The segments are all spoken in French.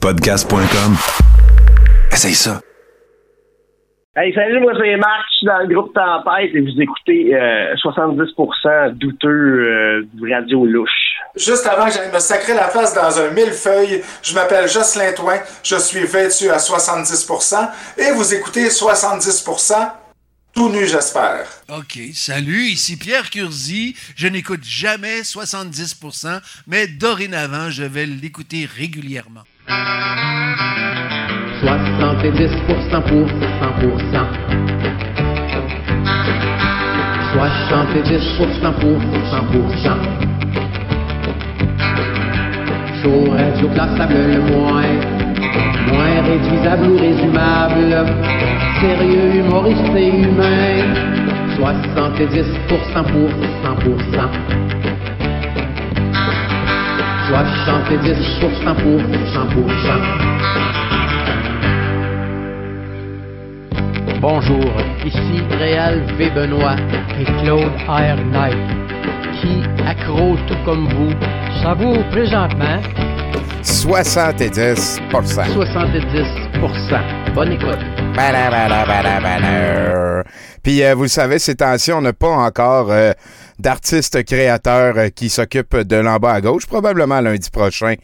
Podcast.com. Essaye ça. Hey, salut, moi c'est Marc, je suis dans le groupe Tempête et vous écoutez euh, 70% douteux euh, du radio louche. Juste avant que j'aille me sacrer la face dans un millefeuille, je m'appelle Jocelyn Toin, je suis vêtu à 70% et vous écoutez 70% tout nu, j'espère. OK, salut, ici Pierre Curzi. Je n'écoute jamais 70%, mais dorénavant, je vais l'écouter régulièrement. 70% pour 100%. 70% pour 100%. Show radio classable le moins, moins réduisable ou résumable, sérieux, humoriste et humain. 70% pour 100%. 70% pour 100%. Bonjour, ici Réal V. Benoît et Claude R. Knight, qui, accro tout comme vous, savoure présentement 70% 70%. Bonne écoute. Puis, euh, vous le savez, ces temps-ci, on n'a pas encore euh, d'artistes créateurs euh, qui s'occupent de l'en bas à gauche. Probablement lundi prochain,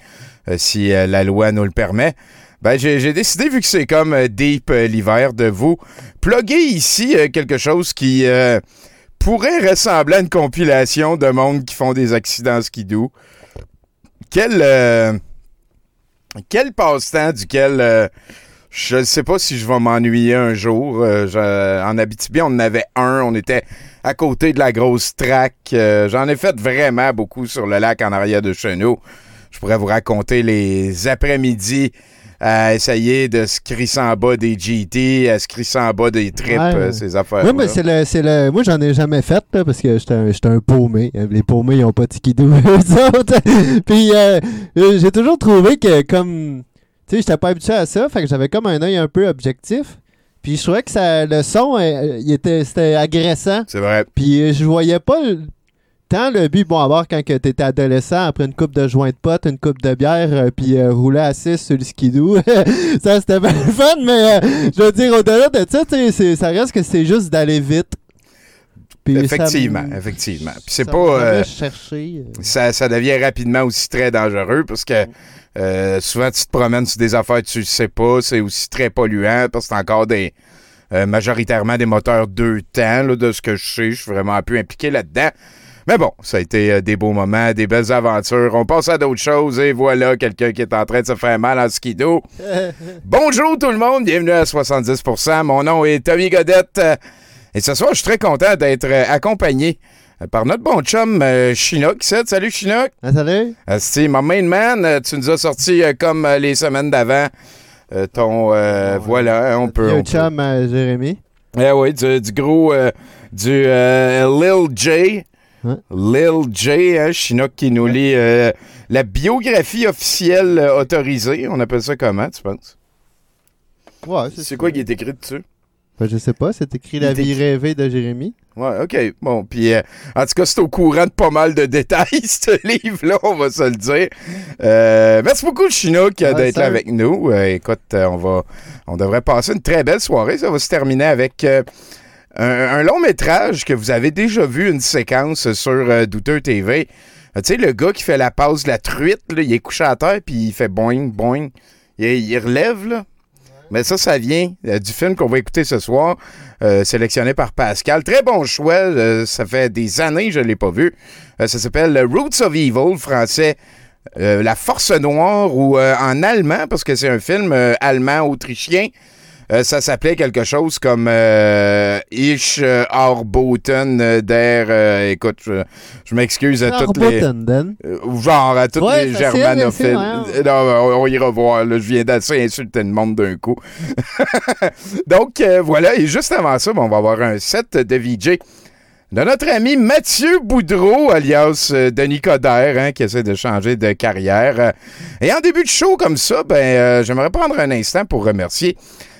euh, si euh, la loi nous le permet. Ben, j'ai décidé, vu que c'est comme deep l'hiver, de vous plugger ici quelque chose qui pourrait ressembler à une compilation de monde qui font des accidents skidoo. Quel, quel passe-temps duquel je ne sais pas si je vais m'ennuyer un jour. Euh, je- en Abitibi, on en avait un. On était à côté de la grosse track. Euh, J'en ai fait vraiment beaucoup sur le lac en arrière de chez nous. Je pourrais vous raconter les après-midi à essayer de se crisser en bas des GT, à se crisser en bas des trips, Ouais. euh, ces affaires. Oui, mais c'est le, c'est le. Moi, j'en ai jamais fait, là, parce que j'étais un, j'étais un paumé. Les paumés, ils ont pas de skidoo, eux autres. Puis, euh, j'ai toujours trouvé que, comme. Tu sais, j'étais pas habitué à ça, fait que j'avais comme un œil un peu objectif. Puis, je trouvais que ça, le son, euh, il était, c'était agressant. C'est vrai. Puis, euh, je voyais pas le- tant le but, bon, à voir quand t'étais adolescent, après une coupe de joint de potes, une coupe de bière, euh, puis euh, rouler à 6 sur le skidoo. ça, c'était bien le fun, mais euh, je veux dire, au-delà de ça, c'est- ça reste que c'est juste d'aller vite. Puis Effectivement, me- effectivement. Puis c'est pas. euh. ça, ça devient rapidement aussi très dangereux parce que euh, souvent tu te promènes sur des affaires que tu sais pas, c'est aussi très polluant parce que c'est encore des euh, majoritairement des moteurs deux temps, là, de ce que je sais. Je suis vraiment un peu impliqué là-dedans. Mais bon, ça a été euh, des beaux moments, des belles aventures. On passe à d'autres choses et voilà quelqu'un qui est en train de se faire mal en skido. Bonjour tout le monde, bienvenue à 70%. Mon nom est Tommy Godette euh, et ce soir, je suis très content d'être accompagné par notre bon chum euh, Chinook. Salut Chinook. Ah, salut. c'est my main man. Euh, tu nous as sorti euh, comme euh, les semaines d'avant. euh, ton euh, voilà, hein, on peut. Il y a on un chum Jérémy. Eh oui, du, du gros euh, du euh, Lil J. Lil J, hein, Chinook qui nous lit euh, la biographie officielle euh, autorisée. On appelle ça comment, tu penses? Ouais, C'est quoi qui est écrit dessus? Ben, je sais pas, c'est écrit La vie rêvée de Jérémy. Ouais, OK. Bon, puis euh, en tout cas, c'est au courant de pas mal de détails, ce livre-là, on va se le dire. Euh, merci beaucoup, Chinook, Ouais, d'être là avec nous. Euh, écoute, on va, on devrait passer une très belle soirée. Ça va se terminer avec un, un long métrage que vous avez déjà vu, une séquence sur Douteux TV. Tu sais, le gars qui fait la pause de la truite, là, il est couché à terre, puis il fait boing, boing. Il, il relève, là. Mais ça, ça vient euh, du film qu'on va écouter ce soir, euh, sélectionné par Pascal. Très bon choix. euh, ça fait des années que je ne l'ai pas vu. Ça s'appelle Roots of Evil, français. La Force Noire ou en allemand, parce que c'est un film allemand-autrichien. Euh, ça s'appelait quelque chose comme euh, Ich euh, Arboten euh, der. écoute, je, je m'excuse à toutes les. Euh, genre à tous Ouais, les germanophiles. Non, on, on ira voir. là, je viens d'assez insulter le monde d'un coup. Donc, euh, voilà. Et juste avant ça, ben, on va avoir un set de VJ de notre ami Mathieu Boudreau, alias Denis Coderre, hein, qui essaie de changer de carrière. Et en début de show comme ça, ben, j'aimerais prendre un instant pour remercier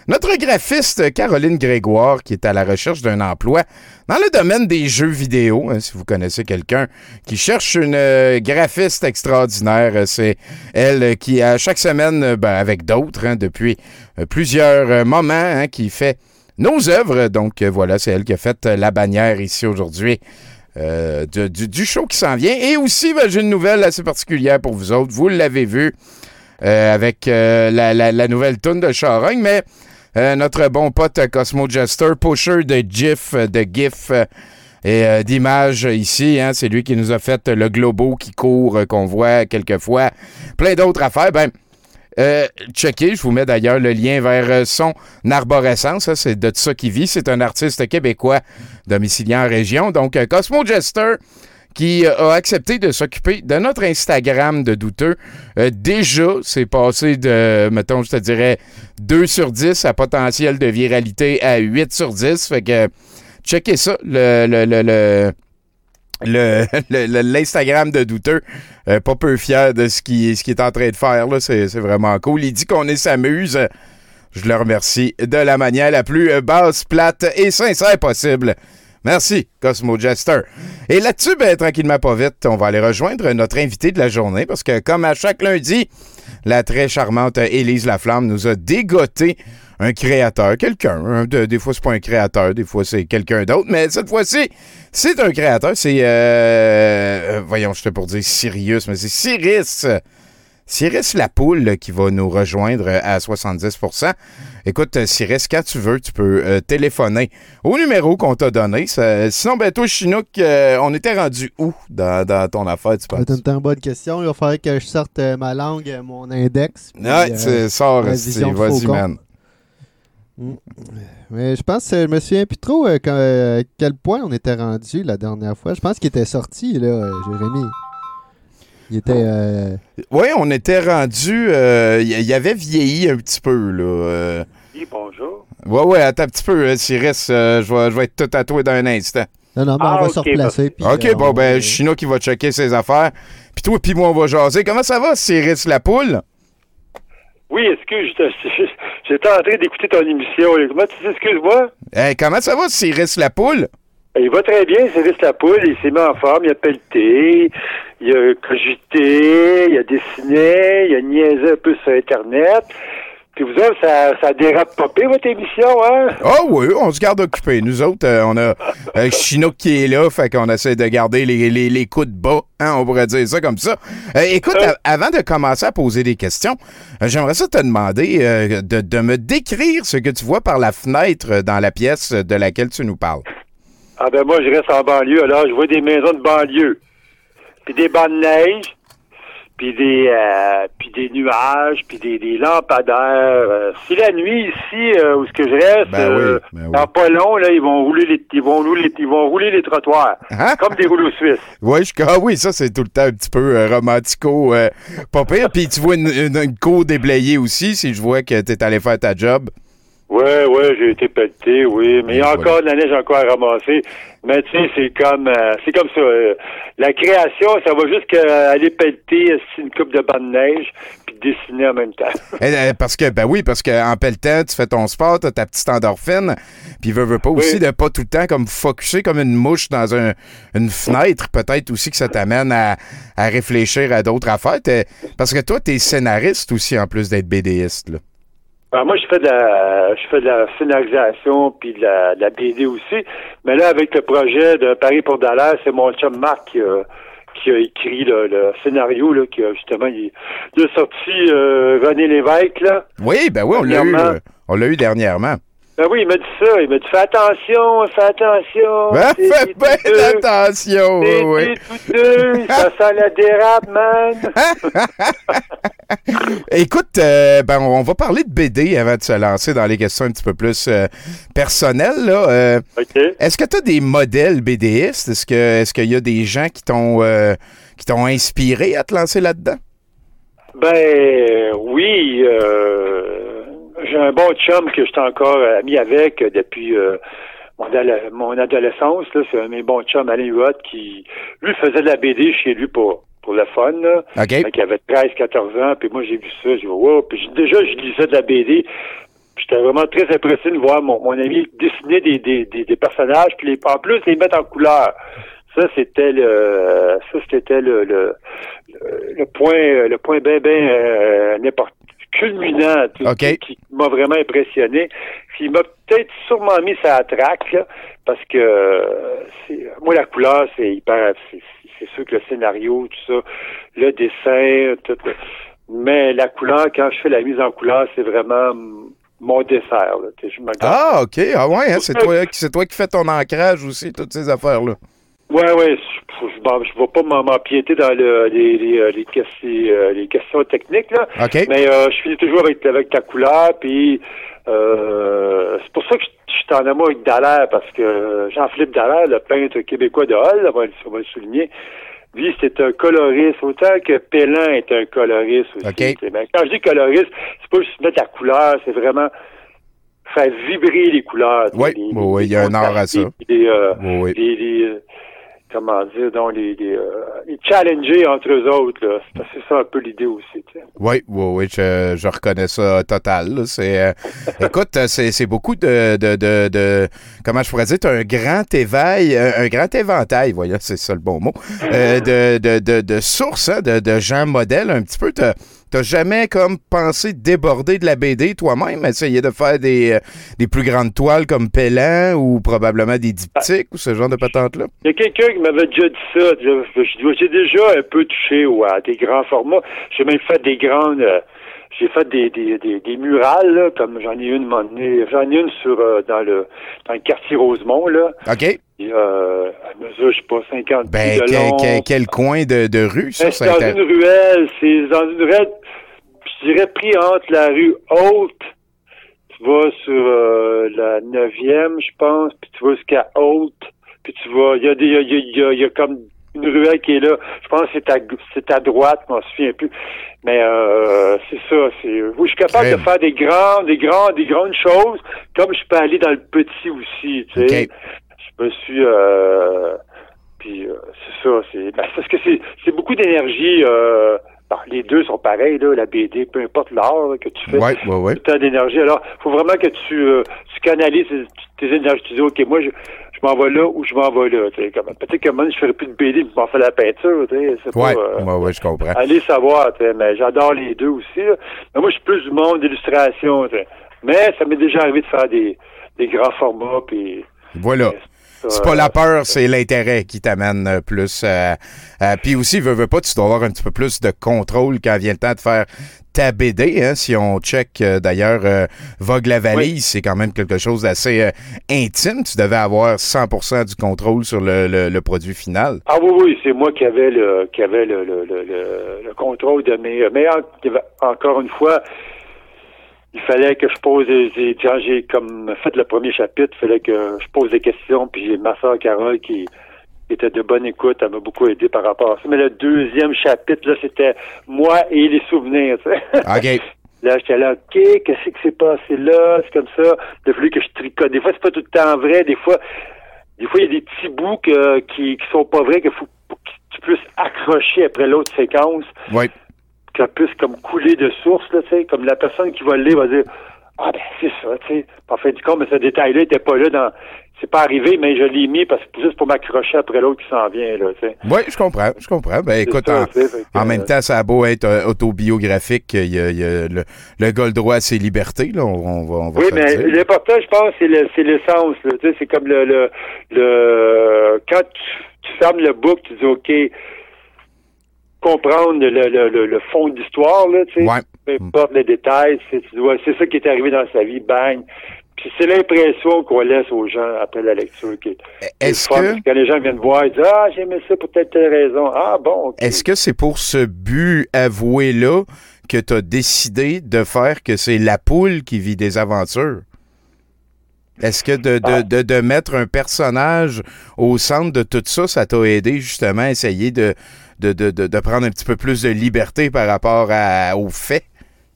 Notre graphiste Caroline Grégoire, qui est à la recherche d'un emploi dans le domaine des jeux vidéo, hein, si vous connaissez quelqu'un qui cherche une euh, graphiste extraordinaire, euh, c'est elle qui, à chaque semaine, euh, ben, avec d'autres, hein, depuis plusieurs moments, hein, qui fait nos œuvres. Donc voilà, c'est elle qui a fait la bannière ici aujourd'hui. du, show qui s'en vient. Et aussi, ben, j'ai une nouvelle assez particulière pour vous autres. Vous l'avez vu avec la, la- nouvelle tune de Charogne, mais euh, notre bon pote euh, Cosmo Jester, pusher de GIF, euh, de GIF et d'images ici, hein, c'est lui qui nous a fait le globo qui court, qu'on voit quelquefois, plein d'autres affaires. Ben, euh, checkez, je vous mets d'ailleurs le lien vers son arborescence, hein, c'est de ça qu'il vit. C'est un artiste québécois domicilié en région. Donc, Cosmo Jester, qui euh, a accepté de s'occuper de notre Instagram de douteux. Euh, déjà, c'est passé de, mettons, je te dirais, 2 sur 10 à potentiel de viralité à 8 sur 10. Fait que, checkez ça, le, le, le, le- l'Instagram de Douteux. Euh, pas peu fier de ce qu'il ce est en train de faire. C'est vraiment cool. Il dit qu'on est s'amuse. Je le remercie de la manière la plus basse, plate et sincère possible. Merci, Cosmo Jester. Et là-dessus, ben, tranquillement, pas vite, on va aller rejoindre notre invité de la journée parce que, comme à chaque lundi, la très charmante Élise Laflamme nous a dégoté un créateur, quelqu'un. hein, de- des fois, c'est pas un créateur, des fois, c'est quelqu'un d'autre, mais cette fois-ci, c'est un créateur. C'est, euh, euh, voyons, je te pour dire Sirius, mais c'est Cyrus. Cyrus Lapoule qui va nous rejoindre à 70% Écoute, euh, Cyrus, quand tu veux, tu peux euh, téléphoner au numéro qu'on t'a donné. Ça- sinon, ben toi, Chinook, euh, on était rendu où dans, dans ton affaire, tu C'est penses? une bonne question. Il va falloir que je sorte euh, ma langue, euh, mon index. puis, euh, c'est Steve. vision de Vas-y, man. Mais je pense, euh, je me souviens plus trop euh, euh, à quel point on était rendu la dernière fois. Je pense qu'il était sorti, là, euh, Jérémy. Il était. euh, Oui, on était rendu. euh, Il y, avait vieilli un petit peu, là. euh. Oui, bonjour. Ouais, ouais, attends un petit peu, euh, Cyrus. euh, je vais je vais être tout tatoué dans un instant. Non, non, mais Ah, on va se replacer. OK, euh, bon, on- ben, Chino qui va checker ses affaires. Puis toi, puis moi, on va jaser. Comment ça va, Cyrus Lapoule? Oui, excuse, j'étais- en train d'écouter ton émission. Comment tu dis, excuse-moi? Hey, comment ça va, Cyrus Lapoule? Il va très bien, c'est la poule, il s'est mis en forme, il a pelleté, il a cogité, il a dessiné, il a niaisé un peu sur Internet. Puis vous autres, ça, ça dérape pas pire, votre émission, hein? Ah oui, on se garde occupé. Nous autres, euh, on a euh, Chinook qui est là, fait qu'on essaie de garder les, les, les coups de bas, hein, on pourrait dire ça comme ça. Euh, écoute, avant de commencer à poser des questions, j'aimerais ça te demander de, de me décrire ce que tu vois par la fenêtre dans la pièce de laquelle tu nous parles. Ah ben moi, je reste en banlieue, alors je vois des maisons de banlieue. Puis des bancs de neige, puis des euh, puis des nuages, puis des, des lampadaires. Euh, si la nuit ici, euh, où ce que je reste, Ben oui, euh, ben oui. dans pas long, là, ils vont rouler les ils vont rouler ils vont rouler les trottoirs. Hein? Comme des rouleaux suisses. Ouais, je, ah oui, ça, c'est tout le temps un petit peu romantico, pas pire. Puis tu vois une, une, une cour déblayée aussi, si je vois que t'es allé faire ta job. Ouais, ouais, j'ai été pelleté, oui. Mais il y a encore de la neige encore à ramasser. Mais tu sais, c'est comme euh, c'est comme ça. euh, la création, ça va jusqu'à aller pelleter euh, une coupe de bandes de neige puis dessiner en même temps. Eh, parce que, ben oui, parce qu'en pelletant, tu fais ton sport, t'as ta petite endorphine, puis veux, veux pas Oui. aussi de pas tout le temps comme focusser comme une mouche dans un- une fenêtre. Peut-être aussi que ça t'amène à, à réfléchir à d'autres affaires. Parce que toi, t'es scénariste aussi, en plus d'être BDiste. Là. Alors, moi, je fais de la, je fais de la scénarisation puis de la, de la BD aussi. Mais là, avec le projet de Paris pour Dallas, c'est mon chum Marc qui a, qui a écrit le, le scénario, là, qui a justement, il, il a sorti euh, René Lévesque, là. Oui, ben oui, on l'a eu, euh, on l'a eu dernièrement. Ben oui, il m'a dit ça. Il m'a dit, fais attention, fais attention. Ben, fais bien attention, oui, douteux, ça sent la dérape, man. Écoute, euh, ben, on va parler de BD avant de se lancer dans les questions un petit peu plus euh, personnelles. Là. Euh, OK. Est-ce que tu as des modèles BDistes? Est-ce qu'il y a des gens qui t'ont euh, qui t'ont inspiré à te lancer là-dedans? Ben oui, euh, j'ai un bon chum que j'étais encore ami avec euh, depuis euh, mon, mon adolescence. Là, c'est un de mes bons chums, Alain Huot, qui lui faisait de la BD chez lui pour pour le fun. Là. OK. Fait qu'il avait 13, 14 ans, puis moi j'ai vu ça, j'ai dit wow, puis j'ai- déjà je lisais de la BD. J'étais vraiment très impressionné de voir mon, mon ami dessiner des, des, des, des personnages, puis les, en plus les mettre en couleur. Ça, c'était le ça c'était le, le, le, point le point bien bien euh, n'importe culminant tout- qui m'a vraiment impressionné. Il m'a peut-être sûrement mis ça à traque, là, parce que euh, c'est- moi la couleur, c'est hyper c'est sûr que le scénario, tout ça, le dessin, tout le- mais la couleur, quand je fais la mise en couleur, c'est vraiment mon dessert. Là. Je Ah, OK. Ah ouais, hein, c'est toi, c'est toi qui fais ton ancrage aussi, toutes ces affaires-là. Ouais, ouais, je je vais pas m'empiéter dans le, les, les, euh, les, questions, euh, les questions techniques, là. OK. Mais euh, je finis toujours avec, avec ta couleur, puis euh, c'est pour ça que je, je suis en amour avec Dallaire, parce que Jean-Philippe Dallaire, le peintre québécois de Hall, on va, le- on va le souligner, lui, c'est un coloriste, autant que Pellin est un coloriste aussi. OK. tu sais. Mais quand je dis coloriste, c'est pas juste mettre la couleur, c'est vraiment faire vibrer les couleurs. Oui, les- oui, oui, il y a un art à ça. euh, Oui, euh, comment dire, donc les, les, euh, les challenger entre eux autres, là. C'est ça un peu l'idée aussi. Oui, oui, oui, je, je reconnais ça total. là. C'est, euh, écoute, euh, c'est, c'est beaucoup de, de, de, de- comment je pourrais dire, un grand éveil, un, grand éventail, voilà, c'est ça le bon mot, euh, de, de, de, de sources, hein, de, de gens modèles un petit peu. T'as, t'as jamais comme pensé déborder de la BD toi-même, essayer de faire des, euh, des plus grandes toiles comme Pellan ou probablement des diptyques ou ce genre de patentes-là? Il y a quelqu'un qui m'avait déjà dit ça. J'ai déjà un peu touché à des grands formats. J'ai même fait des grandes. euh, j'ai fait des, des, des, des murales, là, comme j'en ai une, j'en ai une sur euh, dans le dans le quartier Rosemont, là. OK? Et, euh, à mesure, je sais pas, 50 Ben, de quel, long. quel- quel coin de, de rue, ça? Ça c'est dans intér- une ruelle. C'est dans une ruelle, je dirais, pris entre la rue Haute. Tu vas sur euh, la 9e, je pense, puis tu vas jusqu'à Haute. Puis tu vas, il y a des, il y a, y a- y a comme une ruelle qui est là. Je pense que c'est à, c'est à droite, je m'en souviens plus. Mais euh, c'est ça. C'est, je suis capable Crème. de faire des grands, des grands, des grandes choses, comme je peux aller dans le petit aussi. Tu sais, je me suis. Euh, puis euh, c'est ça, c'est ben, parce que c'est c'est beaucoup d'énergie. Euh, bon, les deux sont pareils là, la BD, peu importe l'art que tu fais. Ouais, ouais, ouais. Tout le temps d'énergie. Alors, faut vraiment que tu, euh, tu canalises tes, tes énergies. Tu dis, ok, moi je, je m'en vais là ou je m'en vais là. tu Peut-être que moi je ferai plus de BD, mais je m'en fais la peinture. tu sais, C'est Ouais, pas. euh, ouais, ouais, je comprends. Allez savoir, tu sais, mais j'adore les deux aussi. là. Mais moi, je suis plus du monde d'illustration. tu sais. Mais ça m'est déjà arrivé de faire des, des grands formats. Puis, Voilà. C'est pas la peur, c'est l'intérêt qui t'amène euh, plus. euh, euh, Puis aussi, veux, veux pas, tu dois avoir un petit peu plus de contrôle quand vient le temps de faire ta BD. Hein, si on check euh, d'ailleurs euh, Vogue la valise, c'est quand même quelque chose d'assez euh, intime. Tu devais avoir 100% du contrôle sur le, le- le produit final. Ah oui, oui, c'est moi qui avais le qui avait le, le, le, le- le contrôle de mes. Mais en- encore une fois, il fallait que je pose quand j'ai comme fait le premier chapitre, il fallait que je pose des questions, puis j'ai ma soeur Carole qui était de bonne écoute, elle m'a beaucoup aidé par rapport à ça. Mais le deuxième chapitre, là, c'était moi et les souvenirs. OK. Là, j'étais là, OK, qu'est-ce qui s'est passé là? C'est comme ça. Il a fallu que je tricote. Des fois, c'est pas tout le temps vrai. Des fois, des fois, il y a des petits bouts que- qui, qui sont pas vrais, qu'il faut que tu puisses accrocher après l'autre séquence, Oui. Qu'elle puisse comme couler de source, là, tu sais. Comme la personne qui va le lire va dire, ah ben, c'est ça, tu sais. En fin du compte, mais ce détail-là était pas là dans, c'est pas arrivé, mais je l'ai mis parce que juste pour m'accrocher après l'autre qui s'en vient, là, tu sais. Oui, je comprends, je comprends. Ben écoute, ça, en, que, même euh, temps, ça a beau être euh, autobiographique, il y a, il y a le, le le droit à ses libertés, là, on, on va, on va Oui, le mais l'important, je pense, c'est le, c'est l'essence. là. Tu sais, c'est comme le, le, le quand tu, tu fermes le book, tu dis OK, comprendre le, le, le, le fond de l'histoire, là, tu sais. Ouais. Peu importe les détails, c'est, c'est ça qui est arrivé dans sa vie, bang. Puis c'est l'impression qu'on laisse aux gens après la lecture qui est, est Est-ce que- Puis Quand les gens viennent voir, ils disent Ah, j'ai aimé ça pour telle telle raison. Ah bon. Est-ce que c'est pour ce but avoué-là que tu as décidé de faire que c'est la poule qui vit des aventures? Est-ce que de, Ah. de, de, de mettre un personnage au centre de tout ça, ça t'a aidé justement à essayer de, de, de, de, prendre un petit peu plus de liberté par rapport à, aux faits?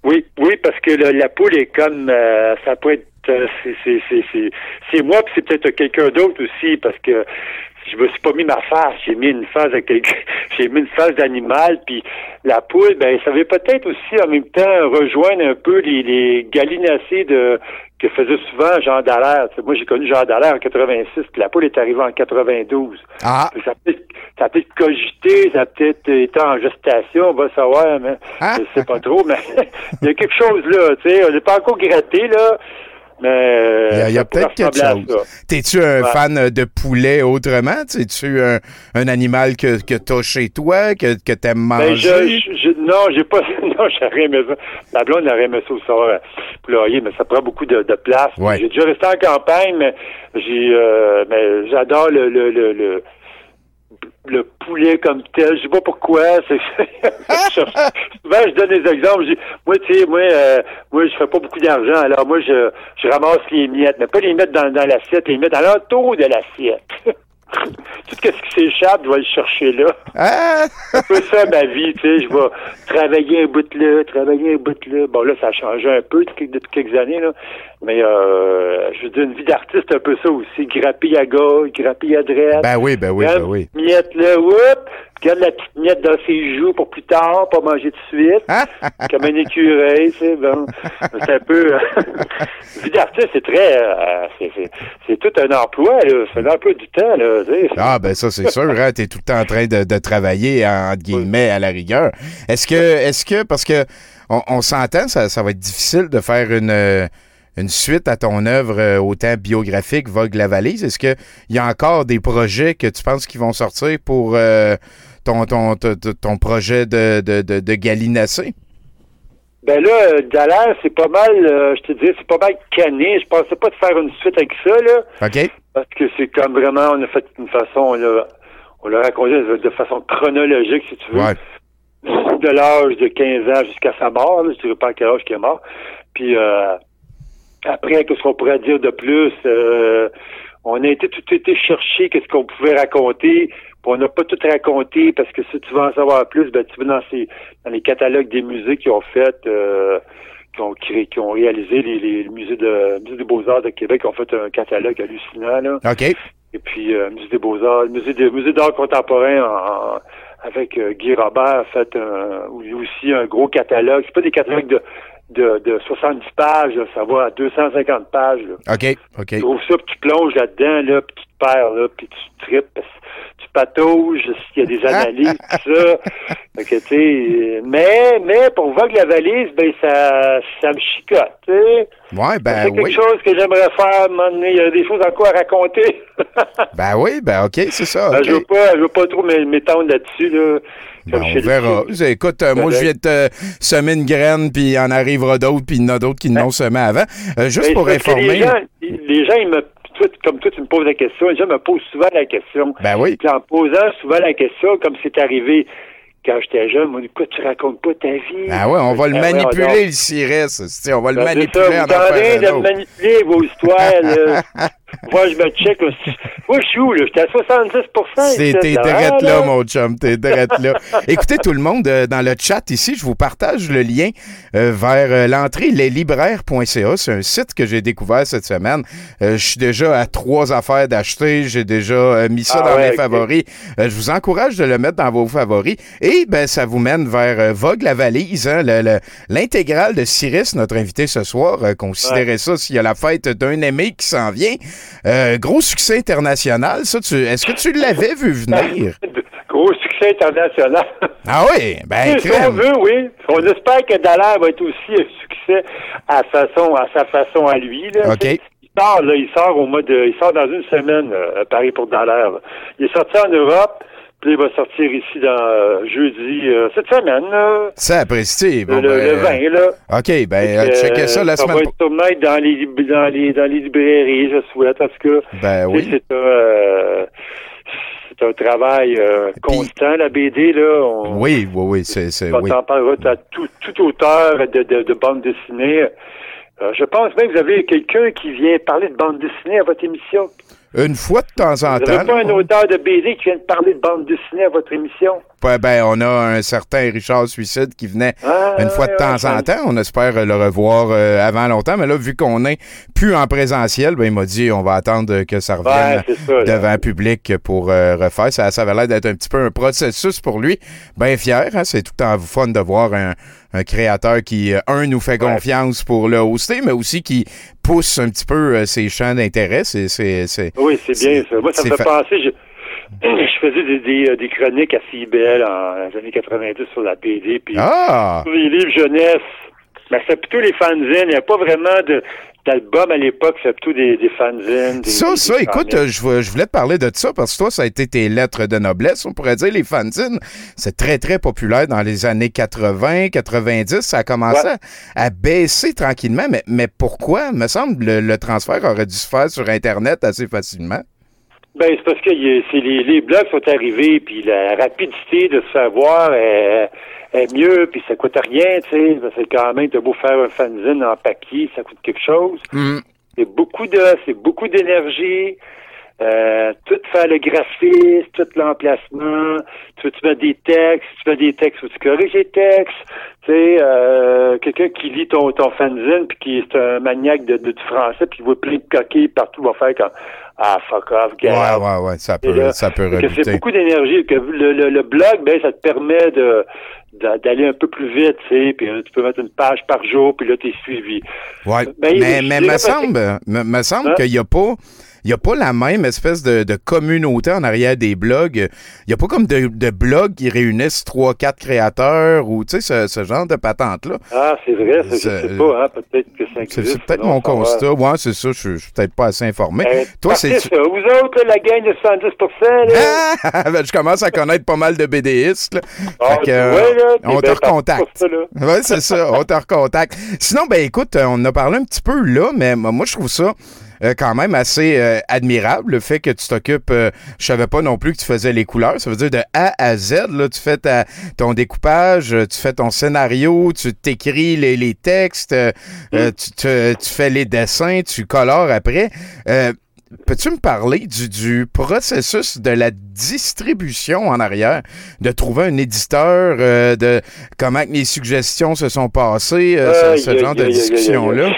Oui, oui, parce que la poule est comme euh, ça peut être euh, c'est moi puis c'est peut-être quelqu'un d'autre aussi parce que je me suis pas mis ma face, j'ai mis une face j'ai mis une face d'animal, puis la poule, ben, ça veut peut-être aussi en même temps rejoindre un peu les, les de que faisait souvent Jean Dallaire. Tu sais, moi, j'ai connu Jean Dallaire en 86, puis la poule est arrivée en 92. Ah, Ça a peut-être ça a peut-être cogité, ça a peut-être été en gestation, on va savoir, mais Ah. je sais pas trop, mais il y a quelque chose là, tu sais, on n'est pas encore gratté, là, mais... il y a, peut-être quelque chose. T'es-tu un Ouais. fan de poulet autrement? Es-tu un, un animal que, que t'as chez toi, que, que t'aimes Ben, manger? je, je- non, j'ai pas, non, j'aurais aimé ça. Ma blonde aurait aimé ça au soir, poulailler, mais ça prend beaucoup de, de place. Ouais. J'ai déjà resté en campagne, mais j'ai, euh, mais j'adore le, le, le, le, le poulet comme tel. Je sais pas pourquoi. C'est, souvent, je donne des exemples. Je dis, moi, tu sais, moi, euh, moi, je fais pas beaucoup d'argent. Alors, moi, je, je ramasse les miettes, mais pas les mettre dans, dans l'assiette, les mettre à l'entour de l'assiette. Tout ce qui s'échappe, je vais le chercher là. Ah! C'est un peu ça ma vie, tu sais. Je vais travailler un bout là, travailler un bout là. Bon, là, ça a changé un peu depuis, depuis quelques années, là. Mais, euh, je veux dire, une vie d'artiste, c'est un peu ça aussi. Grappiller à gauche, grappiller à droite. Ben oui, ben oui, ben oui. Miette là, whoop, garde la petite miette dans ses joues pour plus tard, pas manger tout de suite. comme un écureuil, tu sais, bon. C'est un peu... vie d'artiste, c'est très... euh, c'est- c'est- c'est tout un emploi, là. C'est un emploi du temps, là, tu. Ah, ben ça, c'est sûr, hein, t'es tout le temps en train de, de travailler, en- entre guillemets, à la rigueur. Est-ce que, est-ce que, parce que on, on s'entend, ça, ça va être difficile de faire une, euh, une suite à ton œuvre euh, autant biographique, Vogue la valise. Est-ce qu'il y a encore des projets que tu penses qui vont sortir pour euh, ton, ton, ton, ton projet de, de, de, de gallinacé? Ben là, euh, Dallaire, c'est pas mal, euh, je te dis, c'est pas mal canné. Je pensais pas de faire une suite avec ça, là. OK? Parce que c'est comme vraiment, on a fait une façon, on l'a, on l'a raconté de façon chronologique, si tu veux. Ouais. De l'âge de 15 ans jusqu'à sa mort, là, je dirais pas à quel âge qu'il est mort. Puis euh, après, qu'est-ce qu'on pourrait dire de plus? Euh, on a été tout été chercher qu'est-ce qu'on pouvait raconter. Puis on n'a pas tout raconté parce que si tu veux en savoir plus, ben tu vas dans ces dans les catalogues des musées qui ont fait euh, qui ont créé, qui ont réalisé les, les, musées de musée des Beaux-Arts de Québec ont fait un catalogue hallucinant là. OK. Et puis euh, musée des Beaux-Arts, le musée des musée d'art contemporain en- en- avec euh, Guy Robert a fait un, aussi un gros catalogue. C'est pas des catalogues de de, de 70 pages, là, ça va à 250 pages. Là. OK. OK. Tu trouves ça, puis tu plonges là-dedans, là, puis perds, là, puis tu tripes, tu patauges, s'il y a des analyses, tout ça. Fait que, mais, mais pour Vogue la valise, ben, ça, ça me chicote, tu sais. Ouais, c'est ben quelque oui. chose que j'aimerais faire. Il y a des choses encore à raconter. Ben oui, ben OK, c'est ça. Ben, je veux pas, je veux pas trop m'é- m'étendre là-dessus, là. Ben, on verra. Écoute, euh, moi, je viens de te semer une graine, puis il en arrivera d'autres, puis il y en a d'autres qui l'ont semé avant. Euh, juste Ben, pour c'est informer. Les gens, les gens, ils me, toi, comme toi, tu me poses la question, les gens me posent souvent la question. Ben oui. Puis en posant souvent la question, comme c'est arrivé quand j'étais jeune, moi, pourquoi tu racontes pas ta vie? Ah ouais, on va le Ben ouais, manipuler, alors. le cirès. c'est- On va le Ben, manipuler ça, vous en faire de manipuler vos histoires, là. Moi, je me check, là. Moi, je suis où, là? J'étais à 70 C'est- T'es Ah, là, mon chum, t'es drette là. Écoutez, tout le monde, euh, dans le chat ici, je vous partage le lien euh, vers euh, l'entrée leslibraires.ca. C'est un site que j'ai découvert cette semaine. Je suis déjà à trois affaires d'acheter. J'ai déjà mis ça Ah dans ouais, mes favoris. Je vous encourage de le mettre dans vos favoris. Et ben, ça vous mène vers Vogue la valise, hein, le- le- l'intégrale de Cyrus, notre invité ce soir. Considérez ça s'il y a la fête d'un aimé qui s'en vient. Euh, gros succès international. Ça, tu, est-ce que tu l'avais vu venir? Gros succès international. Ah oui, ben Si on veut, oui. On espère que Dallaire va être aussi un succès à, façon, à sa façon à lui. Là, OK. Il sort, là, il sort au mois de. Il sort dans une semaine, euh, à Paris pour Dallaire. Il est sorti en Europe, puis il va sortir ici dans euh, jeudi euh, cette semaine, là. Ça apprécie. Bon, le, le ben, 20, là. OK, ben, euh, que, checkez ça la ça semaine va être dans les, dans, les, dans les librairies, je souhaite, tout cas. Ben oui. C'est un, euh, c'est un travail euh, constant, la BD, là. On, Oui, oui, oui, c'est, quand oui. on parlera à tout, tout auteur de, de, de bande dessinée. Euh, je pense même que vous avez quelqu'un qui vient parler de bande dessinée à votre émission. Une fois de temps en Vous temps. n'avez pas un auteur de BD qui vient de parler de bande dessinée à votre émission? Ben, on a un certain Richard Suicide qui venait Ah, une fois de ouais, temps ouais, en temps. On espère le revoir euh, avant longtemps. Mais là, vu qu'on est plus en présentiel, ben, il m'a dit on va attendre que ça revienne ça. devant le public pour euh, refaire. Ça, ça avait l'air d'être un petit peu un processus pour lui. Bien fier. Hein? C'est tout le temps fun de voir un, un créateur qui, euh, un, nous fait confiance pour le hoster, mais aussi qui pousse un petit peu euh, ses champs d'intérêt. C'est, c'est, c'est... Oui, c'est bien ça. Moi, ça me fait fa- penser, je, je faisais des, des, euh, des chroniques à CIBL en les années 90 sur la BD, puis Ah! les livres jeunesse. Ben, c'est plutôt les fanzines. Il n'y a pas vraiment de d'album à l'époque, c'est plutôt des, des fanzines. Des, Ça, des- ça, écoute, je, vou- je voulais te parler de ça parce que toi, ça a été tes lettres de noblesse, on pourrait dire, les fanzines. C'est très, très populaire dans les années 80, 90. Ça a commencé Ouais. à, à baisser tranquillement. Mais, mais pourquoi? Me semble le, le transfert aurait dû se faire sur Internet assez facilement. Ben, c'est parce que il y a- c'est les, les blogs sont arrivés, puis la rapidité de se faire voir est, mieux, puis ça coûte rien, tu sais. C'est quand même, de beau faire un fanzine en papier, ça coûte quelque chose. C'est beaucoup de, c'est beaucoup d'énergie. Euh, tout faire le graphisme, tout l'emplacement, tu veux tu mets des textes, tu mets des textes, tu corriges les textes, tu sais, euh, quelqu'un qui lit ton, ton fanzine puis qui est un maniaque de, de- du français puis il voit plein de coquilles partout, va faire comme ah fuck off, get Ouais, ouais, ouais, ça peut, là, ça peut Fait que c'est rebuter. beaucoup d'énergie. Que le, le, le blog, ben, ça te permet de d'a- d'aller un peu plus vite, tu sais, puis euh, tu peux mettre une page par jour, puis là, t'es suivi. Ouais. Ben, mais mais dirais me semble, me, me semble Hein? qu'il n'y a pas. Il n'y a pas la même espèce de, de communauté en arrière des blogs. Il n'y a pas comme de, de blogs qui réunissent trois, quatre créateurs ou tu sais, ce, ce genre de patente-là. Ah, c'est vrai, je sais pas, hein, peut-être que ça C'est existe. c'est peut-être mon ça va. constat. Ouais, c'est ça. Je je suis peut-être pas assez informé. Euh, Toi, c'est. Vous autres, la gang de 110%, là. Ah! Ben, je commence à connaître pas mal de BDistes. là. Ah, Fait que, tu euh, vois, là, t'es on te recontacte. Oui, c'est ça, on te recontacte. Sinon, ben écoute, euh, on a parlé un petit peu là, mais moi je trouve ça euh, quand même assez euh, admirable, le fait que tu t'occupes, euh, je savais pas non plus que tu faisais les couleurs, ça veut dire de A à Z, là, tu fais ta, ton découpage, euh, tu fais ton scénario, tu t'écris les, les textes, euh, euh, tu, te- tu fais les dessins, tu colores après. Euh, Peux-tu me parler du, du processus de la distribution en arrière, de trouver un éditeur, euh, de comment les suggestions se sont passées, euh, ce- genre de discussion-là?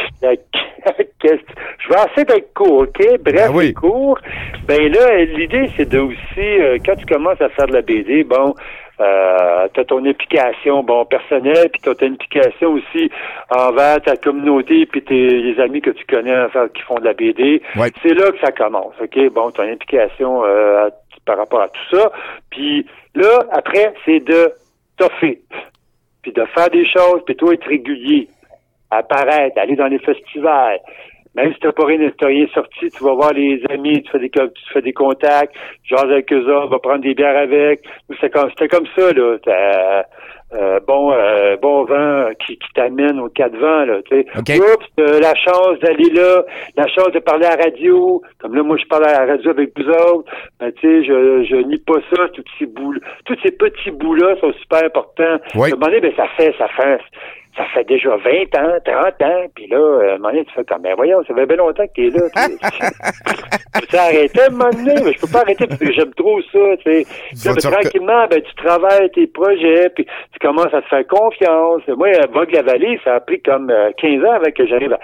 Je vais essayer d'être court, OK? Bref, Ben oui. et court. Ben là, l'idée, c'est de aussi, euh, quand tu commences à faire de la BD, bon, euh, tu as ton implication, bon, personnelle, puis tu as une implication aussi envers ta communauté, puis tes les amis que tu connais enfin, qui font de la BD. Ouais. C'est là que ça commence, OK? Bon, ton implication euh, par rapport à tout ça. Puis là, après, c'est de toffer, puis de faire des choses, puis toi, être régulier apparaître, aller dans les festivals. Même si t'as pas rien, t'as rien sorti, tu vas voir les amis, tu fais des, tu fais des contacts, genre avec eux autres, va prendre des bières avec. C'était comme, c'était comme ça, là. T'as, euh, bon, euh, bon vent qui, qui t'amène aux quatre vents, là, tu sais. OK. Oups, t'as la chance d'aller là, la chance de parler à la radio. Comme là, moi, je parle à la radio avec vous autres. Ben, tu sais, je, je nie pas ça, tous ces bouts, tous ces petits bouts-là sont super importants. Oui. Un moment donné, ben, ça fait, ça fait, ça fait déjà 20 ans, 30 ans, puis là, euh, à un moment donné, tu fais comme, ben voyons, ça fait bien longtemps que t'es là. tu tu arrêté à un moment donné, mais je peux pas arrêter parce que j'aime trop ça, tu sais. Puis là, ben, tranquillement, ben, tu travailles tes projets, puis tu commences à te faire confiance. Moi, euh, Vogue la Vallée, ça a pris comme euh, 15 ans avant que j'arrive à,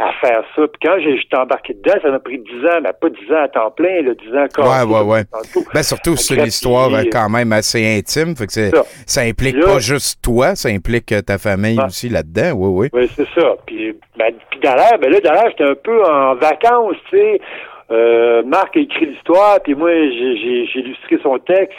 à faire ça. Puis quand j'ai embarqué dedans, ça m'a pris 10 ans, mais pas 10 ans à temps plein, là, 10 ans Ouais, encore. ouais, ouais. Tantôt. Ben surtout, c'est une histoire euh, puis, quand même assez intime, fait que Ça. ça implique Là- pas juste toi, ça implique euh, ta famille Ouais. aussi là-dedans, oui, oui. Oui, c'est ça. Puis, ben, puis Dallaire, ben là, Dallaire, j'étais un peu en vacances, tu sais. Euh, Marc a écrit l'histoire, puis moi, j'ai illustré son texte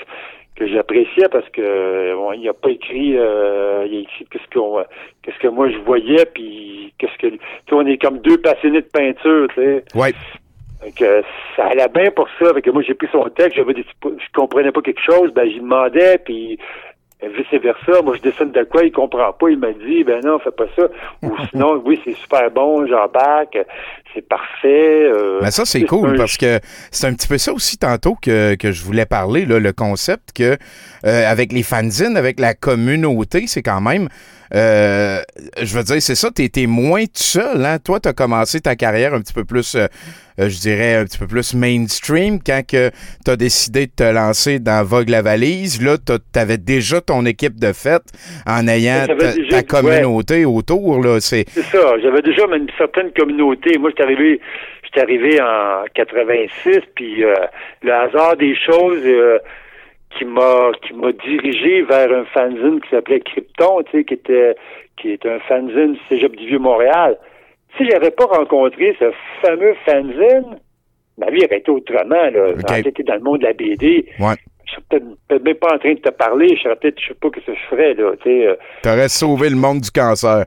que j'appréciais parce que bon, il a pas écrit, euh, il a écrit qu'est-ce qu'on, qu'est-ce que moi je voyais, puis qu'est-ce que, tu sais, on est comme deux passionnés de peinture, tu sais. Ouais. Ça allait bien pour ça. Fait que moi, j'ai pris son texte, j'avais des, je comprenais pas quelque chose, ben, j'y demandais, puis vice versa. Moi, je dessine de quoi, il comprend pas. Il m'a dit, ben non, fais pas ça. Ou sinon, oui, c'est super bon, j'embarque. C'est parfait. euh, Mais ça, c'est un- cool parce que c'est un petit peu ça aussi tantôt que, que je voulais parler, là, le concept que euh, avec les fanzines, avec la communauté, c'est quand même. euh, je veux dire, c'est ça, t'es t'es moins tout seul. Hein? Toi, t'as commencé ta carrière un petit peu plus, euh, je dirais, un petit peu plus mainstream quand que t'as décidé de te lancer dans Vogue la valise. Là, t'as- t'avais déjà ton équipe de fête en ayant ta, déjà- ta communauté autour. C'est ça. J'avais déjà une certaine communauté. Moi, j'étais arrivé, j'étais arrivé en 86, puis euh, le hasard des choses euh, qui m'a qui m'a dirigé vers un fanzine qui s'appelait Krypton, tu sais, qui était qui est un fanzine du Cégep du Vieux-Montréal. Si j'avais pas rencontré ce fameux fanzine, ma vie aurait été autrement. Là. J'aurais été dans le monde de la BD. Ouais. Je serais peut-être peut-être même pas en train de te parler. Je serais peut-être, je sais pas ce que je ferais, là. Tu sais, euh, T'aurais sauvé le monde du cancer.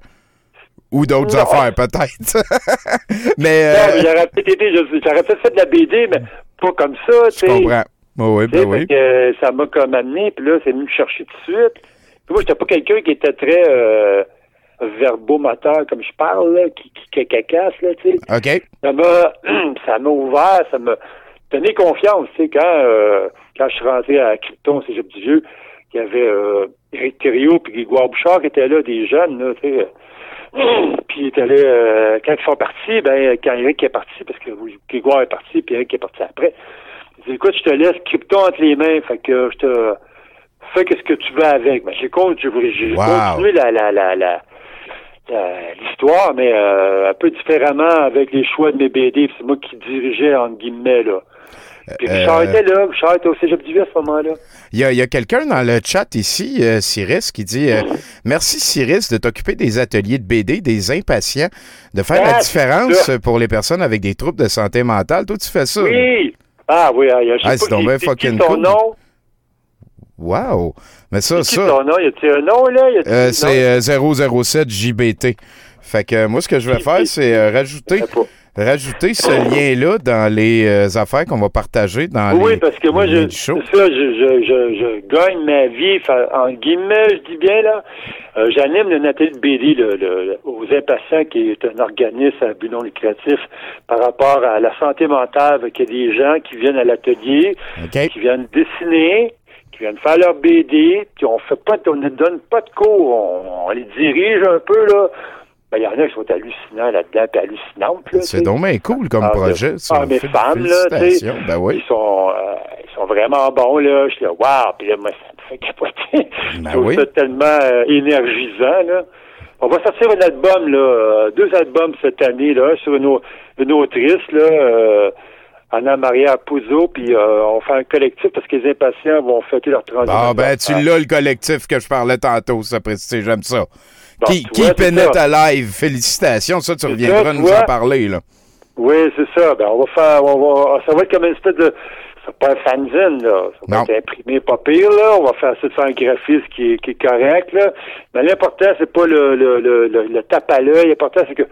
Ou d'autres Non. affaires, peut-être. mais Non, euh, mais j'aurais peut-être été, je- j'aurais peut-être fait de la BD, mais pas comme ça, tu je comprends. Oh oui, ben oui. que ça m'a comme amené, puis là, c'est venu me chercher tout de suite. Puis moi, j'étais pas quelqu'un qui était très euh, verbomoteur, comme je parle, là, qui, qui, cacasse, là, tu sais. OK. Ça m'a, ça m'a ouvert, ça m'a donné confiance, tu sais, quand, euh, quand je suis rentré à Krypton, c'est du Vieux, il y avait euh, Eric Thériault puis Grégoire Bouchard qui étaient là, des jeunes, là, tu sais. Puis il était là, euh, quand ils sont partis, ben, quand Eric est parti, parce que Grégoire est parti, puis Eric est parti après, il dit, écoute, je te laisse Krypton entre les mains, fait que je te fais qu'est-ce que tu veux avec. Ben, j'ai con- j'ai j'ai Wow. continué la, la, la, la, la- l'histoire, mais euh, un peu différemment avec les choix de mes BD. puis C'est moi qui dirigeais, entre guillemets, là. Puis Richard Euh, était là, était au Cégep du Vieux à ce moment-là. Il y a, il y a quelqu'un dans le chat ici, euh, Cyrus, qui dit euh, Merci Cyrus de t'occuper des ateliers de BD, des impatients, de faire la Ah, différence pour les personnes avec des troubles de santé mentale. Toi, tu fais ça. Oui! Ah oui, ah, je sais Ah, pas c'est fucking ton cool. nom? Wow. Mais ça, ça, ton nom? Y a-tu un nom, là? Y euh, c'est euh, 007 JBT. Fait que euh, moi, ce que je vais faire, c'est euh, rajouter, rajouter ce lien-là dans les euh, affaires qu'on va partager dans Oui, les. parce que moi, je, ça, je, je, je, je gagne ma vie, en guillemets, je dis bien, là. Euh, J'anime le atelier de BD le, le- aux impatients, qui est un organisme à but non lucratif par rapport à la santé mentale. Il y a des gens qui viennent à l'atelier, qui viennent dessiner, qui viennent faire leur BD, puis on fait pas, on ne donne pas de cours, on, on les dirige un peu, là. Ben, il y en a qui sont hallucinants là-dedans, puis hallucinantes, C'est donc bien cool comme Ah, projet. ah, mes femmes, là, tu sais, félicitations. Ben oui. Ils sont, euh, ils sont vraiment bons, là. Je suis là, wow! Puis là, moi, ça me fait capoter. Ben oui. ça tellement euh, énergisant, là. On va sortir un album, là, euh, deux albums cette année, là, sur une, une autrice, là, euh, Anna Maria Puzo, puis euh, on fait un collectif parce que les impatients vont fêter leur 30 Ah, ben, tu l'as, le collectif que je parlais tantôt, ça, Prestige, j'aime ça. Bon, qui Peanut ça. Alive, félicitations. Ça, tu reviendras ça, nous en parler, là. Oui, c'est ça. Ben, on va faire, on va, ça va être comme une espèce de, c'est pas un fanzine, là. Ça va Non. être imprimé pas pire, là. On va faire essayer de faire un graphisme qui est, qui est correct, là. Mais l'important, c'est pas le, le, le, le, le tape à l'œil. L'important, c'est que,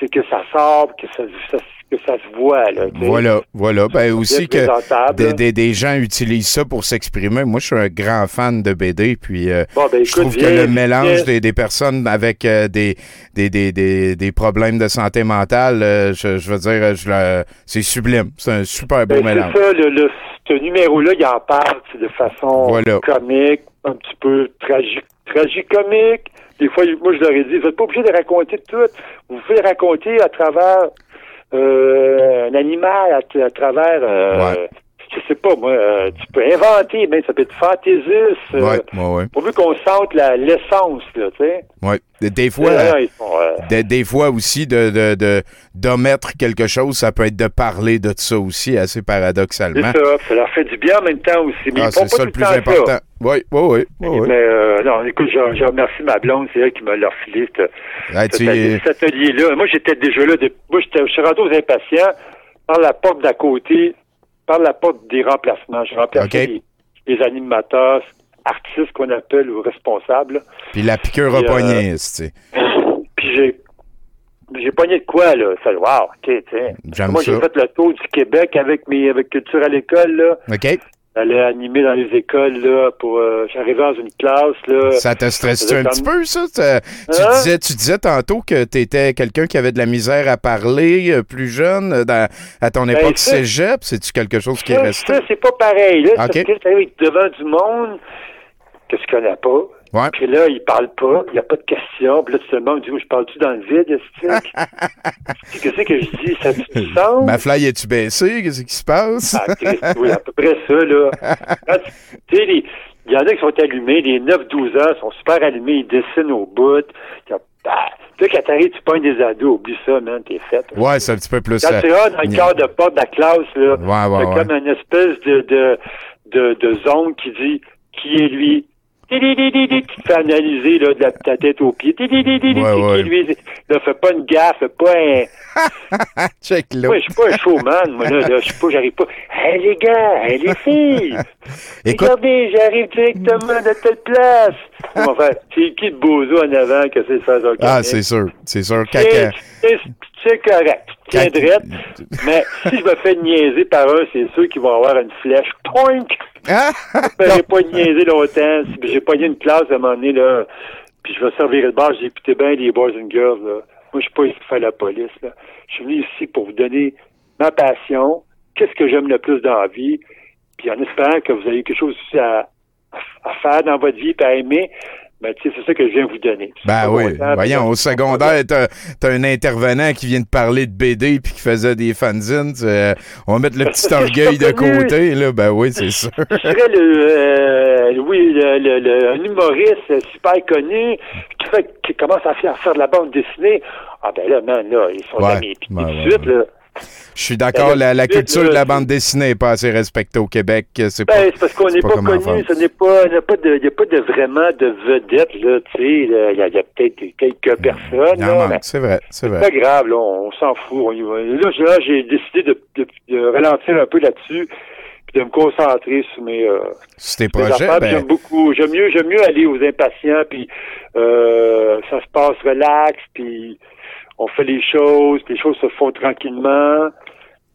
c'est que ça sort, que ça, ça- que ça se voit, là. Voilà, voilà. Ben, aussi que des, des, des gens utilisent ça pour s'exprimer. Moi, je suis un grand fan de BD, puis euh, Bon, ben, je trouve que le mélange des, des personnes avec euh, des, des, des, des, des problèmes de santé mentale, euh, je, je veux dire, je c'est sublime. C'est un super beau Ben, mélange. ça, le, le, ce numéro-là, il en parle de façon Voilà. comique, un petit peu tragique, tragicomique. Des fois, moi, je leur ai dit, vous n'êtes pas obligé de raconter tout. Vous pouvez raconter à travers euh, un animal, à, à travers, euh, Ouais. Je sais pas, moi, euh, tu peux inventer, mais ça peut être fantaisiste. euh, Ouais, ouais, ouais. Pourvu qu'on sente l'essence, là, tu sais. ouais. Des, fois, Là, euh, sont, des, des fois aussi, de, de, de, d'omettre quelque chose, ça peut être de parler de ça aussi, assez c'est paradoxalement. ça, ça leur fait du bien en même temps aussi. Mais Ah, ils font c'est pas ça le tout plus temps important. Oui, oui, oui. oui, oui. Mais euh, non, écoute, je, je remercie ma blonde, c'est elle qui m'a leur filé Ah, tu- cet atelier-là. Moi, j'étais déjà là. de- moi, j'étais- je suis rentré aux impatients par la porte d'à côté, par la porte des remplacements. Je remplaçais OK. les, les animateurs, artistes qu'on appelle ou responsables. Puis la piqûre a Puis, euh, pogné, tu sais? Puis j'ai j'ai pogné de quoi, là? Ça, wow, OK, tu sais. J'aime Moi, j'ai fait le tour du Québec avec mes avec Culture à l'école, là. OK? J'allais animer dans les écoles, là, pour... euh, J'arrivais dans une classe, là... Ça te stresse un petit peu, ça? Tu, tu Hein? disais, tu disais tantôt que tu étais quelqu'un qui avait de la misère à parler euh, plus jeune, euh, dans- à ton époque Ben, ça- cégep. C'est-tu quelque chose qui est resté? ça, c'est pas pareil, là. Ok. Parce que t'arrives devant du monde que tu connais pas. Ouais. Puis là, il parle pas, il n'y a pas de questions. Puis là, tu te demandes, dis, je parle-tu dans le vide, est-ce que? Qu'est-ce que je dis? Ça a du sens? Ma fly, es-tu baissé? Qu'est-ce qui se passe? Ah, oui, à peu près ça, là. Tu tu sais, les- il y en a qui sont allumés, les 9-12 ans sont super allumés, ils dessinent au bout. Bah, tu sais, quand t'arrives, tu pognes des ados, oublie ça, man, t'es fait. ouais, c'est un petit peu plus. Quand euh, tu rentres dans le quart de porte de la classe, là, Ouais, ouais, c'est ouais. comme une espèce de, de, de, de zone qui dit qui est lui? Te fait analyser là, de la, ta tête aux pieds. Ouais, lui? Là, fais pas une gaffe, fais pas un. Check là. Moi, je suis pas un showman, moi, là. là. Je suis pas, j'arrive pas. Hey, les gars, hey, les filles! Écoute- Regardez, j'arrive directement de telle place! Faire, c'est qui de bozo en avant que c'est ça, Ah, c'est sûr. C'est sûr. c'est correct. Tiens. Mais si je me fais niaiser par un, c'est sûr qu'ils vont avoir une flèche. Poink! Ah! Je me pas niaiser longtemps. Si J'ai pogné une classe à un moment donné, là. Puis je vais servir le bar. J'ai écouté bien les boys and girls, là. Moi, je suis pas ici pour faire la police, là. Je suis venu ici pour vous donner ma passion. Qu'est-ce que j'aime le plus dans la vie? Puis en espérant que vous ayez quelque chose à, à faire dans votre vie, puis à aimer. Ben, tu sais, c'est ça que je viens vous donner. Ben oui. Voyons, puis- au secondaire, t'as t'as un intervenant qui vient de parler de BD puis qui faisait des fanzines. sais, on va mettre le petit orgueil de côté, là. Ben oui, c'est sûr. Je serais le, euh, oui, le, le- le- un humoriste super connu qui, fait, qui commence à faire, faire de la bande dessinée. Ah ben là, man, là, ils sont Ouais, pieds ouais, tout de suite, là. Je suis d'accord, la, la culture de la là, bande dessinée n'est pas assez respectée au Québec. C'est pas. Ben, c'est parce qu'on n'est pas pas, connu, il n'y a pas de, vraiment de vedette, là, tu sais, il y a, peut-être quelques personnes, là, manque, mais c'est vrai, c'est vrai. pas grave, là, on, s'en fout, on y va. Là, j'ai décidé de, de, de ralentir un peu là-dessus, puis de me concentrer sur mes, euh, tes projets, ben, J'aime beaucoup. J'aime mieux, j'aime mieux aller aux impatients, puis euh, ça se passe relax, puis on fait les choses, les choses se font tranquillement.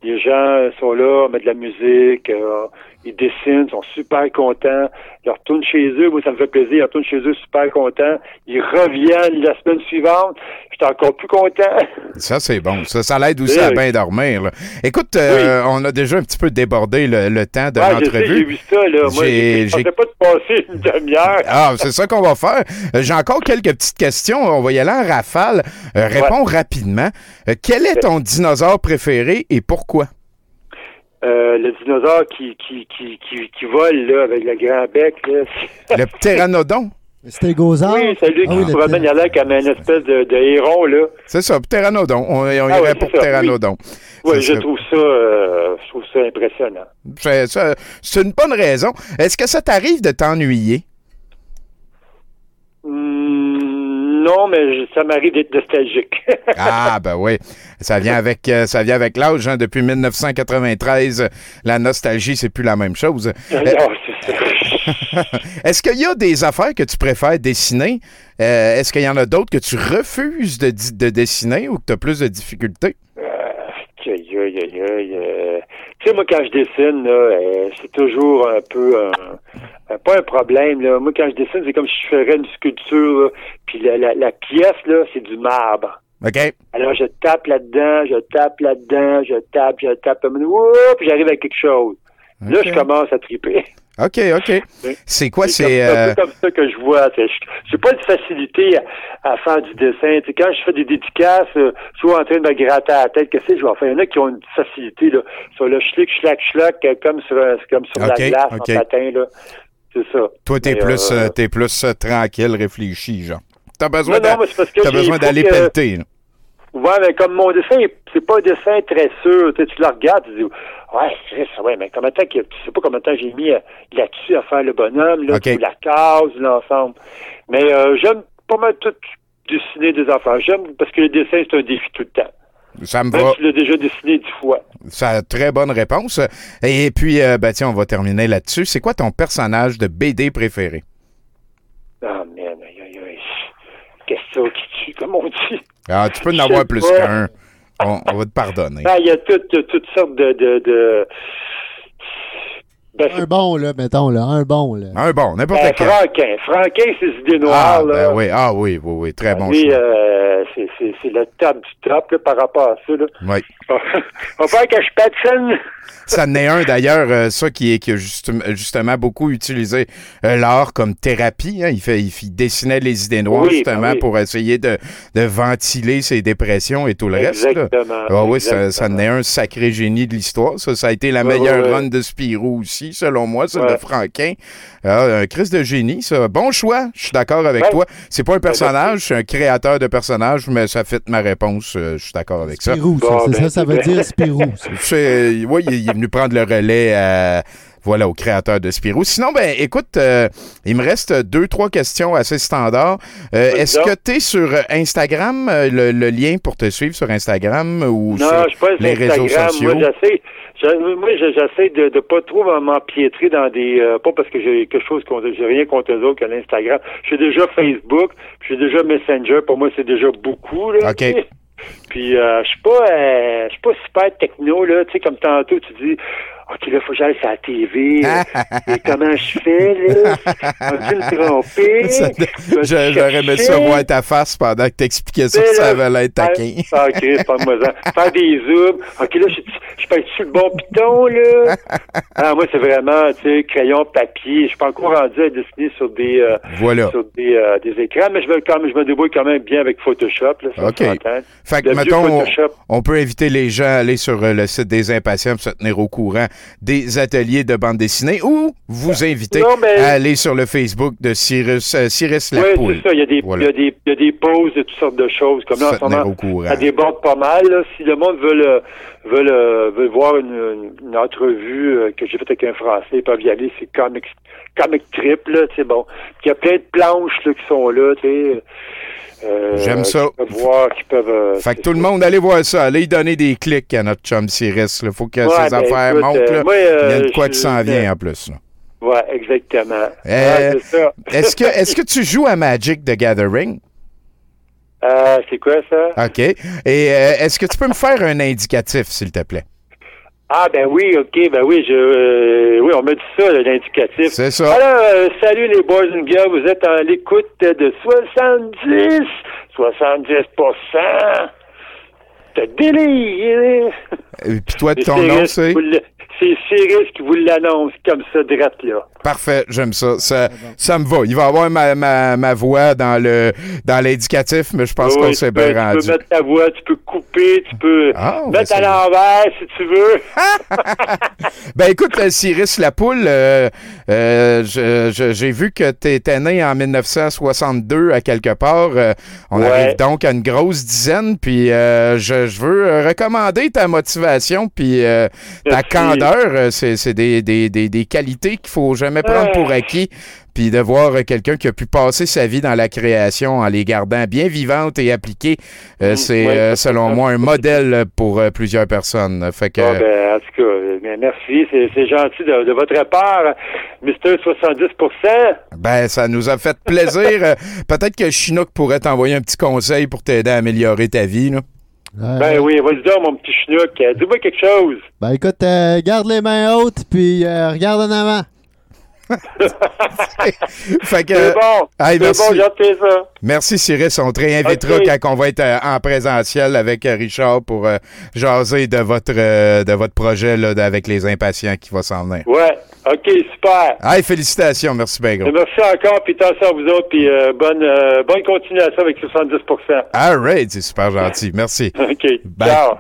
Les gens sont là, on met de la musique, euh, ils dessinent, sont super contents. Ils retournent chez eux, moi ça me fait plaisir, ils retournent chez eux super contents. Ils reviennent la semaine suivante, j'étais encore plus content. ça, c'est bon. Ça, ça l'aide aussi à bien dormir. là. Écoute, euh, on a déjà un petit peu débordé le, le temps de Ouais, sais, j'ai l'entrevue. vu ça, là. Moi, je pensais pas de passer une demi-heure. Ah, c'est ça qu'on va faire. Euh, J'ai encore quelques petites questions. On va y aller en rafale. Euh, réponds rapidement. Euh, quel est ton dinosaure préféré et pourquoi? Euh, le dinosaure qui, qui, qui, qui, qui vole, là, avec le grand bec, là. Le pteranodon. Stégosaure? Oui, c'est lui Ah qui oui, se promène, l'air comme une espèce de, de héron, là. C'est ça, pteranodon. On, on irait Ah ouais, pour ça, pteranodon. Oui, je trouve ça, euh, je trouve ça impressionnant. C'est ça- c'est une bonne raison. Est-ce que ça t'arrive de t'ennuyer? Hmm, non, mais ça m'arrive d'être nostalgique. Ah, ben oui. Ça vient avec, euh, ça vient avec l'âge. hein. Depuis 1993, la nostalgie, c'est plus la même chose. Euh, Non, c'est ça. Est-ce qu'il y a des affaires que tu préfères dessiner? Euh, Est-ce qu'il y en a d'autres que tu refuses de, de dessiner ou que tu as plus de difficultés? Euh, Tu sais, moi, quand je dessine, euh, c'est toujours un peu un- pas un problème. Là. Moi, quand je dessine, c'est comme si je ferais une sculpture. là. Puis la, la, la pièce, là, c'est du marbre. OK? Alors, je tape là-dedans, je tape là-dedans, je tape, je tape, puis j'arrive à quelque chose. Là, je commence à triper. OK, OK. C'est quoi? C'est euh, un peu comme ça que je vois. je- pas de facilité à, à faire du dessin. Tu sais, quand je fais des dédicaces, euh, je suis en train de me gratter à la tête. Qu'est-ce que je vais faire? Il y en a qui ont une facilité là, sur le schlick, schlack, schlack, euh, comme sur, un- comme sur la glace ok. en patin. Là. C'est ça. Toi, t'es plus, euh, euh, t'es plus euh, tranquille, réfléchi, genre. T'as besoin d'aller que- pelleter. là. Ouais, mais comme mon dessin, c'est pas un dessin très sûr. Tu, sais, tu le regardes, tu dis, ouais, Chris, ouais, mais combien de temps que, tu sais pas combien de temps j'ai mis euh, là-dessus à faire le bonhomme, là, la case, l'ensemble. Mais euh, j'aime pas mal tout dessiner des enfants. J'aime parce que le dessin, c'est un défi tout le temps. Ça me Même va. tu l'as déjà dessiné dix fois. Ça, très bonne réponse. Et puis, euh, ben, tiens, on va terminer là-dessus. C'est quoi ton personnage de BD préféré? Ah, man, aïe, aïe, aïe. Qu'est-ce que ça qui tue, comme on dit? Ah, tu peux en avoir plus qu'un. On, on va te pardonner. Ah, il y a toutes, toutes sortes de, de, de... Ben, Un bon, là, mettons, là. Un bon, là. Un bon, n'importe ben, quel. Franquin. Franquin, ses idées noires, Ah, là. ben oui, ah oui, oui, oui, très bon Lui, choix. euh, c'est- c'est c'est le top du top là, par rapport à ça. Là. Oui. On va que je Patson. Ça en est un d'ailleurs, euh, ça qui est qui a justement, justement beaucoup utilisé euh, l'art comme thérapie. hein. Il, fait, il, il dessinait les idées noires Oui, justement ben oui. pour essayer de, de ventiler ses dépressions et tout le reste. là. Exactement. Ah oui, ça, ça en exactement. est un sacré génie de l'histoire. Ça, ça a été la meilleure run de Spirou aussi, selon moi, celle de Ouais. Franquin. Ah, un Christ de génie, ça. Bon choix, je suis d'accord avec Ouais. toi. C'est pas un personnage, c'est un créateur de personnages, mais ça fait ma réponse. euh, je suis d'accord avec ça. Spirou, ça. Bon, ben, ça, ça veut ben. dire Spirou. oui, il il est venu prendre le relais à- voilà, au créateur de Spirou. Sinon, ben, écoute, euh, il me reste deux, trois questions assez standards. Euh, Est-ce que tu es sur Instagram, euh, le, le lien pour te suivre sur Instagram ou Non, sur je suis pas sur les réseaux sociaux? Moi, j'essaie. Je- Moi, je- j'essaie de, de pas trop m'empiétrer dans des. euh, pas parce que j'ai quelque chose contre. J'ai rien contre eux autres que l'Instagram. J'ai déjà Facebook, j'ai déjà Messenger. Pour moi, c'est déjà beaucoup. Là, OK. Puis euh, je suis pas euh, je suis pas super techno là, tu sais comme tantôt tu dis OK là faut que j'aille sur la TV. et comment je fais là? As-tu me tromper? Ça- J'aurais aimé ça voir ta face pendant que t'expliquais ça, Mais ça là, avait l'air taquin. Ah, ok, c'est pas moi ça. Faire des zooms. Ok, là, je, peux être sur le bon piton, là? Ah, moi, c'est vraiment, tu sais, crayon, papier. Je suis pas encore rendu à dessiner sur des, euh, Voilà. sur des, euh, des écrans, mais je me, quand même, je me débrouille quand même bien avec Photoshop, là. ça, OK. Fait que, mettons, on, on peut inviter les gens à aller sur euh, le site des impatients pour se tenir au courant des ateliers de bande dessinée ou vous inviter Non, mais- à aller sur le Facebook de Cyrus, euh, Cyrus Oui, Lapoule. c'est ça. Il y, a des, Voilà. il, y a des, il y a des pauses de toutes sortes de choses. Comme là, en ce moment, ça déborde pas mal. Là. Si le monde veut, le, veut, le, veut voir une, entrevue euh, que j'ai faite avec un Français, ils peuvent y aller. C'est Comic, comic Trip. Là, bon. Il y a plein de planches là, qui sont là. tu sais. Euh, J'aime ça. Qui peuvent voir, qui peuvent... euh, Fait que tout le monde, allez voir ça. Allez donner des clics à notre chum Cyrus. Il faut que Ouais, ses ben, affaires écoute, montent. euh, là. moi, Il y a de quoi qui s'en vient en plus. là. Ouais, exactement. Ouais, ça. Est-ce que, est-ce que tu joues à Magic the Gathering? C'est quoi ça? OK. Et est-ce que tu peux me faire un indicatif, s'il te plaît? Ah ben oui, ok, ben oui, je euh, oui, on m'a dit ça, l'indicatif. C'est ça. Alors, euh, salut les boys and girls, vous êtes à l'écoute de 70, 70 de délire. Et puis toi, ton nom, c'est? C'est Cyrus qui vous l'annonce comme ça, drette là. Parfait, j'aime ça. Ça, ça me va. Il va avoir ma, ma, ma voix dans le dans l'indicatif, mais je pense Oui, qu'on s'est tu peux- bien Tu rendu. peux mettre ta voix, tu peux couper, tu peux Ah, mettre à essayer. l'envers si tu veux. Ben écoute, euh, Cyrus Lapoule, euh, euh, j'ai vu que tu étais né en 1962 à quelque part. Euh, on Ouais. arrive donc à une grosse dizaine, puis euh, je, je veux recommander ta motivation, puis ta candeur. Euh, C'est des, des, des, des qualités qu'il faut jamais prendre pour acquis. Puis de voir euh, quelqu'un qui a pu passer sa vie dans la création en les gardant bien vivantes et appliquées, euh, Mm, c'est ouais, selon moi un modèle pour plusieurs personnes. Fait que, Ah, ben, en tout cas, ben, merci, c'est gentil de, de votre part, Mister 70% Ben, ça nous a fait plaisir. Peut-être que Chinook pourrait t'envoyer un petit conseil pour t'aider à améliorer ta vie. Là. Ouais. Ben oui, vas-y donc, mon petit chinook, dis-moi quelque chose. Ben écoute, euh, garde les mains hautes, puis euh, regarde en avant. fait que, C'est bon, hey, c'est merci. bon, merci Cyrus. On te réinvitera Ok. quand on va être euh, en présentiel avec euh, Richard pour euh, jaser de votre, euh, de votre projet là, avec les impatients qui va s'en venir. Ouais, ok, super. Hey, félicitations. Merci bien gros. Et Merci encore, puis attention à vous autres, puis euh, bonne, euh, bonne continuation avec 70% All right, c'est super gentil. Merci. OK, Bye. ciao.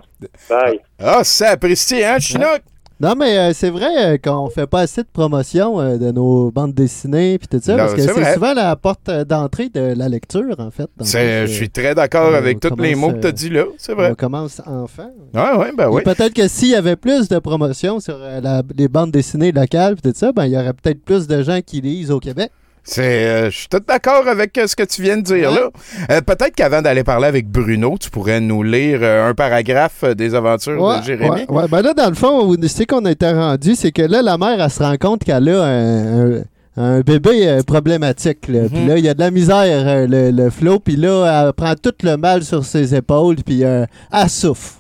Bye. Ah, ça apprécie, hein, Chinook? Non, mais euh, c'est vrai euh, qu'on fait pas assez de promotion euh, de nos bandes dessinées puis tout ça, Non, parce que c'est souvent la porte d'entrée de la lecture, en fait. Donc, euh, Je suis très d'accord avec tous les mots que tu as dit là. C'est vrai. On commence enfant. Ouais, ouais, ben oui. Peut-être que s'il y avait plus de promotion sur la- les bandes dessinées locales puis tout ça, ben il y aurait peut-être plus de gens qui lisent au Québec. C'est, euh, je suis tout d'accord avec euh, ce que tu viens de dire Ouais. là. Euh, peut-être qu'avant d'aller parler avec Bruno, tu pourrais nous lire un paragraphe des aventures Ouais, de Jérémy. ouais, ouais. Ben là, dans le fond, c'est qu'on a été rendu, c'est que là, la mère, elle se rend compte qu'elle a un, un- un bébé euh, problématique. là. Puis Mhm. là, il y a de la misère, euh, le, le flot. Puis là, elle prend tout le mal sur ses épaules. Puis euh, elle souffre.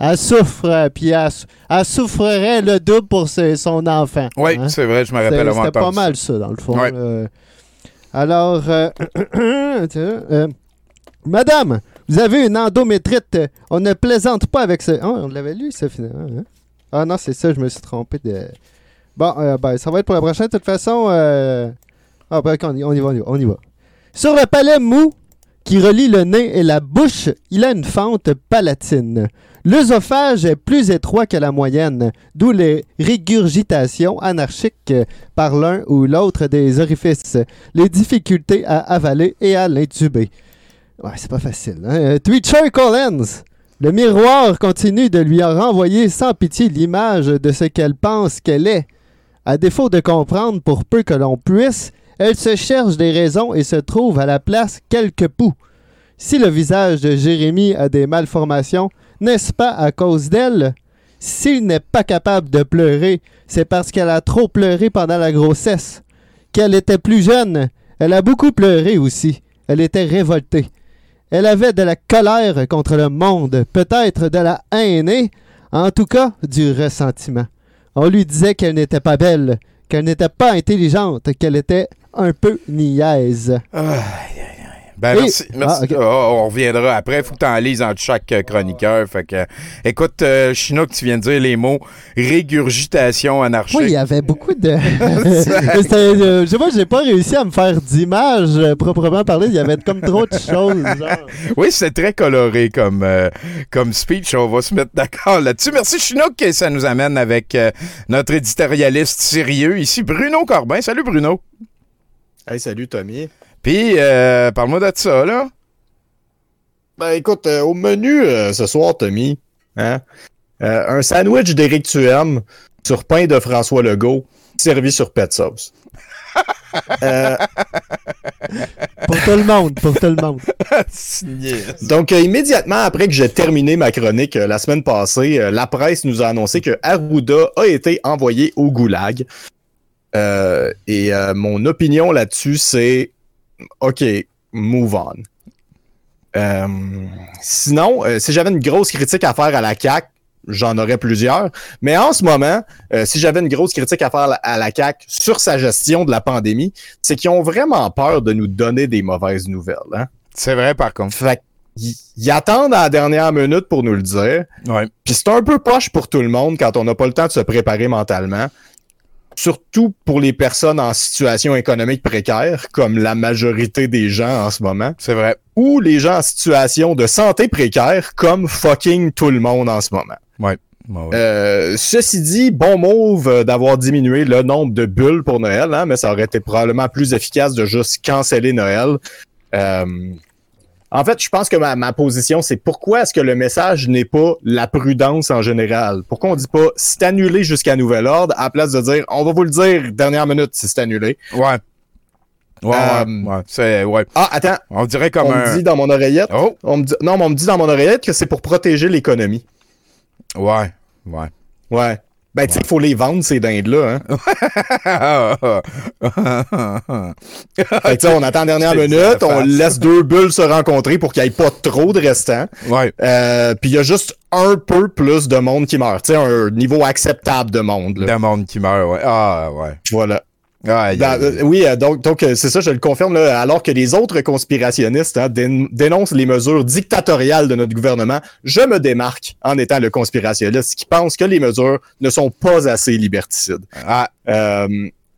Elle souffre, euh, puis elle, elle souffrerait le double pour ses- son enfant. Oui, hein. c'est vrai, je me rappelle avoir c'était pas mal ça, dans le fond. Ouais. Alors, euh, tiens, euh, Madame, vous avez une endométrite. On ne plaisante pas avec ce... Oh, on l'avait lu, ça, finalement. hein? Ah non, c'est ça, je me suis trompé de... Bon, euh, ben, ça va être pour la prochaine. De toute façon, euh... ah, ben, ok, on, y, on y va, on y va, on y va. Sur le palais mou qui relie le nez et la bouche, il a une fente palatine. L'œsophage est plus étroit que la moyenne, d'où les régurgitations anarchiques par l'un ou l'autre des orifices, les difficultés à avaler et à l'intuber. Ouais, c'est pas facile. Hein? Euh, Twitcher Collins, le miroir continue de lui renvoyer sans pitié l'image de ce qu'elle pense qu'elle est. À défaut de comprendre pour peu que l'on puisse, elle se cherche des raisons et se trouve à la place quelque poux. Si le visage de Jérémie a des malformations, n'est-ce pas à cause d'elle? S'il n'est pas capable de pleurer, c'est parce qu'elle a trop pleuré pendant la grossesse. Qu'elle était plus jeune, elle a beaucoup pleuré aussi. Elle était révoltée. Elle avait de la colère contre le monde, peut-être de la haine en tout cas, du ressentiment. On lui disait qu'elle n'était pas belle, qu'elle n'était pas intelligente, qu'elle était un peu niaise. Ben, Et- merci. merci. Ah, ok. Oh, on reviendra après. Il faut que tu en lises entre chaque euh, chroniqueur. Fait que, écoute, euh, Chinook, tu viens de dire les mots régurgitation anarchique. Oui, il y avait beaucoup de. Euh, je sais pas, j'ai pas réussi à me faire d'image euh, proprement parlé. Il y avait comme trop de choses. genre. Oui, c'est très coloré comme, euh, comme speech. On va se mettre d'accord là-dessus. Merci, Chinook. Et ça nous amène avec euh, notre éditorialiste sérieux ici, Bruno Corbin. Salut, Bruno. Hey, salut Tommy. Puis, euh, parle-moi de ça, là. Ben écoute, euh, au menu euh, ce soir, Tommy, hein, euh, un sandwich d'Éric Tuem sur pain de François Legault, servi sur pet sauce. Euh, Pour tout le monde, pour tout le monde. donc, euh, immédiatement après que j'ai terminé ma chronique euh, la semaine passée, euh, la presse nous a annoncé que Arruda a été envoyé au goulag. Euh, et euh, mon opinion là-dessus, c'est OK, move on. Euh, sinon, euh, si j'avais une grosse critique à faire à la CAC, j'en aurais plusieurs. Mais en ce moment, euh, si j'avais une grosse critique à faire à la CAC sur sa gestion de la pandémie, c'est qu'ils ont vraiment peur de nous donner des mauvaises nouvelles. Hein? C'est vrai, par contre. Fait qu'ils ils attendent à la dernière minute pour nous le dire. Ouais. Puis c'est un peu poche pour tout le monde quand on n'a pas le temps de se préparer mentalement. Surtout pour les personnes en situation économique précaire, comme la majorité des gens en ce moment. C'est vrai. Ou les gens en situation de santé précaire, comme fucking tout le monde en ce moment. Ouais. Ouais. Euh, ceci dit, bon move euh, d'avoir diminué le nombre de bulles pour Noël, hein, mais ça aurait été probablement plus efficace de juste canceller Noël. Euh, en fait, je pense que ma, ma position, c'est pourquoi est-ce que le message n'est pas la prudence en général? Pourquoi on dit pas c'est annulé jusqu'à nouvel ordre, à la place de dire on va vous le dire dernière minute si c'est annulé? Ouais. Ouais, Euh, ouais, ouais. C'est, ouais. Ah, attends, On dirait comme on un. me dit dans mon oreillette. Oh! On me dit, non, mais on me dit dans mon oreillette que c'est pour protéger l'économie. Ouais. Ouais. Ouais. Ben, tu sais, il faut les vendre, ces dindes-là. Hein? Fait que, tu sais, on attend la dernière minute, on laisse deux bulles se rencontrer pour qu'il n'y ait pas trop de restants. ouais. Euh, Puis il y a juste un peu plus de monde qui meurt. Tu sais, un niveau acceptable de monde. là. D'un monde qui meurt, ouais. Ah, ouais. Voilà. Ah, Dans- euh, oui, euh, donc donc euh, c'est ça, je le confirme. Là, alors que les autres conspirationnistes hein, dén- dénoncent les mesures dictatoriales de notre gouvernement, je me démarque en étant le conspirationniste qui pense que les mesures ne sont pas assez liberticides. ah, Euh,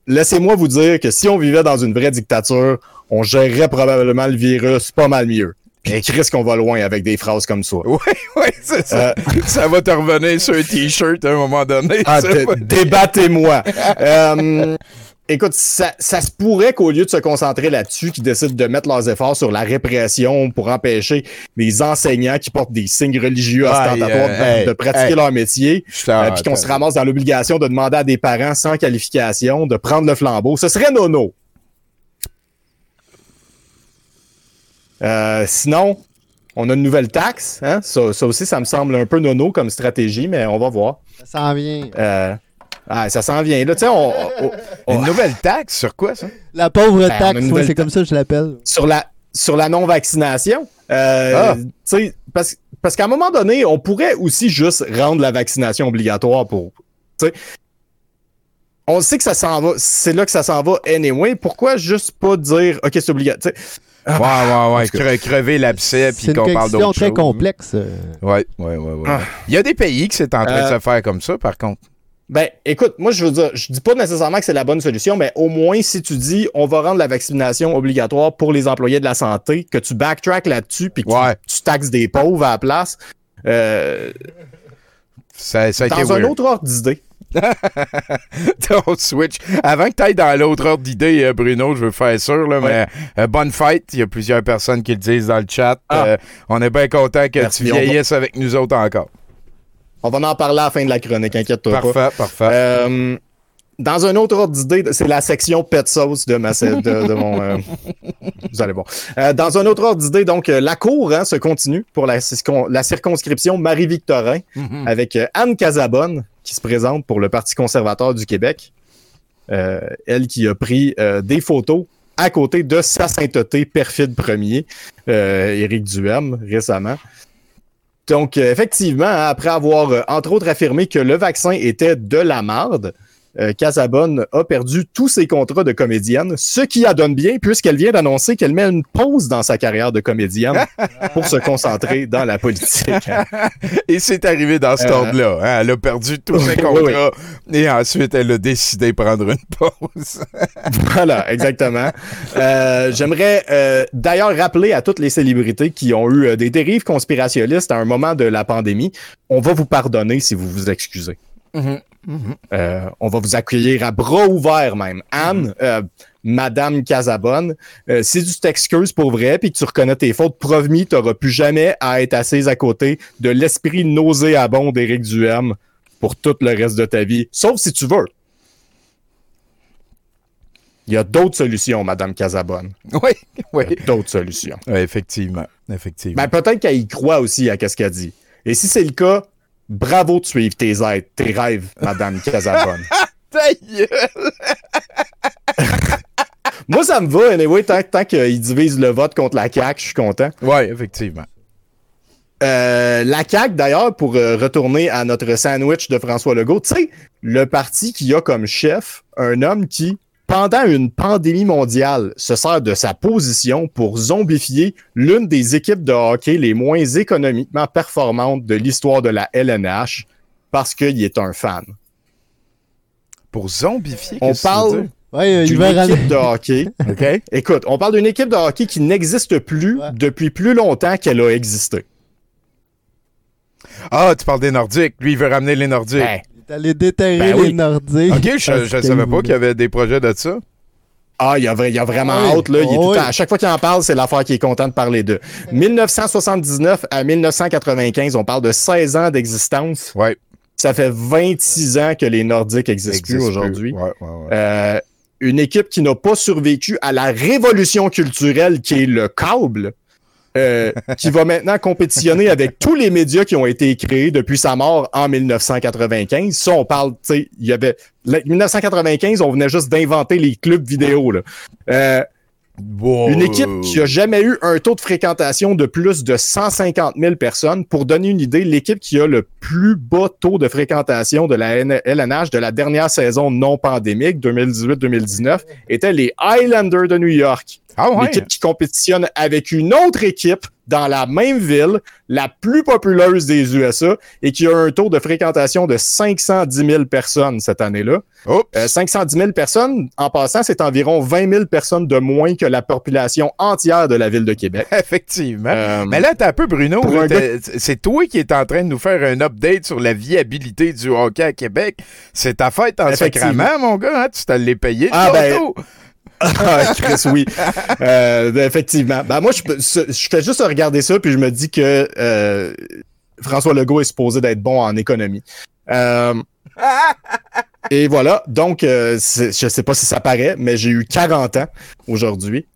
Laissez-moi vous dire que si on vivait dans une vraie dictature, on gérerait probablement le virus pas mal mieux. Puis Chris qu'on va loin avec des phrases comme ça. ouais, ouais, c'est ça. ça va te revenir sur un t-shirt à un moment donné. Ah, débattez-moi. Euh, écoute, ça, ça se pourrait qu'au lieu de se concentrer là-dessus, qu'ils décident de mettre leurs efforts sur la répression pour empêcher les enseignants qui portent des signes religieux ostentatoires de- euh, de, hey, pratiquer hey. leur métier, euh, puis qu'on se ramasse dans l'obligation de demander à des parents sans qualification de prendre le flambeau. Ce serait nono. Euh, sinon, on a une nouvelle taxe. Hein? Ça, ça aussi, ça me semble un peu nono comme stratégie, mais on va voir. Ça s'en vient. Euh, ah, ça s'en vient. Là, tu sais, on, on- on- Une nouvelle taxe sur quoi, ça? La pauvre Ben, taxe, moi, c'est comme ça que je l'appelle. sur la sur la non-vaccination. Euh, Ah. tu sais, Parce, parce qu'à un moment donné, on pourrait aussi juste rendre la vaccination obligatoire pour. tu sais. On sait que ça s'en va, c'est là que ça s'en va anyway. Pourquoi juste pas dire OK, c'est obligatoire? Ouais, ouais, ouais. En tout cas. cre- crever l'abcès puis C'est une qu'on parle question d'autre très chose. complexe. euh. Ouais, ouais, ouais, ouais. Ah. Il y a des pays qui c'est en train de Euh, se faire comme ça, par contre. Ben, écoute, moi, je veux dire, je dis pas nécessairement que c'est la bonne solution, mais au moins, si tu dis, on va rendre la vaccination obligatoire pour les employés de la santé, que tu backtrack là-dessus, puis que tu- Ouais. tu, taxes des pauvres à la place, euh, Ça, ça a été dans un weird. autre ordre d'idée. On switch. Avant que tu ailles dans l'autre ordre d'idée, euh, Bruno, je veux faire sûr, là, Ouais. mais euh, bonne fête. Il y a plusieurs personnes qui le disent dans le chat. Ah. Euh, on est bien content que Merci. tu va- vieillisses avec nous autres encore. On va en parler à la fin de la chronique, inquiète-toi pas. Parfait, parfait. Euh, dans un autre ordre d'idée, c'est la section pet sauce de, ma, de, de mon. euh, vous allez voir. Euh, dans un autre ordre d'idée, donc, la cour hein, se continue pour la, circon- la circonscription Marie-Victorin Mhm. avec Anne Casabonne qui se présente pour le Parti conservateur du Québec. Elle qui a pris des photos à côté de sa sainteté perfide premier, Éric Duhem, récemment. Donc, euh, effectivement, hein, après avoir, euh, entre autres, affirmé que le vaccin était de la marde, euh, Casabonne a perdu tous ses contrats de comédienne, ce qui adonne bien puisqu'elle vient d'annoncer qu'elle met une pause dans sa carrière de comédienne pour se concentrer dans la politique. Et c'est arrivé dans cet Euh, ordre-là. hein. Elle a perdu tous ses oui, oui. contrats et ensuite elle a décidé de prendre une pause. Voilà, exactement. Euh, J'aimerais euh, d'ailleurs rappeler à toutes les célébrités qui ont eu euh, des dérives conspirationnistes à un moment de la pandémie, on va vous pardonner si vous vous excusez. Euh, on va vous accueillir à bras ouverts même. Anne, euh, Madame Casabonne, euh, si tu t'excuses pour vrai puis que tu reconnais tes fautes, promis, tu n'auras plus jamais à être assise à côté de l'esprit nauséabond d'Éric Duhem pour tout le reste de ta vie, sauf si tu veux. Il y a d'autres solutions, Madame Casabonne. oui, oui. D'autres solutions. Oui, effectivement. Effectivement. Ben, peut-être qu'elle y croit aussi à ce qu'elle dit. Et si c'est le cas, bravo de suivre tes aides, tes rêves, Madame Casabonne. Ta gueule! Moi, ça me va, anyway, tant, tant qu'ils divisent le vote contre la CAQ, je suis content. Oui, effectivement. Euh, la CAQ, d'ailleurs, pour euh, retourner à notre sandwich de François Legault, tu sais, le parti qui a comme chef un homme qui, pendant une pandémie mondiale, se sert de sa position pour zombifier l'une des équipes de hockey les moins économiquement performantes de l'histoire de la LNH parce qu'il est un fan. Pour zombifier, On parle? Ouais, euh, d'une équipe de hockey. OK. Écoute, on parle d'une équipe de hockey qui n'existe plus Ouais. depuis plus longtemps qu'elle a existé. Ah, tu parles des Nordiques. Lui, il veut ramener les Nordiques. Ben, Est allé déterrer Ben oui. les Nordiques. OK, je, je savais pas qu'il y avait des projets de ça. Ah, il y a, vra- il y a vraiment Ah oui. hâte, là. Il est Ah tout le oui. temps- à chaque fois qu'il en parle, c'est l'affaire qui est content de parler d'eux. 1979 à 1995, on parle de 16 ans d'existence. Ouais. Ça fait 26 ans que les Nordiques existent Existe plus aujourd'hui. Ouais, ouais, ouais. Euh, une équipe qui n'a pas survécu à la révolution culturelle qui est le câble, euh, qui va maintenant compétitionner avec tous les médias qui ont été créés depuis sa mort en 1995. Ça, on parle, tu sais, il y avait... la- 1995, on venait juste d'inventer les clubs vidéo, là. Euh, Wow. une équipe qui a jamais eu un taux de fréquentation de plus de 150 000 personnes. Pour donner une idée, l'équipe qui a le plus bas taux de fréquentation de la LNH de la dernière saison non pandémique, 2018-2019, était les Highlanders de New York. Ah ouais? L'équipe qui compétitionne avec une autre équipe dans la même ville, la plus populeuse des USA, et qui a un taux de fréquentation de 510 000 personnes cette année-là. Euh, 510 000 personnes, en passant, c'est environ 20 000 personnes de moins que la population entière de la ville de Québec. Effectivement. Euh, Mais là, t'as un peu, Bruno. là, un C'est toi qui es en train de nous faire un update sur la viabilité du hockey à Québec. C'est ta fête en sacrament, mon gars. hein? Tu payé, le Ah, ben. Ah, Chris, oui. Euh, effectivement. Ben, moi, je, fais juste regarder ça, puis je me dis que euh, François Legault est supposé d'être bon en économie. Euh, et voilà. Donc, euh, c'est- je sais pas si ça paraît, mais j'ai eu 40 ans aujourd'hui.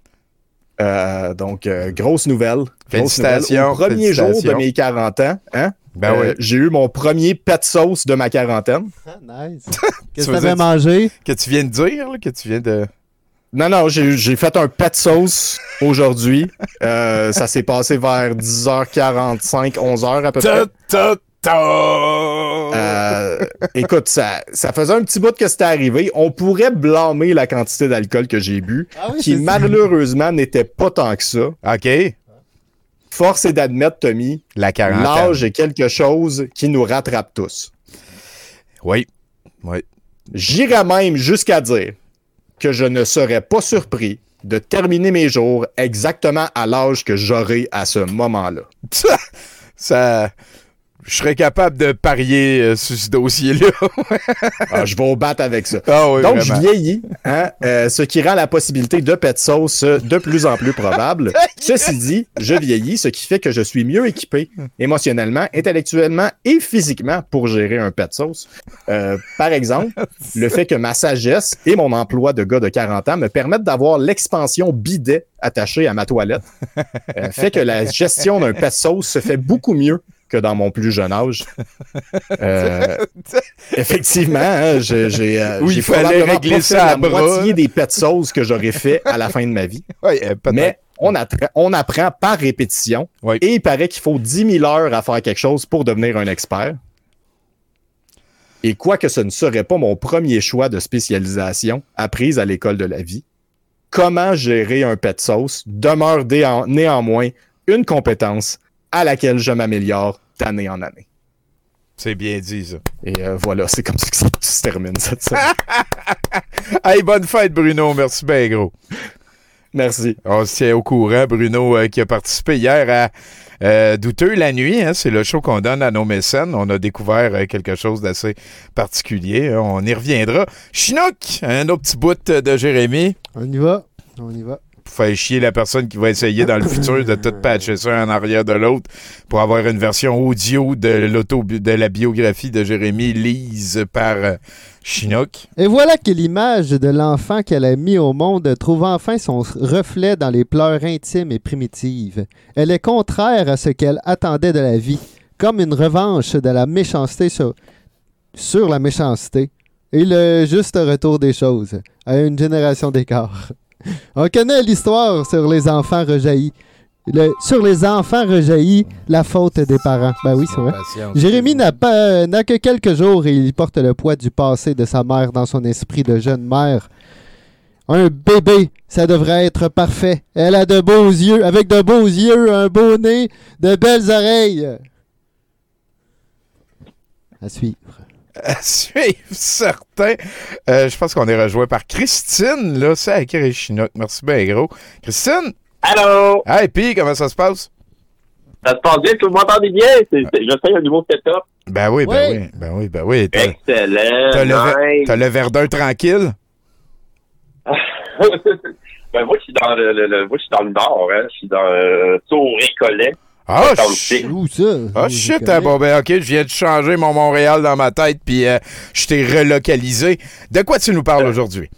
Euh, donc, euh, grosse nouvelle. Grosse Félicitations, nouvelle. Au premier jour de mes 40 ans, hein, Ben euh, oui. j'ai eu mon premier pet sauce de ma quarantaine. Ah, nice. Tu Qu'est-ce que t'avais dire- mangé? Que tu viens de dire, là, que tu viens de. Non, non, j'ai fait un pet sauce aujourd'hui. Euh, ça s'est passé vers 10h45, 11h à peu près. Ta, ta, ta. Euh, écoute, ça, ça faisait un petit bout que c'était arrivé. On pourrait blâmer la quantité d'alcool que j'ai bu, Ah oui, qui malheureusement n'était pas tant que ça. OK. Force est d'admettre, Tommy, l'âge est quelque chose qui nous rattrape tous. Oui. Oui. J'irais même jusqu'à dire que je ne serais pas surpris de terminer mes jours exactement à l'âge que j'aurai à ce moment-là. Ça, je serais capable de parier euh, sur ce dossier-là. Ah, je vais au bat avec ça. Ah oui, Donc, je vieillis, hein, euh, ce qui rend la possibilité de pet sauce euh, de plus en plus probable. Ceci dit, je vieillis, ce qui fait que je suis mieux équipé émotionnellement, intellectuellement et physiquement pour gérer un pet sauce. Euh, par exemple, le fait que ma sagesse et mon emploi de gars de 40 ans me permettent d'avoir l'expansion bidet attachée à ma toilette fait que la gestion d'un pet sauce se fait beaucoup mieux que dans mon plus jeune âge. Euh, effectivement, hein, j'ai euh, Oui, j'ai il fallait probablement pas fait ça à la bras. moitié des pet sauces que j'aurais fait à la fin de ma vie. Oui, euh. Mais on, apprend par répétition. Oui. Et il paraît qu'il faut 10 000 heures à faire quelque chose pour devenir un expert. Et quoique ce ne serait pas mon premier choix de spécialisation apprise à l'école de la vie, comment gérer un pet sauce demeure néanmoins une compétence à laquelle je m'améliore d'année en année. C'est bien dit, ça. Et euh, voilà, c'est comme ça que ça se termine cette semaine. Hey, bonne fête, Bruno. Merci bien, gros. Merci. On se tient au courant, Bruno, euh, qui a participé hier à euh, Douteux la nuit. hein, c'est le show qu'on donne à nos mécènes. On a découvert euh, quelque chose d'assez particulier. on y reviendra. Chinook, un autre petit bout de Jérémy. On y va. On y va. Pour faire chier la personne qui va essayer dans le futur de tout patcher ça en arrière de l'autre pour avoir une version audio de l'auto de la biographie de Jérémy lise par euh, Chinook. Et voilà que l'image de l'enfant qu'elle a mis au monde trouve enfin son reflet dans les pleurs intimes et primitives. Elle est contraire à ce qu'elle attendait de la vie, comme une revanche de la méchanceté sur, sur la méchanceté et le juste retour des choses à une génération d'écart. On connaît l'histoire sur les enfants rejaillis. Le- sur les enfants rejaillis, la faute des parents. Ben oui, c'est vrai. Jérémy n'a pas n'a que quelques jours et il porte le poids du passé de sa mère dans son esprit de jeune mère. Un bébé, ça devrait être parfait. Elle a de beaux yeux, avec de beaux yeux, un beau nez, de belles oreilles. À suivre. À suivre, certain. Euh, je pense qu'on est rejoint par Christine, là, sacré Chinook. Merci bien, gros. Christine? Allô? Hey, puis, comment ça se passe? Ça se passe bien? Tout le monde m'entendez bien? C'est- c'est- J'essaie un nouveau setup. Ben oui, ben Oui. oui, ben oui, ben oui. T'as, Excellent. t'as le, nice. t'as le Verdun tranquille? ben, moi, je suis dans le, le- le- moi, je suis dans le nord, hein. Je suis dans euh, Tour-Récollet. Ah, le shit. Ah, shit, hein, bon, ben, ok, je viens de changer mon Montréal dans ma tête, puis euh, je t'ai relocalisé. De quoi tu nous parles aujourd'hui?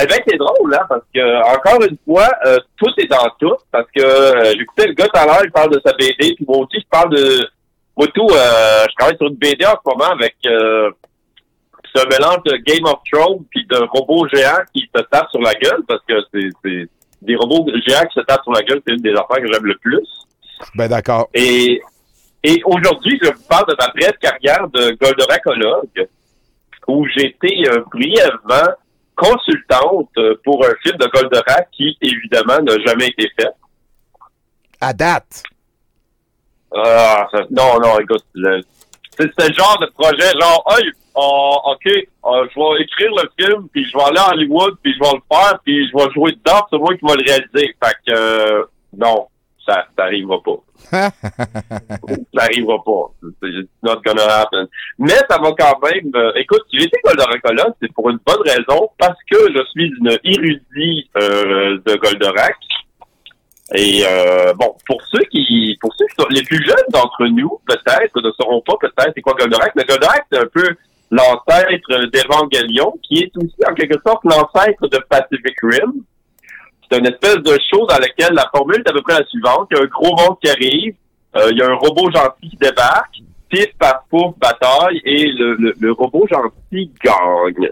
Eh ben, c'est drôle, hein, parce que, encore une fois, euh, tout est dans tout, parce que euh, j'écoutais le gars tout à l'heure, il parle de sa BD, puis moi aussi, je parle de... Moi, tout, euh, je travaille sur une BD en ce moment avec euh, ce mélange de Game of Thrones puis de robots géants qui se tapent sur la gueule, parce que c'est c'est des robots géants qui se tapent sur la gueule, c'est une des affaires que j'aime le plus. Ben, d'accord. Et, et aujourd'hui, je vous parle de ma brève carrière de goldoracologue, où j'ai été euh, brièvement consultante euh, pour un film de Goldorak qui, évidemment, n'a jamais été fait. À date? Ah, ça- non, non, écoute, c'est le genre de projet, genre, hey, oh, OK, euh, je vais écrire le film, puis je vais aller à Hollywood, puis je vais le faire, puis je vais jouer dedans, c'est moi qui vais le réaliser. Fait que, euh, non, ça n'arrivera pas. ça arrivera pas. C'est not gonna happen. Mais ça va quand même. euh, écoute, si j'ai été Goldorakologue, c'est pour une bonne raison, parce que je suis une érudit euh, de Goldorak. Et euh, bon, pour ceux qui, pour ceux qui sont les plus jeunes d'entre nous, peut-être ne sauront pas peut-être c'est quoi Goldorak. Mais Goldorak, c'est un peu l'ancêtre d'Evangelion, qui est aussi en quelque sorte l'ancêtre de Pacific Rim. C'est une espèce de show dans lequel la formule est à peu près la suivante. Il y a un gros monde qui arrive, euh, il y a un robot gentil qui débarque, pif, paf, pouf, bataille, et le, le, le robot gentil gagne.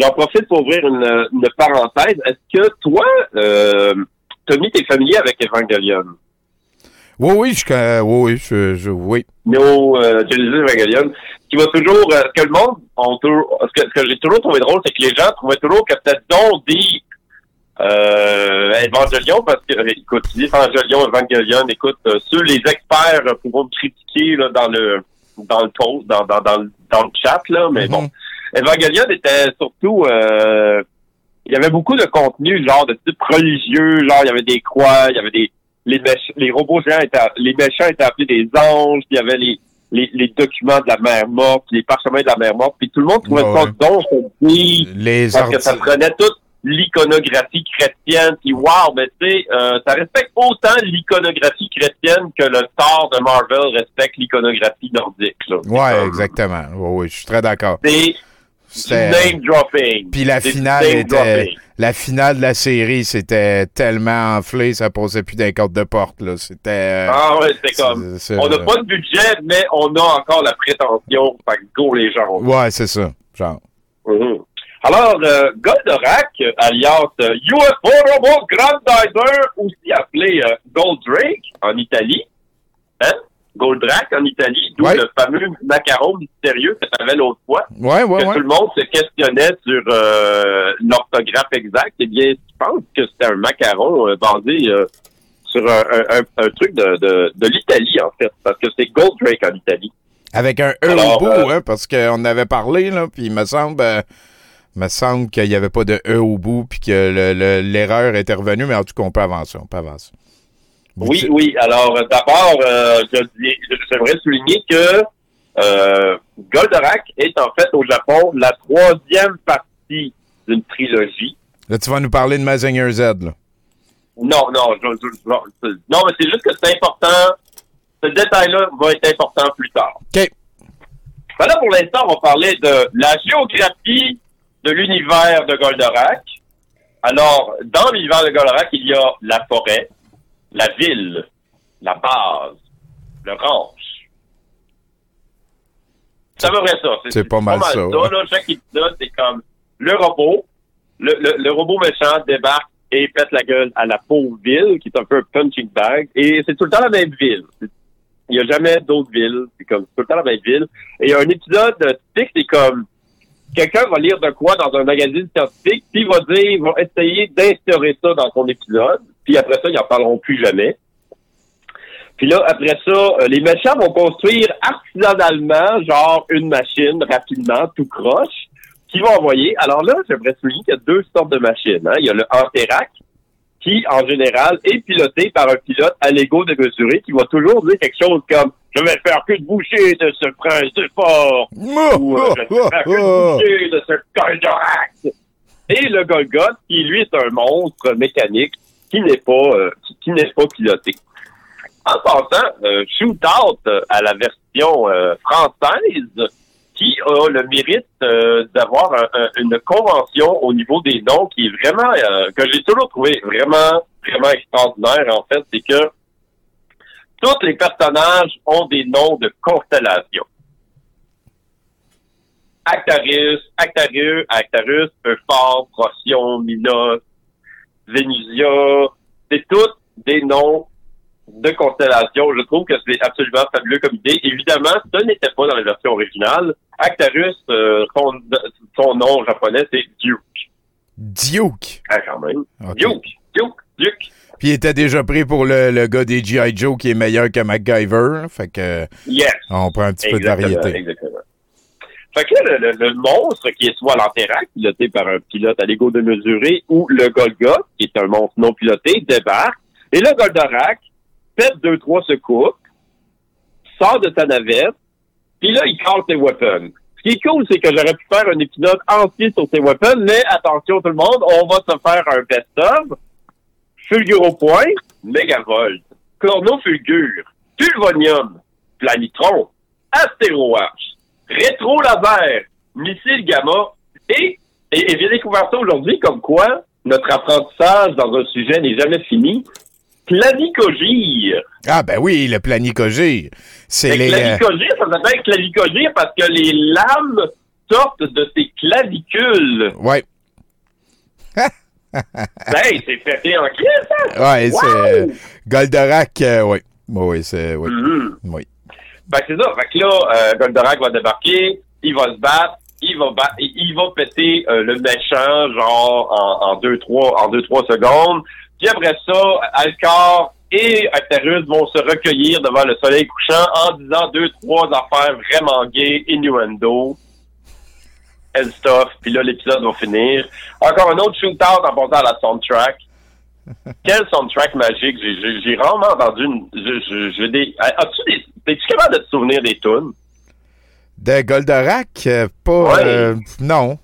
j'en profite pour ouvrir une, une parenthèse. Est-ce que toi, euh, Tommy, t'es familier avec Evangelion? Oui, oui, je, oui, oui, je, je- oui. Néo euh, Evangelion, qui va toujours, euh, ce que le monde, toujours- ce que, ce que j'ai toujours trouvé drôle, c'est que les gens trouvaient toujours que c'était donc dit euh, Evangelion, parce que, écoute, Evangelion, Evangelion, écoute, euh, ceux, les experts euh, pourront me critiquer là, dans le dans le post, dans, dans, dans, le- dans le chat, là, mais bon. Evangelion était surtout euh, il y avait beaucoup de contenu genre de type religieux, genre il y avait des croix, il y avait des les les robots géants étaient les méchants étaient appelés des anges, puis il y avait les les, les documents de la mer morte, les parchemins de la mer morte, puis tout le monde trouvait Ouais, ça ouais. donc dit Les parce que ça prenait toute l'iconographie chrétienne, puis wow, mais tu sais, euh, ça respecte autant l'iconographie chrétienne que le Thor de Marvel respecte l'iconographie nordique. Là. Ouais, exactement. Oui, oui, je suis très d'accord. C'est C'était- name dropping. Puis la finale était. La finale de la série, c'était tellement enflé, ça posait plus d'un corde de porte, là. C'était. euh, Ah ouais, c'est comme. On n'a pas de budget, mais on a encore la prétention. Fait que go les gens. Ouais, c'est ça. Genre. Mhm. Alors, euh, Goldorak, euh, alias euh, UFO Robot Grandizer, aussi appelé euh, Goldrake en Italie, hein? Goldrake en Italie, d'où Ouais. le fameux macaron mystérieux que tu avais l'autre fois, Ouais, ouais, que tout le monde se questionnait sur euh, l'orthographe exact. Eh bien, je pense que c'était un macaron euh, basé euh, sur un, un- truc de, de, de l'Italie, en fait, parce que c'est Goldrake en Italie. Avec un E au bout, euh, hein, parce qu'on avait parlé, là, puis il me semble. Me semble qu'il n'y avait pas de E au bout, puis que le- le- l'erreur était revenue, mais en tout cas, on peut avancer, on peut avancer. Vous- Oui, oui. Alors, d'abord, euh, j'aimerais souligner que euh, Goldorak est en fait au Japon la troisième partie d'une trilogie. Là, tu vas nous parler de Mazinger Z, là. Non, non, je- je- je- non, mais c'est juste que c'est important. Ce détail-là va être important plus tard. OK. Ben là, pour l'instant, on va parler de la géographie de l'univers de Goldorak. Alors, dans l'univers de Goldorak, il y a la forêt, la ville, la base, le ranch. Ça me vrai ça. C'est pas mal ça, ouais. là. Chaque épisode, c'est comme le robot, le, le, le robot méchant débarque et pète la gueule à la pauvre ville, qui est un peu un punching bag. Et c'est tout le temps la même ville. Il n'y a jamais d'autres villes. C'est comme tout le temps la même ville. Et il y a un épisode euh, typique, c'est comme quelqu'un va lire de quoi dans un magazine scientifique, puis va dire, va essayer d'instaurer ça dans son épisode, puis après ça, ils en parleront plus jamais. Puis là, après ça, euh, les méchants vont construire artisanalement, genre une machine, rapidement, tout croche, qu'ils vont envoyer. Alors là, j'aimerais souligner qu'il y a deux sortes de machines. Hein. Il y a le Anterac, qui, en général, est piloté par un pilote à l'ego démesuré, qui va toujours dire quelque chose comme « Je vais faire que de boucher de ce prince de fort » ou euh, « Je vais faire que de boucher de ce Goldorak ». Et le Golgoth, qui, lui, est un monstre mécanique qui n'est pas, euh, qui, qui n'est pas piloté. En passant, euh, Shootout euh, à la version française, qui a le mérite euh, d'avoir un- un- une convention au niveau des noms qui est vraiment, euh, que j'ai toujours trouvé vraiment, vraiment extraordinaire, en fait, c'est que tous les personnages ont des noms de constellations. Actarus, Actarus, Actarus, Euphor, Procyon, Minos, Vénusia, c'est tous des noms de constellations. Je trouve que c'est absolument fabuleux comme idée. Évidemment, ce n'était pas dans la version originale. Actarus, euh, son, son nom japonais, c'est Duke. Duke. Ah, quand même. Duke, Duke, Duke. Puis il était déjà pris pour le, le gars des G.I. Joe qui est meilleur que MacGyver. Fait que Yes. on prend un petit peu de variété. Exactement. Fait que là, le, le- le monstre qui est soit l'Anterac, piloté par un pilote à l'ego de mesurer, ou le Golgoth, qui est un monstre non piloté, débarque. Et le Goldorak fait deux, trois secours, sort de sa navette, puis là, il casse ses weapons. Ce qui est cool, c'est que j'aurais pu faire un épisode entier sur ses weapons, mais attention tout le monde, on va se faire un best-of. Fulgure au point, Megavolt, Cornofulgure, Pulvonium, Planitron, Astéroarche, Rétro Laser, Missile Gamma et, et, et j'ai découvert ça aujourd'hui comme quoi notre apprentissage dans un sujet n'est jamais fini. Clanicogire. Ah ben oui, le planicogire. C'est les. euh, Clanicogire, ça s'appelle Clanicogire parce que les lames sortent de ses clavicules. Ouais. hey, c'est fait en crise, ça! Ouais, Wow! c'est. euh, Goldorak, euh, oui. Oui, c'est. Oui. Oui. Ben, c'est ça. Fait que là, euh, Goldorak va débarquer, il va se battre, il va battre, il va péter euh, le méchant, genre, en, en deux, trois, en deux, trois secondes. Puis après ça, Alcor et Actarus vont se recueillir devant le soleil couchant en disant deux, trois affaires vraiment gays, innuendo, and stuff. Puis là, l'épisode va finir. Encore un autre shootout en passant à la soundtrack. Quel soundtrack magique. J'ai- rarement entendu une... je- des... As-tu des... Es-tu capable de te souvenir des tunes? De Goldorak, euh, pas. Ouais. euh, non.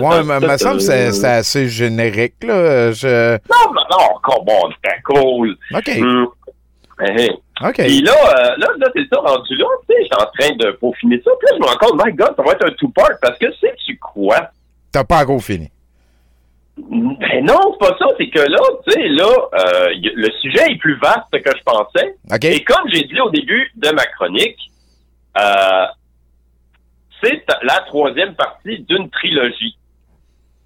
Ouais, mais me semble que c'est- assez générique, là. Euh, Je... Non, mais non, encore bon, c'était cool. OK. Hum. Eh, eh. OK. Puis là, euh, là, là c'est ça, rendu là, tu sais, j'étais en train de peaufiner ça. Puis là, je me rends compte, my God, ça va être un two-part parce que sais-tu quoi? T'as pas encore fini. Ben non, c'est pas ça. C'est que là, tu sais, là, euh, le sujet est plus vaste que je pensais. OK. Et comme j'ai dit au début de ma chronique, euh, c'est la troisième partie d'une trilogie.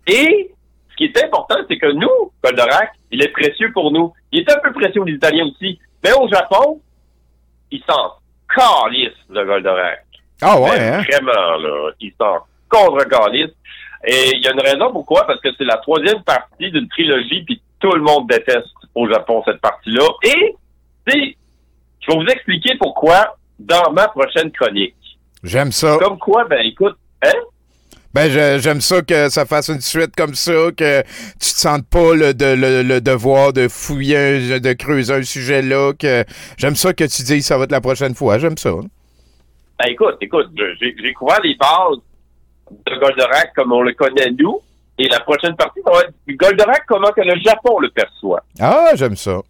Et ce qui est important, c'est que nous, Goldorak, il est précieux pour nous. Il est un peu précieux aux Italiens aussi. Mais au Japon, ils s'en calissent, le Goldorak. Ah ouais, Mais hein? Vraiment, là. Ils s'en contre calissent. Et il y a une raison pourquoi, parce que c'est la troisième partie d'une trilogie, puis tout le monde déteste au Japon cette partie-là. Et, tu sais, je vais vous expliquer pourquoi dans ma prochaine chronique. J'aime ça. Comme quoi, ben écoute, hein? Ben, j'aime ça que ça fasse une suite comme ça, que tu te sentes pas le, de- le, le devoir de fouiller, de creuser un sujet là, que j'aime ça que tu dises ça va être la prochaine fois. J'aime ça. Ben écoute, écoute, j'ai couvert les bases de Goldorak comme on le connaît nous. Et la prochaine partie, ça va être Goldorak comment que le Japon le perçoit. Ah, j'aime ça.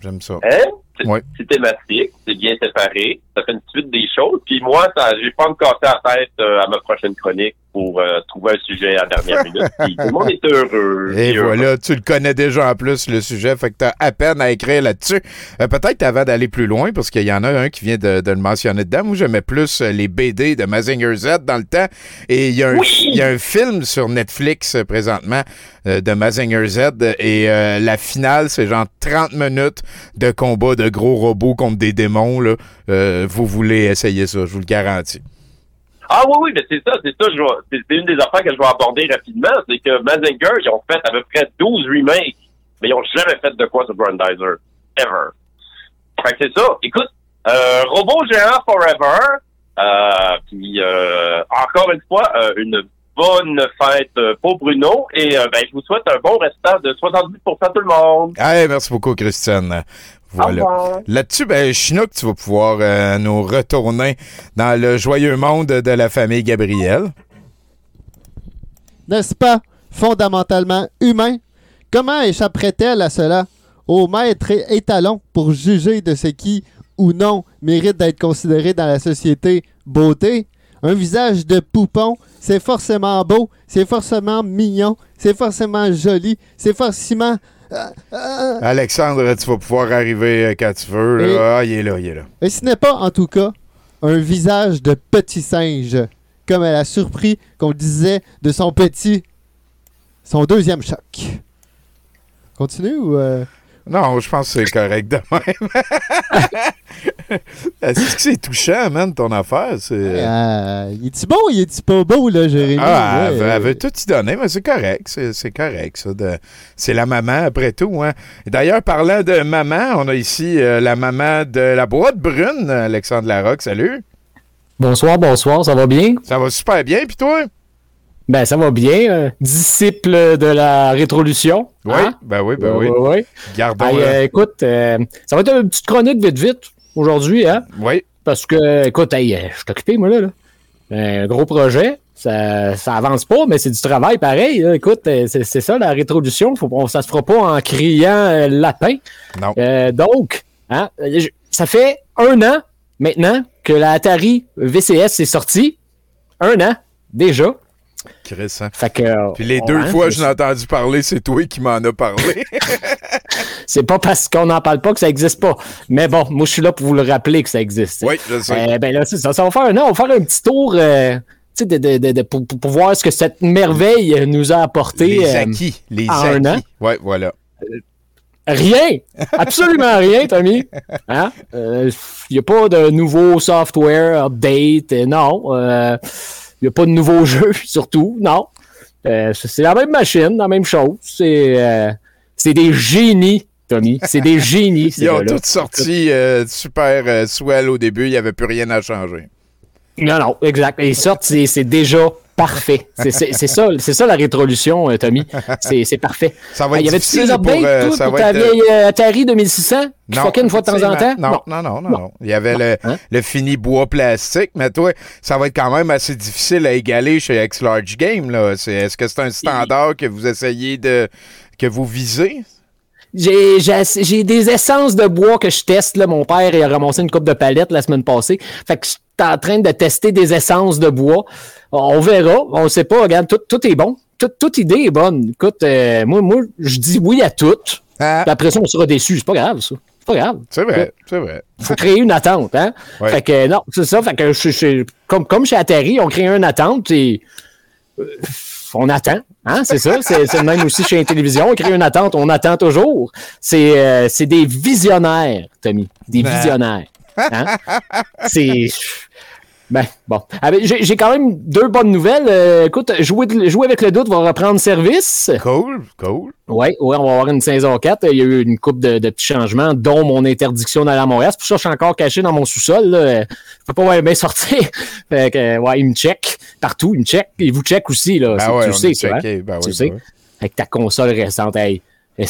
J'aime ça. Hein? C'est Ouais. thématique, c'est bien séparé, ça fait une suite des choses. Puis moi, ça, j'ai pas me casser la tête euh, à ma prochaine chronique pour euh, trouver un sujet à la dernière minute. Puis tout le monde est heureux. Et heureux. voilà, tu le connais déjà en plus, le sujet, fait que t'as à peine à écrire là-dessus. Euh, Peut-être avant d'aller plus loin, parce qu'il y en a un qui vient de, de le mentionner dedans. Moi, j'aimais plus les BD de Mazinger Z dans le temps. Et il y a un, il y a un film sur Netflix présentement de Mazinger Z. Et la finale, c'est genre 30 minutes de combat de gros robots contre des démons. Là. Euh, vous voulez essayer ça, je vous le garantis. Ah oui, oui, mais c'est ça, c'est ça, c'est une des affaires que je vais aborder rapidement, c'est que Mazinger, ils ont fait à peu près 12 remakes, mais ils ont jamais fait de quoi sur Brandizer. Ever. Fait que c'est ça. Écoute, euh, Robot Géant Forever, euh, puis euh, encore une fois, euh, une bonne fête pour Bruno, et ben, je vous souhaite un bon restant de 70% tout le monde. Hey, merci beaucoup, Christiane. Voilà. Là-dessus, ben, Chinook, tu vas pouvoir euh, nous retourner dans le joyeux monde de la famille Gabriel. N'est-ce pas fondamentalement humain? Comment échapperait-elle à cela? Au maître et étalon pour juger de ce qui ou non mérite d'être considéré dans la société beauté? Un visage de poupon, c'est forcément beau, c'est forcément mignon, c'est forcément joli, c'est forcément... Alexandre, tu vas pouvoir arriver euh, quand tu veux. là. Et- Ah, il est là, il est là. Et ce n'est pas, en tout cas, un visage de petit singe, comme elle a surpris qu'on disait de son petit... son deuxième choc. Continue ou... euh? Non, je pense que c'est correct de même. Est-ce que c'est touchant, man, ton affaire? C'est... Euh, il est-tu beau, il est-tu pas beau, là, Jérémy? Ah, elle veut, elle euh, veut tout y donner, mais c'est correct. C'est, c'est correct, ça. de- c'est la maman, après tout. Hein. D'ailleurs, parlant de maman, on a ici euh, la maman de la boîte brune, Alexandre Larocque. Salut. Bonsoir, bonsoir, ça va bien? Ça va super bien, puis toi? Ben, ça va bien. euh, disciple de la rétrolution. Oui, hein? ben oui, ben oui. Gardons. Euh, euh, écoute, euh, ça va être une petite chronique vite vite aujourd'hui, hein? Oui. Parce que, écoute, hey, euh, je suis occupé, moi, là. là. Un gros projet. Ça, ça avance pas, mais c'est du travail pareil. là. Écoute, euh, c'est c'est ça la rétrolution. Faut, on- ça se fera pas en criant euh, lapin. Non. Euh, donc, hein, je- ça fait un an maintenant que la Atari VCS est sortie. Un an, déjà. Chris, hein? Fait que, euh, Puis les deux hein, fois que je l'ai entendu parler, c'est toi qui m'en as parlé. C'est pas parce qu'on n'en parle pas que ça existe pas. Mais bon, moi, je suis là pour vous le rappeler que ça existe. oui, je sais. Euh, ben là, c'est ça. Ça va faire, non, on va faire un petit tour euh, de, de- de- pour, pour- voir ce que cette merveille nous a apporté. les acquis. Les en un an. acquis. Ouais, voilà. Rien! Absolument rien, Tommy. Il n'y a pas de nouveau software, update, euh, non. Il n'y a pas de nouveau jeu, surtout, non. Euh, c'est la même machine, la même chose. C'est euh, des génies, Tommy. C'est des génies, ces Ils ont tous sorti euh, super swell au début, il n'y avait plus rien à changer. Non, non, exact. Ils sortent, c'est déjà parfait. C'est ça, c'est ça la rétrolution, euh, Tommy. C'est parfait. Ça va Ah, y avait difficile des updates, euh, toi, pour ta vieille euh, Atari 2600 qui fuckait une fois de temps en temps? Non, non, non, non, non. Il y avait le, Hein? le fini bois plastique, mais toi, ça va être quand même assez difficile à égaler chez X-Large Game. Est-ce que c'est un standard que vous essayez de. que vous visez? J'ai des essences de bois que je teste. Là. Mon père il a ramassé une coupe de palettes la semaine passée. Fait que en train de tester des essences de bois. On verra. On sait pas. Regarde, tout, tout est bon. Tout- toute idée est bonne. Écoute, euh, moi, moi, je dis oui à tout. Puis après ça, on sera déçu. C'est pas grave, ça. C'est pas grave. Ah, C'est vrai, c'est vrai. faut créer une attente, hein? Ouais. Fait que non, c'est ça. Fait que je, je- comme, comme chez Atari, on crée une attente et euh, on attend. Hein? C'est ça. C'est même aussi chez la télévision. On crée une attente, on attend toujours. C'est euh, des visionnaires, Tommy. Des Ben. visionnaires. Hein? C'est. Ben, bon. Ah, ben, J'ai quand même deux bonnes nouvelles. Euh, écoute, jouer, jouer avec le doute va reprendre service. Cool, cool. Oui, ouais, on va avoir une saison 4. Il y a eu une couple de, de petits changements, dont mon interdiction d'aller à Montréal. C'est pour ça que je suis encore caché dans mon sous-sol. Je peux pas bien sortir. Fait que, euh, ouais, il me check partout. Il me check. Il vous check aussi. Là. Ben ouais, tu sais, ça, hein? Ben tu oui, sais. ben oui. Avec ta console récente. Hey, il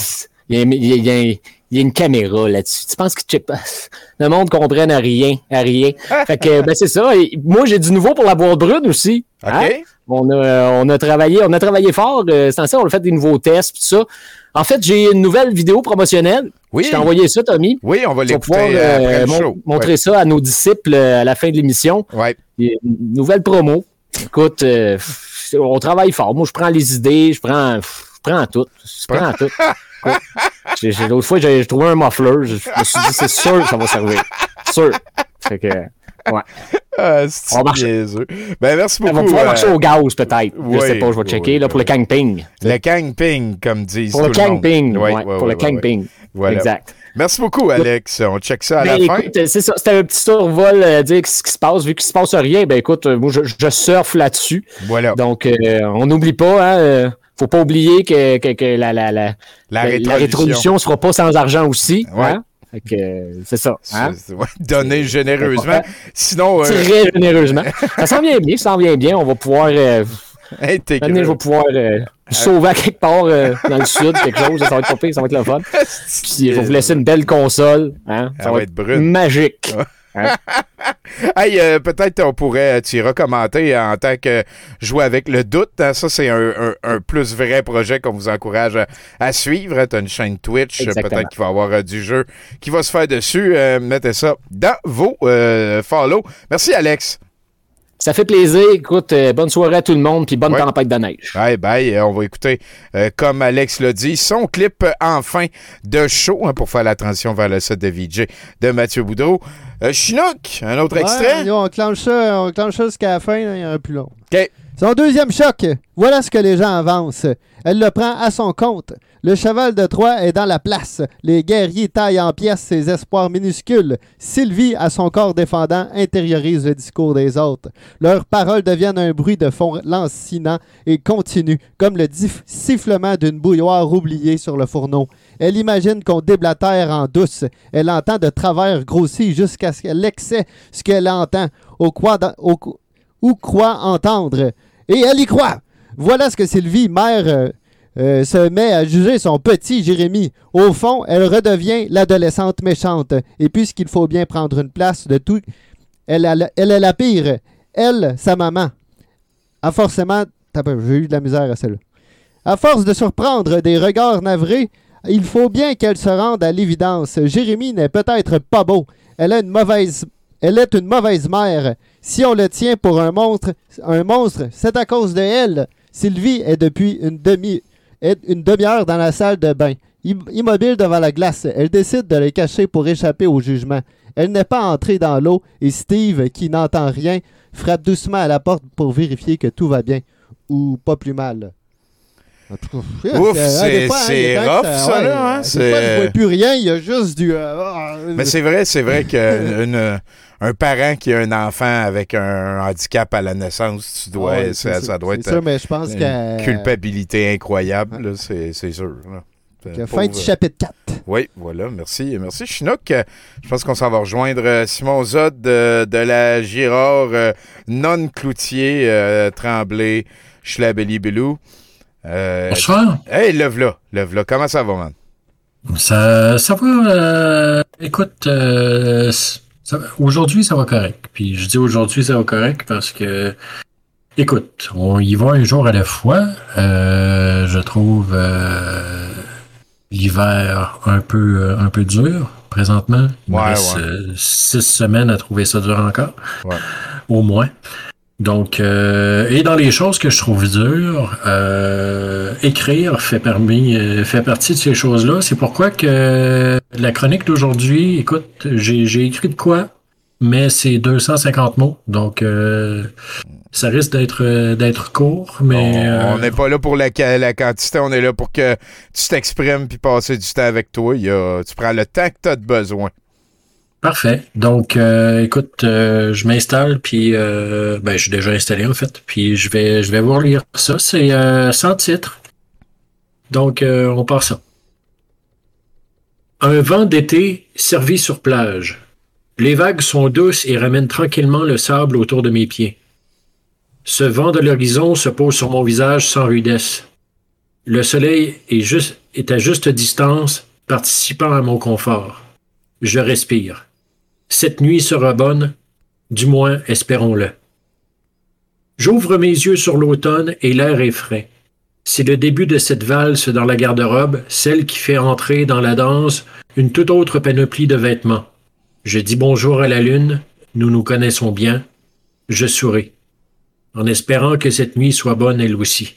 y a, il y a- il y a- une caméra là-dessus. Tu penses que tu? Le monde comprenne à rien, à rien. Fait que, ben, c'est ça. Et moi, j'ai du nouveau pour la boîte brune aussi. hein? OK. On a, on a travaillé, on a travaillé fort. Euh, c'est en ça, on a fait des nouveaux tests, tout ça. En fait, j'ai une nouvelle vidéo promotionnelle. Oui. Je t'ai envoyé ça, Tommy. Oui, on va l'écouter pouvoir euh, après le show. montrer ça à nos disciples euh, à la fin de l'émission. Ouais. Une nouvelle promo. Écoute, euh, on travaille fort. Moi, je prends les idées, je prends, je prends tout. Je prends tout. L'autre fois, j'ai trouvé un muffler. Je, je me suis dit, c'est sûr que ça va servir. Sûr. Fait que, ouais. C'est On va marcher. Ben, merci On va beaucoup. pouvoir euh, marcher au gaz, peut-être. oui, je sais pas, je vais checker oui, là, pour le camping. Le camping, comme disent Pour le tout camping, Ouais, ouais, pour le camping. Voilà. Exact. Merci beaucoup, Alex. On check ça à Ben, la fin. écoute, c'est ça, c'était un petit survol, euh, dire ce qui se passe. Vu qu'il se passe rien, ben écoute, euh, moi je, je surfe là-dessus. Voilà. Donc, euh, on n'oublie pas, hein, euh, faut pas oublier que, que, que la, la, la, La la- rétrolution. rétrolution se fera pas sans argent aussi. Ouais. Hein? Euh, c'est ça. Hein? Ouais, Donner généreusement. Sinon, euh, Très généreusement. ça s'en vient bien, ça s'en vient bien. On va pouvoir. Euh, hey, t'es Maintenant, je vais pouvoir euh, sauver à quelque part euh, dans le sud, quelque chose. Ça va être pas ça va être le fun. Puis, il va vous laisser une belle console. Hein? Ça Elle va, va être, être brune. magique. Hein? Hey, euh, peut-être on pourrait t'y recommander en tant que jouer avec le doute. hein. Ça, c'est un, un- un plus vrai projet qu'on vous encourage à, à suivre. Tu as une chaîne Twitch, euh, peut-être qu'il va y avoir euh, du jeu qui va se faire dessus. Euh, mettez ça dans vos euh, follow. Merci, Alex. Ça fait plaisir. Écoute, euh, bonne soirée à tout le monde, puis bonne Ouais. tempête de neige. Bye bye. Euh, On va écouter, euh, comme Alex l'a dit, son clip euh, enfin de show hein, pour faire la transition vers le set de VJ de Mathieu Boudreau. Euh, Chinook, un autre extrait. On clenche ça, on clenche ça jusqu'à la fin, là, il y en a plus long. OK. Son deuxième choc. Voilà ce que les gens avancent. Elle le prend à son compte. Le cheval de Troie est dans la place. Les guerriers taillent en pièces ses espoirs minuscules. Sylvie, à son corps défendant, intériorise le discours des autres. Leurs paroles deviennent un bruit de fond lancinant et continu, comme le sifflement d'une bouilloire oubliée sur le fourneau. Elle imagine qu'on déblatère en douce. Elle entend de travers grossir jusqu'à ce qu'elle excès ce qu'elle entend. Au quoi ou croit entendre. Et elle y croit. Voilà ce que Sylvie, mère, euh, euh, se met à juger son petit Jérémie. Au fond, elle redevient l'adolescente méchante. Et puisqu'il faut bien prendre une place de tout, elle, elle est la pire. Elle, sa maman, a forcément... J'ai eu de la misère à celle-là. À force de surprendre des regards navrés, il faut bien qu'elle se rende à l'évidence. Jérémie n'est peut-être pas beau. Elle est une mauvaise mère. Si on le tient pour un monstre, un monstre, c'est à cause de elle. Sylvie est depuis une demi une demi-heure dans la salle de bain. Im- Immobile devant la glace, elle décide de le cacher pour échapper au jugement. Elle n'est pas entrée dans l'eau et Steve, qui n'entend rien, frappe doucement à la porte pour vérifier que tout va bien. Ou pas plus mal. Ouf, c'est- fois, hein, rough, ça, là, hein, c'est- vois plus rien, il y a juste du... euh, ah, Mais c'est vrai, c'est vrai qu'un un parent qui a un enfant avec un handicap à la naissance, tu dois, Ouais, ça, doit être sûr, mais je pense une culpabilité incroyable, là, c'est c'est sûr. là. Fin du chapitre 4. Oui, voilà, merci. Merci, Chinook. Euh, Je pense qu'on s'en va rejoindre euh, Simon Zod de, de la Girard non-cloutier euh, Tremblay Schlabelly Belou. Euh, Bonsoir. Hey, lève là. Comment ça va, man? Ça, ça va. euh, écoute, euh, aujourd'hui, ça va correct. Puis je dis aujourd'hui, ça va correct parce que, écoute, on y va un jour à la fois. Euh, je trouve l'hiver un peu, un peu dur présentement. Il me reste ouais. six semaines à trouver ça dur encore, Ouais. au moins. Donc, euh, et dans les choses que je trouve dures, euh, écrire fait, euh, fait partie de ces choses-là. C'est pourquoi que la chronique d'aujourd'hui, écoute, j'ai écrit de quoi, mais c'est 250 mots. Donc, euh, ça risque d'être euh, d'être court, mais... On euh, n'est pas là pour la, la quantité, on est là pour que tu t'exprimes puis passer du temps avec toi. Il y a- tu prends le temps que tu as de besoin. Parfait. Donc, euh, écoute, euh, je m'installe, puis euh, ben, je suis déjà installé en fait, puis je vais, je vais vous lire ça. C'est euh, sans titre. Donc, euh, on part ça. Un vent d'été servi sur plage. Les vagues sont douces et ramènent tranquillement le sable autour de mes pieds. Ce vent de l'horizon se pose sur mon visage sans rudesse. Le soleil est, juste, est à juste distance, participant à mon confort. Je respire. Cette nuit sera bonne, du moins espérons-le. J'ouvre mes yeux sur l'automne et l'air est frais. C'est le début de cette valse dans la garde-robe, celle qui fait entrer dans la danse une toute autre panoplie de vêtements. Je dis bonjour à la lune, nous nous connaissons bien. Je souris, en espérant que cette nuit soit bonne elle aussi.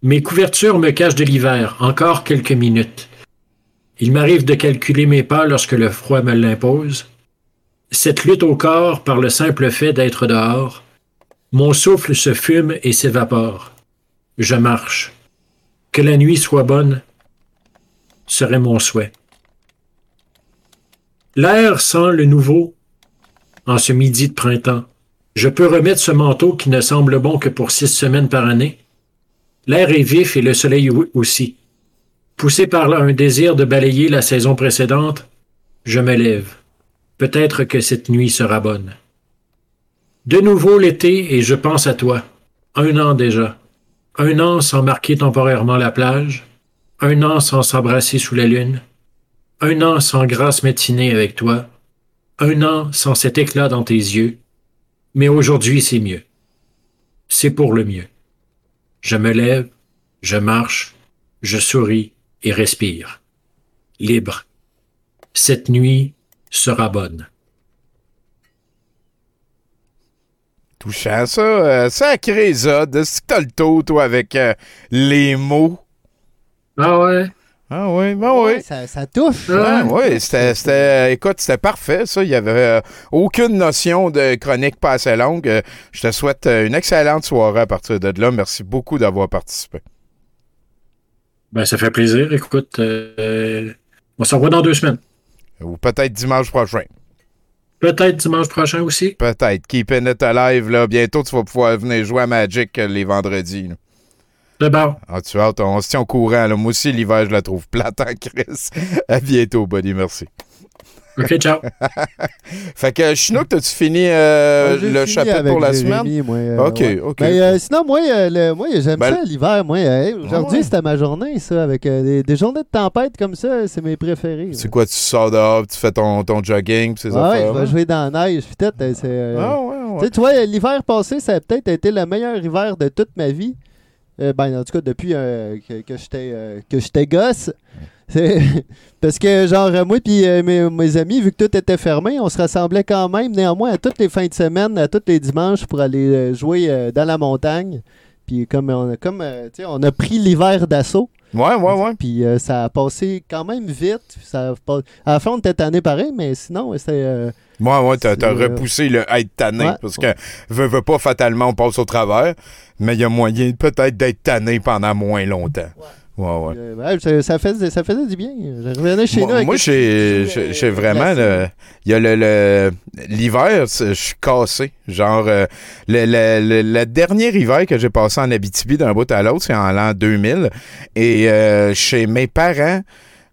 Mes couvertures me cachent de l'hiver, encore quelques minutes. Il m'arrive de calculer mes pas lorsque le froid me l'impose. Cette lutte au corps par le simple fait d'être dehors, mon souffle se fume et s'évapore. Je marche. Que la nuit soit bonne serait mon souhait. L'air sent le nouveau en ce midi de printemps. Je peux remettre ce manteau qui ne semble bon que pour six semaines par année. L'air est vif et le soleil aussi. Poussé par un désir de balayer la saison précédente, je me lève. Peut-être que cette nuit sera bonne. De nouveau l'été et je pense à toi. Un an déjà. Un an sans marquer temporairement la plage. Un an sans s'embrasser sous la lune. Un an sans grâce matinée avec toi. Un an sans cet éclat dans tes yeux. Mais aujourd'hui c'est mieux. C'est pour le mieux. Je me lève, je marche, je souris et respire. Libre. Cette nuit sera bonne. Touchant, ça. Euh, sacré Zod. Est-ce que t'as le taux, toi, avec euh, les mots? Ah ouais? Ah oui, ben oui. Ça, ça touche. Ouais, ouais, c'était, c'était- écoute, c'était parfait, ça. Il n'y avait euh, aucune notion de chronique pas assez longue. Euh, je te souhaite une excellente soirée à partir de là. Merci beaucoup d'avoir participé. Ben, ça fait plaisir. Écoute, euh, on se revoit dans deux semaines. Ou peut-être dimanche prochain. Peut-être dimanche prochain aussi. Peut-être. Keeping it alive, là. Bientôt, tu vas pouvoir venir jouer à Magic euh, les vendredis. là. D'abord. Ah, tu vois, on se tient au courant. Là. Moi aussi, l'hiver, je la trouve plate en Chris. À bientôt, buddy. Merci. OK, ciao. fait que, Chinook, t'as-tu fini euh, Ouais, le fini chapitre avec pour la Jérémy, semaine? moi, euh, OK, ouais. OK. Ben, euh, sinon, moi, euh, le- moi j'aime Ben, ça l'hiver. Moi, euh, aujourd'hui, ouais. c'était ma journée, ça, avec euh, des, des journées de tempête comme ça, c'est mes préférés. C'est quoi, tu sors dehors, tu fais ton, ton jogging, pis ces Ouais, affaires je vais jouer dans la neige, peut-être, Ah, ouais, ouais. Tu sais, tu vois, l'hiver passé, ça a peut-être été le meilleur hiver de toute ma vie. Euh, ben, en tout cas, depuis euh, que, que j'étais euh, que j'étais gosse. C'est- Parce que, genre, euh, moi puis euh, mes, mes amis, vu que tout était fermé, on se rassemblait quand même, néanmoins, à toutes les fins de semaine, à tous les dimanches pour aller euh, jouer euh, dans la montagne. Puis comme on a, comme, euh, tu sais, on a pris l'hiver d'assaut. Ouais, ouais, ouais. Puis euh, ça a passé quand même vite. Ça a pas- À la fin, on était tanné pareil, mais sinon, c'était... euh, Ouais, ouais, t'as repoussé le être tanné. Ouais. Parce que, veut, veut pas, fatalement, on passe au travers. Mais il y a moyen peut-être d'être tanné pendant moins longtemps. Ouais, ouais. euh, ouais, ça, ça faisait, ça faisait du bien. Je revenais chez nous Moi, avec moi, j'ai euh, j'ai vraiment. le- Il y a le. L'hiver, je suis cassé. Genre, euh, le, le- le- le dernier hiver que j'ai passé en Abitibi d'un bout à l'autre, c'est en l'an 2000. Et euh, chez mes parents.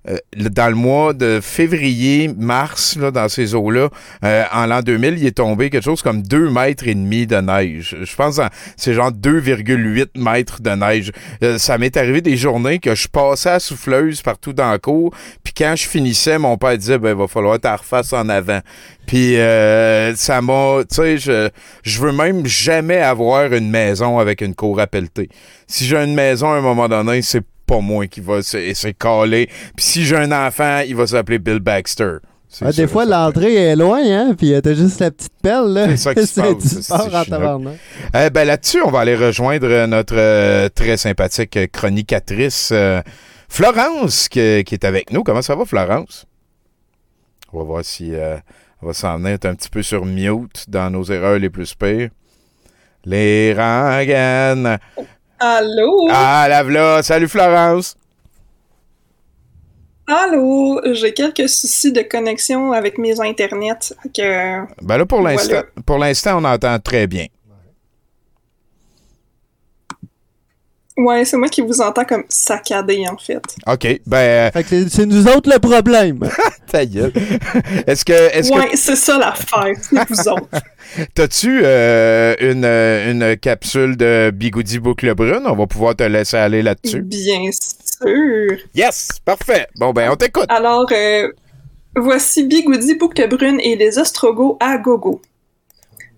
Euh, le- dans le mois de février, mars, là, dans ces eaux-là, euh, en l'an 2000, il est tombé quelque chose comme 2 mètres et demi de neige. Je pense que c'est genre 2,8 mètres de neige. Euh, ça m'est arrivé des journées que je passais à souffleuse partout dans la cour, puis quand je finissais, mon père disait, ben, il va falloir que tu refasses en avant. Puis euh, ça m'a, tu sais, je, je veux même jamais avoir une maison avec une cour à pelleter. Si j'ai une maison à un moment donné, c'est pas moi qui va se, se caler. Puis si j'ai un enfant, il va s'appeler Bill Baxter. Ah, des fois, l'entrée est loin, hein, puis euh, t'as juste la petite pelle, là. C'est ça qui se passe. Eh ben là-dessus, on va aller rejoindre euh, notre euh, très sympathique euh, chronicatrice euh, Florence qui, qui est avec nous. Comment ça va, Florence? On va voir si euh, on va s'en venir un petit peu sur mute dans nos erreurs les plus pires. Les rengaines. Allô? Ah, la v'là. Salut, Florence. Allô? J'ai quelques soucis de connexion avec mes internets. Que... Ben là, pour Voilà. l'instant, pour l'instant, on entend très bien. Ouais, c'est moi qui vous entends comme saccadé, en fait. OK. Ben, euh, Fait que c'est- nous autres le problème. ta gueule. Est-ce que, est-ce que Ouais, c'est ça l'affaire, c'est vous autres. T'as-tu euh, une, euh, une capsule de Bigoudi Boucle Brune? On va pouvoir te laisser aller là-dessus. Bien sûr. Yes! Parfait! Bon, ben, on t'écoute. Alors, euh, voici Bigoudi, Boucle Brune et les Ostrogoths à gogo.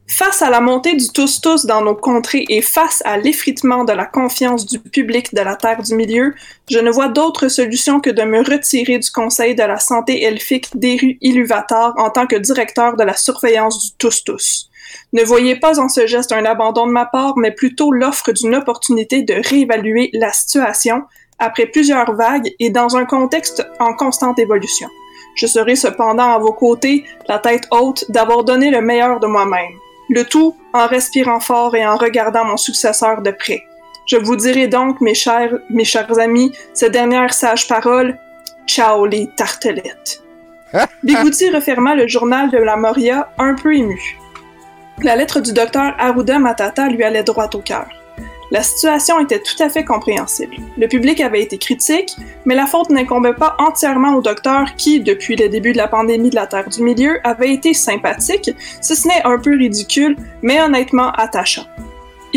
Face à la montée du tous-tous dans nos contrées et face à l'effritement de la confiance du public de la Terre du Milieu, je ne vois d'autre solution que de me retirer du Conseil de la santé elfique d'Eru Iluvatar en tant que directeur de la surveillance du tous-tous. Ne voyez pas en ce geste un abandon de ma part, mais plutôt l'offre d'une opportunité de réévaluer la situation après plusieurs vagues et dans un contexte en constante évolution. Je serai cependant à vos côtés, la tête haute, d'avoir donné le meilleur de moi-même. Le tout en respirant fort et en regardant mon successeur de près. Je vous dirai donc, mes chers, mes chers amis, ces dernières sages paroles. Ciao les tartelettes. Bigoudi referma le journal de la Moria un peu ému. La lettre du docteur Arruda Matata lui allait droit au cœur. La situation était tout à fait compréhensible. Le public avait été critique, mais la faute n'incombait pas entièrement au docteur qui, depuis le début de la pandémie de la Terre du Milieu, avait été sympathique, si ce n'est un peu ridicule, mais honnêtement attachant.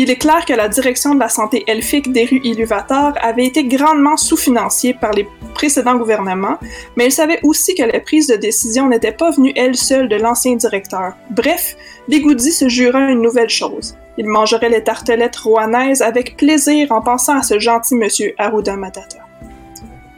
Il est clair que la direction de la santé elfique d'Eru Iluvatar avait été grandement sous-financée par les précédents gouvernements, mais il savait aussi que la prise de décision n'était pas venue elle seule de l'ancien directeur. Bref, Bigoudi se jura une nouvelle chose. Il mangerait les tartelettes rouennaises avec plaisir en pensant à ce gentil monsieur Arruda Matata.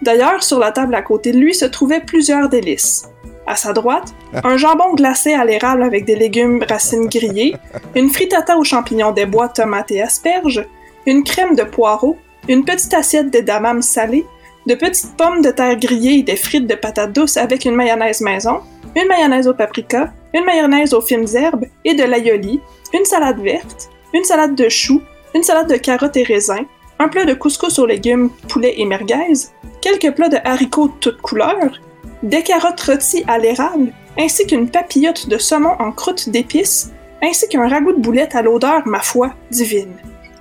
D'ailleurs, sur la table à côté de lui se trouvaient plusieurs délices. À sa droite, un jambon glacé à l'érable avec des légumes racines grillées, une frittata aux champignons des bois, tomates et asperges, une crème de poireaux, une petite assiette d'édamame salée, de petites pommes de terre grillées et des frites de patates douces avec une mayonnaise maison, une mayonnaise au paprika, une mayonnaise aux fines herbes et de l'aïoli, une salade verte, une salade de choux, une salade de carottes et raisins, un plat de couscous aux légumes, poulet et merguez, quelques plats de haricots de toutes couleurs, des carottes rôties à l'érable, ainsi qu'une papillote de saumon en croûte d'épices, ainsi qu'un ragoût de boulettes à l'odeur, ma foi, divine.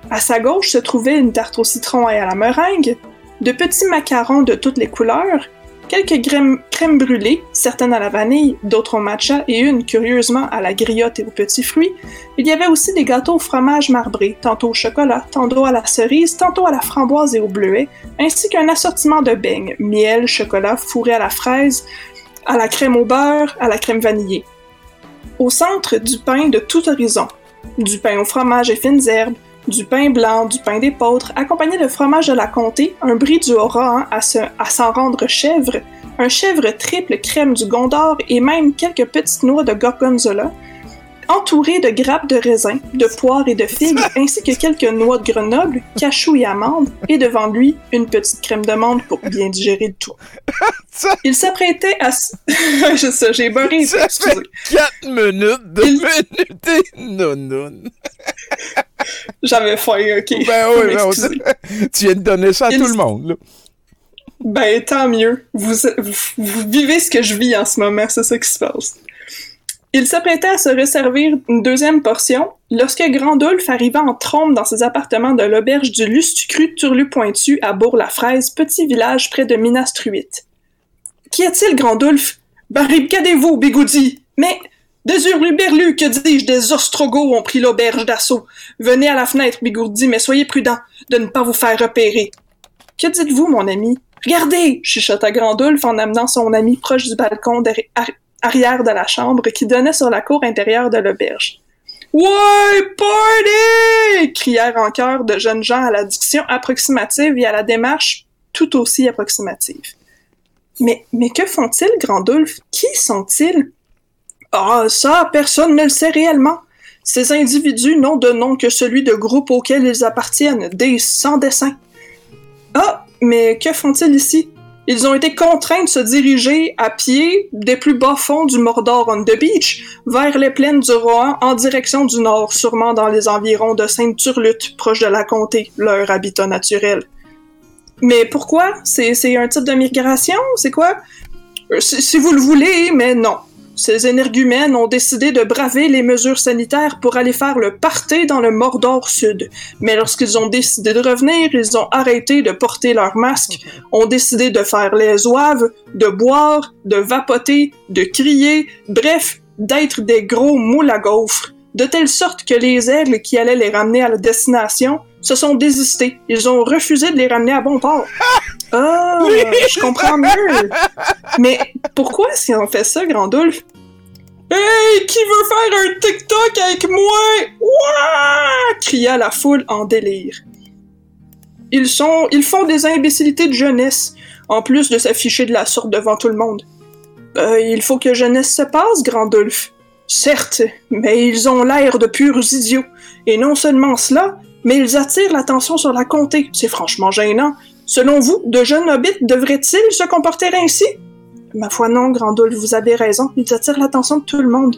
À sa gauche se trouvait une tarte au citron et à la meringue, de petits macarons de toutes les couleurs, quelques crèmes, brûlées, certaines à la vanille, d'autres au matcha et une, curieusement, à la griotte et aux petits fruits. Il y avait aussi des gâteaux au fromage marbré, tantôt au chocolat, tantôt à la cerise, tantôt à la framboise et au bleuet, ainsi qu'un assortiment de beignes, miel, chocolat, fourré à la fraise, à la crème au beurre, à la crème vanillée. Au centre, du pain de tout horizon. Du pain au fromage et fines herbes, du pain blanc, du pain d'épeautre, accompagné de fromage de la comté, un brie du Haut-Rhin à, se- à s'en rendre chèvre, un chèvre triple crème du Gondor et même quelques petites noix de gorgonzola, entouré de grappes de raisin, de poires et de figues, ainsi que quelques noix de Grenoble, cachou et amandes, et devant lui, une petite crème de menthe pour bien digérer le tout. Il s'apprêtait à... Je sais, j'ai beurré. Ça fait 4 minutes de minuter non J'avais faim, ok. Ben oui, ben, tu viens de donner ça à Il- tout le monde. là. Ben, tant mieux. Vous, vous, vous vivez ce que je vis en ce moment, c'est ça qui se passe. Il s'apprêtait à se resservir une deuxième portion lorsque Grandulf arriva en trombe dans ses appartements de l'auberge du Lustucru Turlu-Pointu à Bourg-la-Fraise, petit village près de Minas-Truitt. Qu'y a-t-il, Grandulf? Barricadez-vous, Bigoudi! Mais, des hurluberlus, que dis-je, des ostrogoths ont pris l'auberge d'assaut. Venez à la fenêtre, Bigoudi, mais soyez prudent de ne pas vous faire repérer. Que dites-vous, mon ami? Regardez! chuchota Grandulf en amenant son ami proche du balcon arrière de la chambre qui donnait sur la cour intérieure de l'auberge. Ouais, party! crièrent en de jeunes gens à la diction approximative et à la démarche tout aussi approximative. Mais, mais que font-ils, Grandulf? Qui sont-ils? Ah, ça, personne ne le sait réellement. Ces individus n'ont de nom que celui de groupe auquel ils appartiennent, des sans dessin. Ah, mais que font-ils ici? Ils ont été contraints de se diriger à pied des plus bas fonds du Mordor on the Beach vers les plaines du Rohan en direction du nord, sûrement dans les environs de Sainte-Turlutte, proche de la comté, leur habitat naturel. Mais pourquoi? C'est c'est un type de migration? C'est quoi? Euh, Si, si vous le voulez, mais non. Ces énergumènes ont décidé de braver les mesures sanitaires pour aller faire le party dans le Mordor Sud. Mais lorsqu'ils ont décidé de revenir, ils ont arrêté de porter leur masque, ont décidé de faire les oives, de boire, de vapoter, de crier, bref, d'être des gros moules à gaufres, de telle sorte que les aigles qui allaient les ramener à la destination se sont désistés. Ils ont refusé de les ramener à bon port. Ah, je comprends mieux. Mais pourquoi si on fait ça, Grandulf? Hey, qui veut faire un TikTok avec moi? Ouah! cria la foule en délire. Ils sont, ils font des imbécilités de jeunesse, en plus de s'afficher de la sorte devant tout le monde. Euh, il faut que jeunesse se passe, Grandulf. Certes, mais ils ont l'air de purs idiots. Et non seulement cela, mais ils attirent l'attention sur la comté. C'est franchement gênant. Selon vous, de jeunes hobbits devraient-ils se comporter ainsi? Ma foi non, Grandulf, vous avez raison, ils attirent l'attention de tout le monde.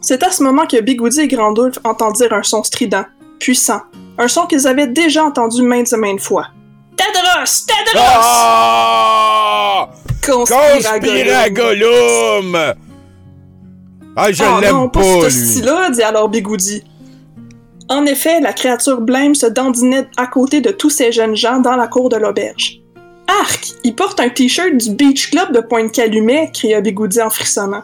C'est à ce moment que Bigoudi et Grandulf entendirent un son strident, puissant, un son qu'ils avaient déjà entendu maintes et maintes fois. Tadros! Tadros! Ah! Conspira Conspira Gollum! Ah, je Ah l'aime non, pas, pas lui. ce style-là, dit alors Bigoudi. En effet, la créature blême se dandinait à côté de tous ces jeunes gens dans la cour de l'auberge. Arc! Il porte un t-shirt du Beach Club de Pointe-Calumet, cria Bigoudi en frissonnant.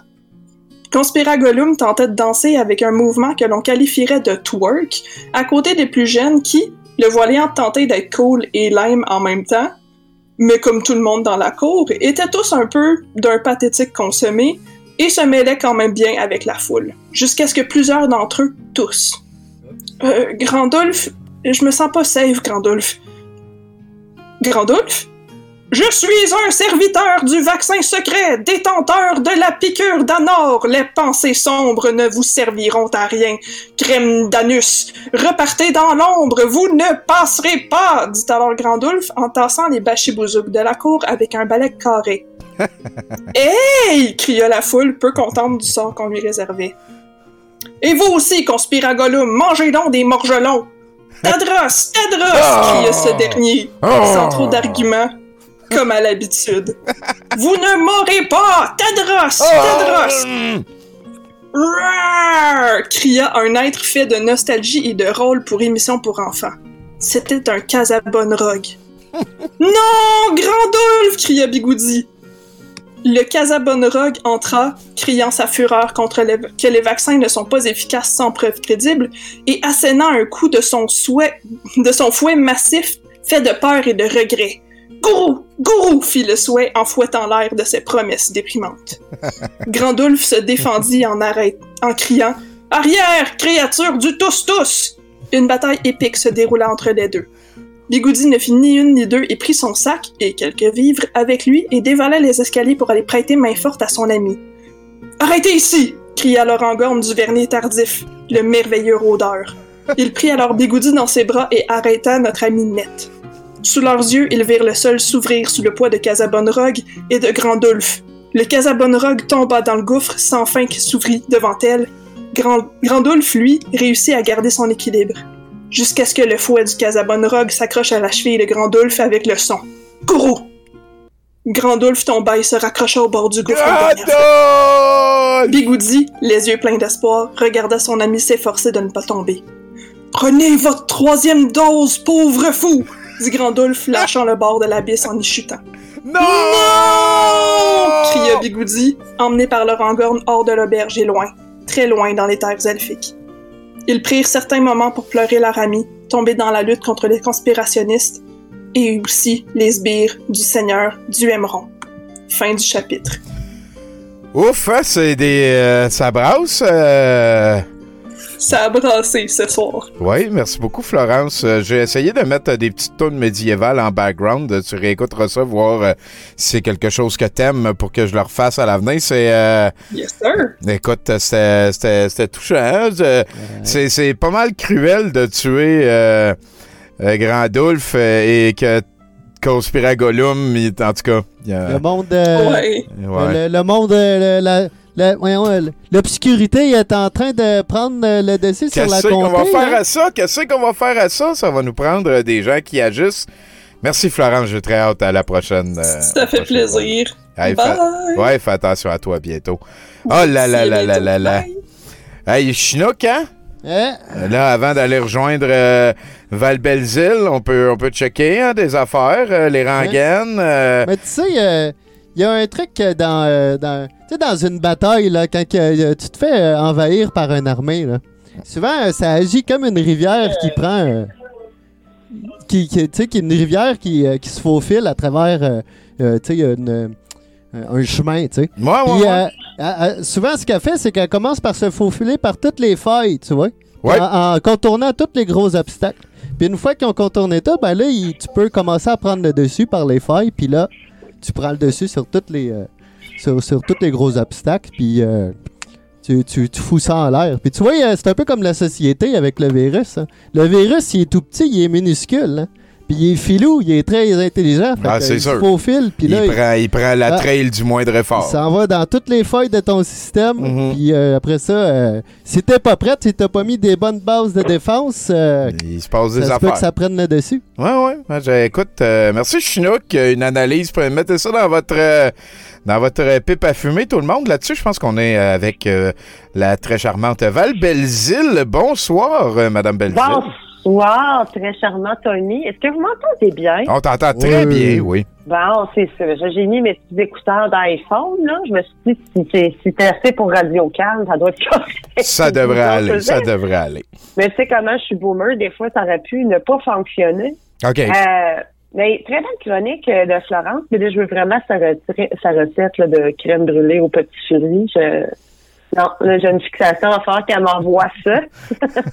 Conspira Gollum tentait de danser avec un mouvement que l'on qualifierait de twerk, à côté des plus jeunes qui, le voyant tenter d'être cool et lame en même temps, mais comme tout le monde dans la cour, étaient tous un peu d'un pathétique consommé et se mêlaient quand même bien avec la foule, jusqu'à ce que plusieurs d'entre eux tous. Euh, Grandulf, je me sens pas safe, Grandulf. Grandulf? Je suis un serviteur du vaccin secret, détenteur de la piqûre d'Anor. Les pensées sombres ne vous serviront à rien. Crème d'anus, repartez dans l'ombre, vous ne passerez pas, dit alors Grandulf en tassant les bachibouzouks de la cour avec un balai carré. Hey! cria la foule, peu contente du sort qu'on lui réservait. Et vous aussi, conspira Gollum, mangez donc des morgelons! Tadros! Tadros! cria ce dernier, sans trop d'arguments, comme à l'habitude. Vous ne m'aurez pas! Tadros! Tadros! Roar! cria un être fait de nostalgie et de rôle pour émission pour enfants. C'était un Casabonne-Rogue. non! Grandulf! cria Bigoudi. Le Casabonne-Rogue entra, criant sa fureur contre les- que les vaccins ne sont pas efficaces sans preuve crédible, et assénant un coup de son, souhait, de son fouet massif, fait de peur et de regret. Gourou! Gourou! fit le souhait en fouettant l'air de ses promesses déprimantes. Grandulf se défendit en, arrêt- en criant Arrière, créature du tous-tous! Une bataille épique se déroula entre les deux. Bigoudi ne fit ni une ni deux et prit son sac et quelques vivres avec lui et dévala les escaliers pour aller prêter main forte à son ami. Arrêtez ici! cria Laurent Gorme du vernis tardif, le merveilleux rôdeur. Il prit alors Bigoudi dans ses bras et arrêta notre ami net. Sous leurs yeux, ils virent le sol s'ouvrir sous le poids de Casabonne-Rogue et de Grandulf. Le Casabonne-Rogue tomba dans le gouffre sans fin qui s'ouvrit devant elle. Grand Grandulf, lui, réussit à garder son équilibre. Jusqu'à ce que le fouet du Casabonne-Rogue s'accroche à la cheville de Grandulf avec le son. Kourou! Grandulf tomba et se raccrocha au bord du gouffre. fois. Bigoudi, les yeux pleins d'espoir, regarda son ami s'efforcer de ne pas tomber. Prenez votre troisième dose, pauvre fou! dit Grandulf, lâchant le bord de l'abysse en y chutant. Non! cria Bigoudi, emmené par le rangorn hors de l'auberge et loin, très loin dans les terres elfiques. Ils prirent certains moments pour pleurer leur ami, tombé dans la lutte contre les conspirationnistes, et aussi les sbires du seigneur du Hémeron. Fin du chapitre. Ouf, hein, c'est des. euh, euh. Ça a brassé ce soir. Oui, merci beaucoup, Florence. Euh, J'ai essayé de mettre euh, des petites tunes médiévales en background. Euh, Tu réécouteras ça, voir euh, si c'est quelque chose que t'aimes pour que je le refasse à l'avenir. C'est. euh, Yes, sir. Écoute, c'était- c'était c'était touchant. hein? Je- C'est c'est pas mal cruel de tuer euh, euh, Grandulf euh, et que conspirer à Gollum, il- en tout cas. Le monde. euh, Ouais. Le, le monde. le- la- L'obscurité est en train de prendre euh, le dessus sur la Qu'est-ce qu'on va comté. faire hein? à ça? Qu'est-ce qu'on va faire à ça? Ça va nous prendre euh, des gens qui agissent. Merci, Florence. J'ai très hâte à la prochaine. euh, Ça fait plaisir. Hey, Bye. ouais, fais attention à toi bientôt. Oh là là là là là là. Hey, Chinook, hein? Hein? Euh, Là, avant d'aller rejoindre euh, Val-Belzile, on peut, on peut checker hein, des affaires, euh, les rengaines. euh, Mais tu sais, il y a un truc dans, euh, dans, dans une bataille, là, quand euh, tu te fais euh, envahir par une armée, là, souvent euh, ça agit comme une rivière qui prend. qui, qui, tu sais, qui est une rivière qui, qui se faufile à travers euh, euh, tu sais, une, un chemin. tu sais. Ouais, ouais, Puis, ouais. souvent, ce qu'elle fait, c'est qu'elle commence par se faufiler par toutes les failles, tu vois. En, en contournant tous les gros obstacles. Puis une fois qu'ils ont contourné tout, ben là, il- tu peux commencer à prendre le dessus par les failles. Puis là, tu prends le dessus sur toutes les, euh, sur, sur tous les gros obstacles. Puis euh, tu, tu, tu fous ça en l'air. Puis tu vois, euh, c'est un peu comme la société avec le virus. hein. Le virus, il est tout petit, il est minuscule. hein. Puis il est filou, il est très intelligent. Fait Ah, c'est il sûr. se faufile. Puis il, là, il- prend, il prend la Ah. trail du moindre il effort. s'en va dans toutes les failles de ton système. Mhm. Puis euh, après ça, euh, si t'es pas prête, si t'as pas mis des bonnes bases de défense, euh, Il se passe des ça affaires. que ça prenne le dessus. Ouais, ouais. Ouais, j'ai- écoute, euh, merci Chinook. Une analyse. Pour mettez ça dans votre euh, dans votre pipe à fumer, tout le monde. Là-dessus, je pense qu'on est avec euh, la très charmante Val Belzile. Bonsoir, euh, Madame Belzile. Bonsoir, très charmant Tony. Est-ce que vous m'entendez bien? On t'entend très Oui. bien, oui. Bon, c'est ça. J'ai mis mes petits écouteurs d'iPhone, là. Je me suis dit, si c'est si c'est assez pour Radio Calme, ça doit être correct. Ça devrait aller, ça devrait aller. Mais tu sais comment je suis boomer, des fois, ça aurait pu ne pas fonctionner. OK. Euh, mais très belle chronique de Florence. Mais là, je veux vraiment sa, sa recette là, de crème brûlée au petit furie. Je... Non, là, j'ai une fixation à faire qu'elle m'envoie ça.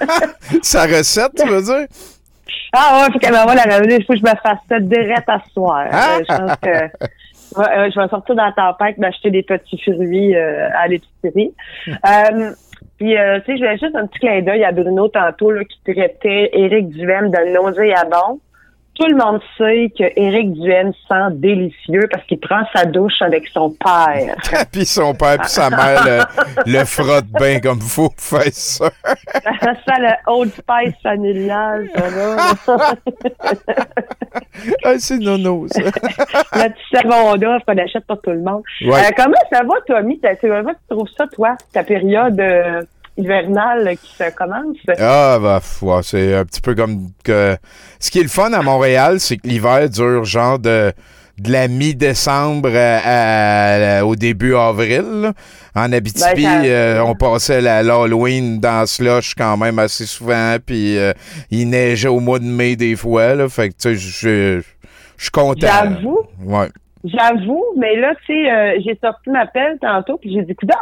Sa recette, tu veux dire? Ah ouais, faut qu'elle m'envoie la revenue. Il faut que je me fasse ça direct à ce soir. Ah! Euh, je pense que euh, je vais sortir dans la tempête m'acheter des petits fruits euh, à l'épicerie. Euh, puis, euh, tu sais, je voulais juste un petit clin d'œil à Bruno tantôt là, qui traitait Éric Duhem de nauséabond. Tout le monde sait que Éric Duhem sent délicieux parce qu'il prend sa douche avec son père. puis son père puis sa mère le, le frotte bien comme pour faire ça. ça, le Old Spice familial, ça. Ah, c'est nono, ça. le petit savon d'offre qu'on achète pour tout le monde. Ouais. Euh, comment ça va, Tommy? Comment tu trouves ça, toi, ta période euh, hivernale qui se commence? Ah, bah, ouais, c'est un petit peu comme que. Ce qui est le fun à Montréal, c'est que l'hiver dure genre de, de la mi-décembre au début avril. En Abitibi, Ben, euh, on passait l'Halloween dans slush quand même assez souvent, puis euh, il neigeait au mois de mai des fois. Là, fait que, tu sais, je suis content. J'avoue. Ouais. J'avoue, mais là, tu sais, euh, j'ai sorti ma pelle tantôt, puis j'ai dit, coudonc,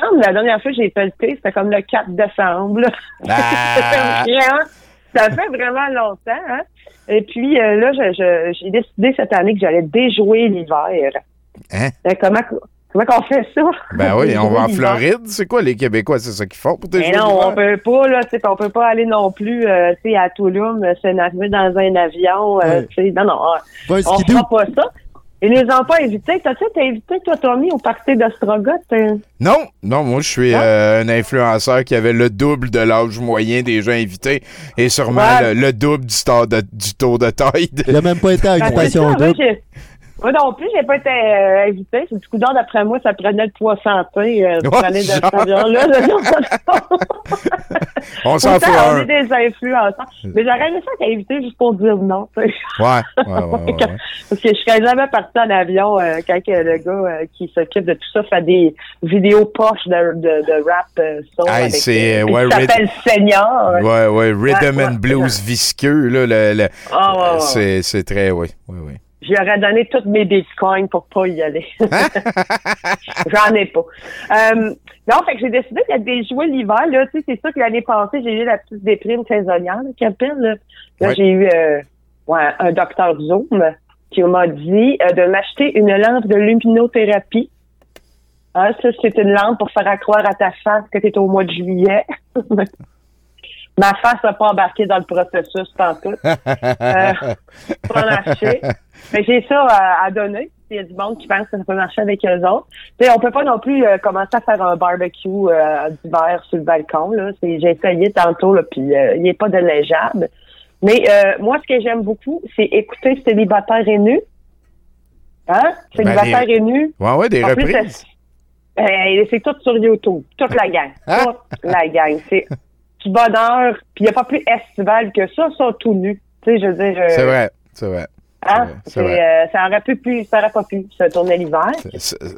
semble, la dernière fois que j'ai pelleté, c'était comme le 4 décembre. Ah! ça, fait vraiment, longtemps. Hein? Et puis euh, là, je- je- j'ai décidé cette année que j'allais déjouer l'hiver. Hein? Euh, comment comment qu'on fait ça? Ben oui, on va en. Floride. C'est quoi, les Québécois, c'est ça qu'ils font pour Mais déjouer non, l'hiver? on peut pas, là, tu sais, on peut pas aller non plus, euh, tu sais, à Toulouse, se naviger dans un avion, euh, Ouais. non, non, on skidoo. fera pas ça. Et les enfants invités, t'as-tu été invité, toi, Tommy, au party d'Ostrogoth? hein? Non, non, moi je suis euh, un influenceur qui avait le double de l'âge moyen des gens invités et sûrement Ouais. le, le double du, de- du tour de taille. de- Il a même pas été à Ben, Occupation ça, moi, Double. Moi non plus, j'ai pas été euh, invité. C'est du coup d'or, d'après moi, ça prenait le poids santé euh, pour Ouais, aller dans genre. cet avion-là. On s'en fout On est des influenceurs. Mais j'aurais aimé ça être invité juste pour dire non. Ouais, ouais, ouais. Parce que je serais jamais parti en avion euh, quand le gars euh, qui s'occupe de tout ça fait des vidéos poches de, de, de rap euh, Hey, avec, c'est, ouais, s'appelle Senior. Ouais, ouais, Rhythm and Blues visqueux, là, le, le- Ah, c'est, c'est très, oui, oui, oui. J'aurais donné tous mes bitcoins pour pas y aller. J'en ai pas. Euh, non, fait que j'ai décidé de déjouer l'hiver. Là, tu sais, c'est sûr que l'année passée, j'ai eu la petite déprime saisonnière, là, appelle. Là, Là, Ouais. j'ai eu euh, ouais, un docteur Zoom qui m'a dit euh, de m'acheter une lampe de luminothérapie. Hein, ça, c'est une lampe pour faire accroire à ta face que tu es au mois de juillet. Ma face n'a pas embarqué dans le processus tantôt. Euh, pas marché. Mais j'ai ça à, à donner. Il y a du monde qui pense que ça peut marcher avec eux autres. Tu sais, on peut pas non plus euh, commencer à faire un barbecue euh, d'hiver sur le balcon. Là. C'est- J'ai essayé tantôt, là, puis euh, il n'est pas déneigeable. Mais euh, moi, ce que j'aime beaucoup, c'est écouter Célibataire et nu. Hein? Célibataire Ben, des- et nu. Ouais, ouais, des En reprises. euh, euh, c'est tout sur YouTube. Toute la gang. Hein? Toute la gang. C'est du bonheur. Puis il n'y a pas plus estival que ça, ça tout nu. Tu sais, je veux dire. euh, C'est vrai, c'est vrai. Hein? c'est vrai. euh, ça aurait pu plus, ça aurait pas pu se tourner l'hiver.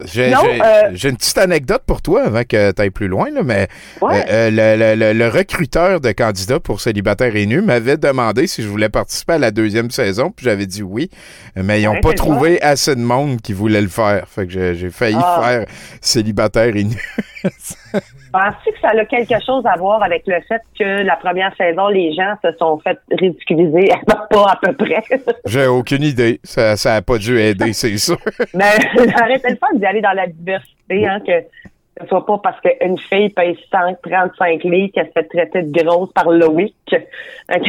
J'ai, euh, j'ai une petite anecdote pour toi avant que tu ailles plus loin, là, mais Ouais. euh, le, le- le- le recruteur de candidats pour célibataire et nu m'avait demandé si je voulais participer à la deuxième saison, puis j'avais dit oui, mais ils n'ont Ouais, pas trouvé assez de monde qui voulait le faire. Fait que j'ai, j'ai failli Ah. faire célibataire et nu. Penses-tu que ça a quelque chose à voir avec le fait que la première saison, les gens se sont fait ridiculiser? pas à peu près? j'ai aucune idée. Ça n'a pas dû aider, c'est sûr. Mais arrêtez le fun d'y aller dans la diversité, hein, que ce soit pas parce qu'une fille paye 135 livres qu'elle se fait traiter de grosse par Loïc. Ouais.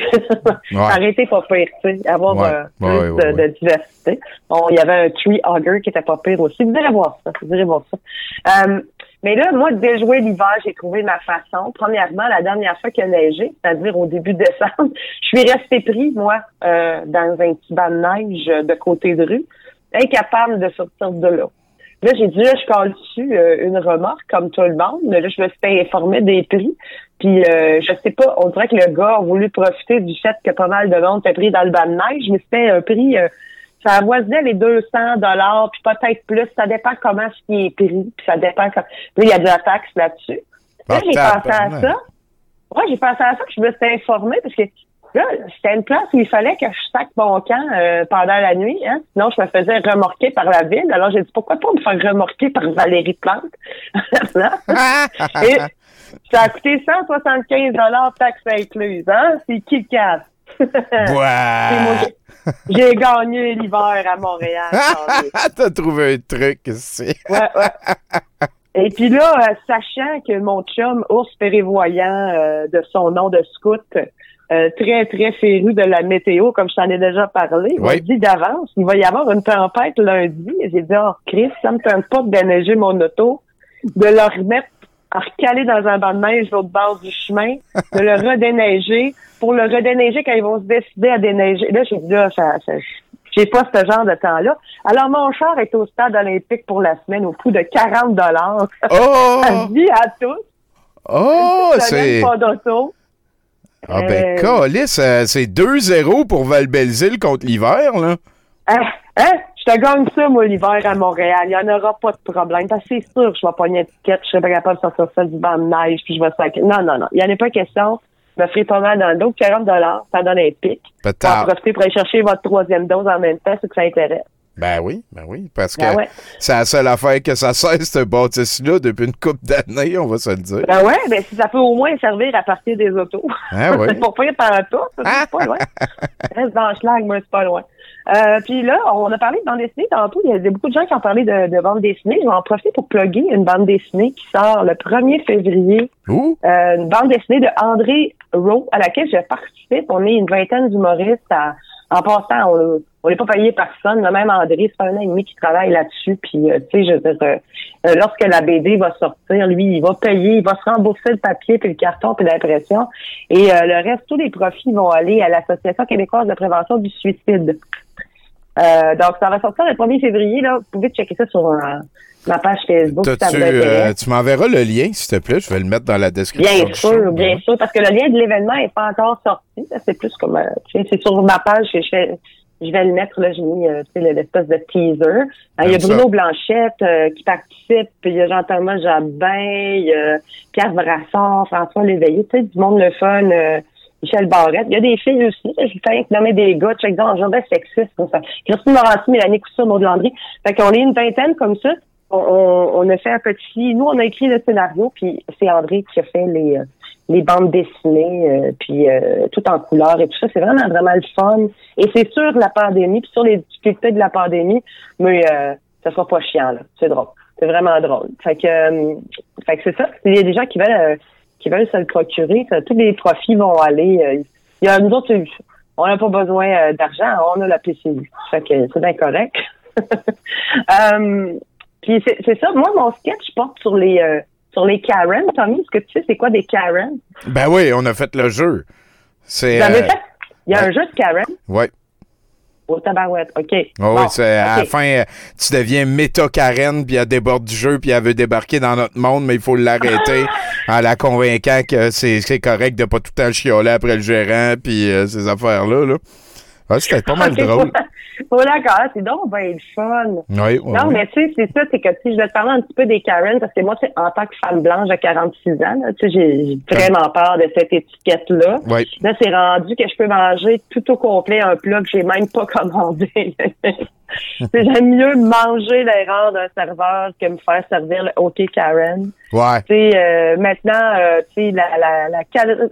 Arrêtez pas pire, tu sais, avoir Ouais. euh, plus Ouais, de, de diversité. Bon, il y avait un tree hugger qui était pas pire aussi. Vous irez voir ça, vous irez voir ça. Euh, mais là, moi, déjouer l'hiver, j'ai trouvé ma façon. Premièrement, la dernière fois qu'il a neigé, c'est-à-dire au début décembre, je suis restée pris, moi, euh, dans un petit banc de neige euh, de côté de rue, incapable de sortir de là. Là, j'ai dit, là, je colle dessus euh, une remorque, comme tout le monde. Mais là, je me suis informé des prix. Puis, euh, je sais pas, on dirait que le gars a voulu profiter du fait que pas mal de monde était pris dans le banc de neige, mais c'était un prix... ça avoisinait les 200 dollars, puis peut-être plus. Ça dépend comment ce qui est pris, puis ça dépend... Quand... Là, il y a de la taxe là-dessus. Là, Ah, j'ai pensé à ça. Ouais, j'ai pensé à ça, que je me suis informée, parce que là, c'était une place où il fallait que je sac mon camp euh, pendant la nuit, hein. Sinon, je me faisais remorquer par la ville. Alors, j'ai dit, pourquoi pas me faire remorquer par Valérie Plante? Et ça a coûté 175 taxes incluses, hein? C'est qui le casse? J'ai gagné l'hiver à Montréal. T'as trouvé un truc. Ouais, ouais. Et puis là, euh, sachant que mon chum, ours prévoyant euh, de son nom de scout, euh, très, très féru de la météo, comme je t'en ai déjà parlé, Oui. m'a dit d'avance, il va y avoir une tempête lundi. J'ai dit, oh, Chris, ça me tente pas de déneiger mon auto, de le remettre à recaler dans un banc de neige l'autre bord du chemin, de le redéneiger, pour le redéneiger quand ils vont se décider à déneiger. Là, j'ai dit, là, ça, ça- j'ai pas ce genre de temps-là. Alors, mon char est au stade olympique pour la semaine au coût de 40 dollars. Oh! Ça dit à tous. Oh, c'est. donne pas d'auto. Ah ben, Euh, calice, euh, c'est 2-0 pour Val-Belzile contre l'hiver, là. Hein? Hein? Je te gagne ça, moi, l'hiver à Montréal. Il n'y en aura pas de problème. Parce que c'est sûr que je vais pogner une étiquette, je serai pas capable de sortir ça du banc de neige, puis je vais sacrer. Non, non, non. Il n'y en a pas question. Je me ferai pas mal dans le dos. 40 ça donne un pic. En Peut-être. profiter pour aller chercher votre troisième dose en même temps, c'est que ça intéresse. Ben oui, ben oui, parce que Ben ouais. c'est la seule affaire que ça sert, cette bâtisse-là, depuis une couple d'années, on va se le dire. Ben ouais, ben si ça peut au moins servir à partir des autos. Ah ouais. Pour pas y par tout, ça, c'est pas loin. Reste dans le schlag, moi, c'est pas loin. Euh, puis là, on a parlé de bande dessinée tantôt. Il y a beaucoup de gens qui ont parlé de, de bande dessinée. Je vais en profiter pour plugger une bande dessinée qui sort le 1er février. Ouh. Euh, une bande dessinée de André Rowe, à laquelle je participe. On est une vingtaine d'humoristes. à- En passant, on on n'est pas payé personne. Même André, c'est un an et demi qui travaille là-dessus. Puis, euh, tu sais, je veux dire, euh, lorsque la BD va sortir, lui, il va payer, il va se rembourser le papier, puis le carton, puis l'impression. Et euh, le reste, tous les profits vont aller à l'Association québécoise de prévention du suicide. Euh, donc, ça va sortir le 1er février. Là. Vous pouvez checker ça sur euh, ma page Facebook. si ça T'as-tu, vous euh, tu m'enverras le lien, s'il te plaît. Je vais le mettre dans la description. Bien show. sûr, bien sûr, parce que le lien de l'événement n'est pas encore sorti. C'est plus comme, euh, tu sais, c'est sur ma page que je vais, je vais le mettre. Là, j'ai mis tu sais, l'espèce de teaser. Il y a Bruno ça. Blanchette qui participe, puis il y a Jean-Thomas Jabin, il y a Pierre Brassard, François Léveillé, tu sais, du monde le fun. Michel Barrette. Il y a des filles aussi. Je suis rien que nommer des gars. Check dans genre de sexiste. comme ça. Christine Morancy, Mélanie Coussa, Maud Landry. Fait qu'on est une vingtaine comme ça. On, on, a fait un petit... Nous, on a écrit le scénario, puis c'est André qui a fait les, euh, les bandes dessinées, euh, puis euh, tout en couleur et tout ça. C'est vraiment, vraiment le fun. Et c'est sur la pandémie, puis sur les difficultés de la pandémie, mais euh, ça sera pas chiant, là. C'est drôle. C'est vraiment drôle. Fait que, fait que c'est ça. Il y a des gens qui veulent... qui veulent se le procurer, ça, tous les profits vont aller. euh, il y a nous autres, euh, on n'a pas besoin euh, d'argent, on a la PCU. Fait que c'est bien correct. puis c'est ça, moi, mon sketch porte sur les euh, sur les Karen. Tommy, est-ce que tu sais c'est quoi des Karen? Ben oui, on a fait le jeu. C'est. Vous avez fait? Il y a ouais. un jeu de Karen? Ouais. Au tabarouette. OK. Ah Bon, oui, c'est à la fin, euh, tu deviens méta Karen, puis elle déborde du jeu, puis elle veut débarquer dans notre monde, mais il faut l'arrêter en la convainquant que c'est correct de pas tout le temps chioler après le gérant, puis euh, ces affaires-là. Là. Ouais, C'était pas mal drôle. Oh, d'accord, c'est donc bien le fun. Oui, oui, non, oui. mais tu sais, c'est ça, c'est que sais, je vais te parler un petit peu des Karen, parce que moi, tu sais, en tant que femme blanche de 46 ans, là, tu sais, j'ai vraiment peur de cette étiquette-là. Oui. Là, c'est rendu que je peux manger tout au complet un plat que j'ai même pas commandé. J'aime mieux manger l'erreur d'un serveur que me faire servir le OK Karen. Ouais. Tu sais, euh, maintenant, euh, tu sais, la, la, la,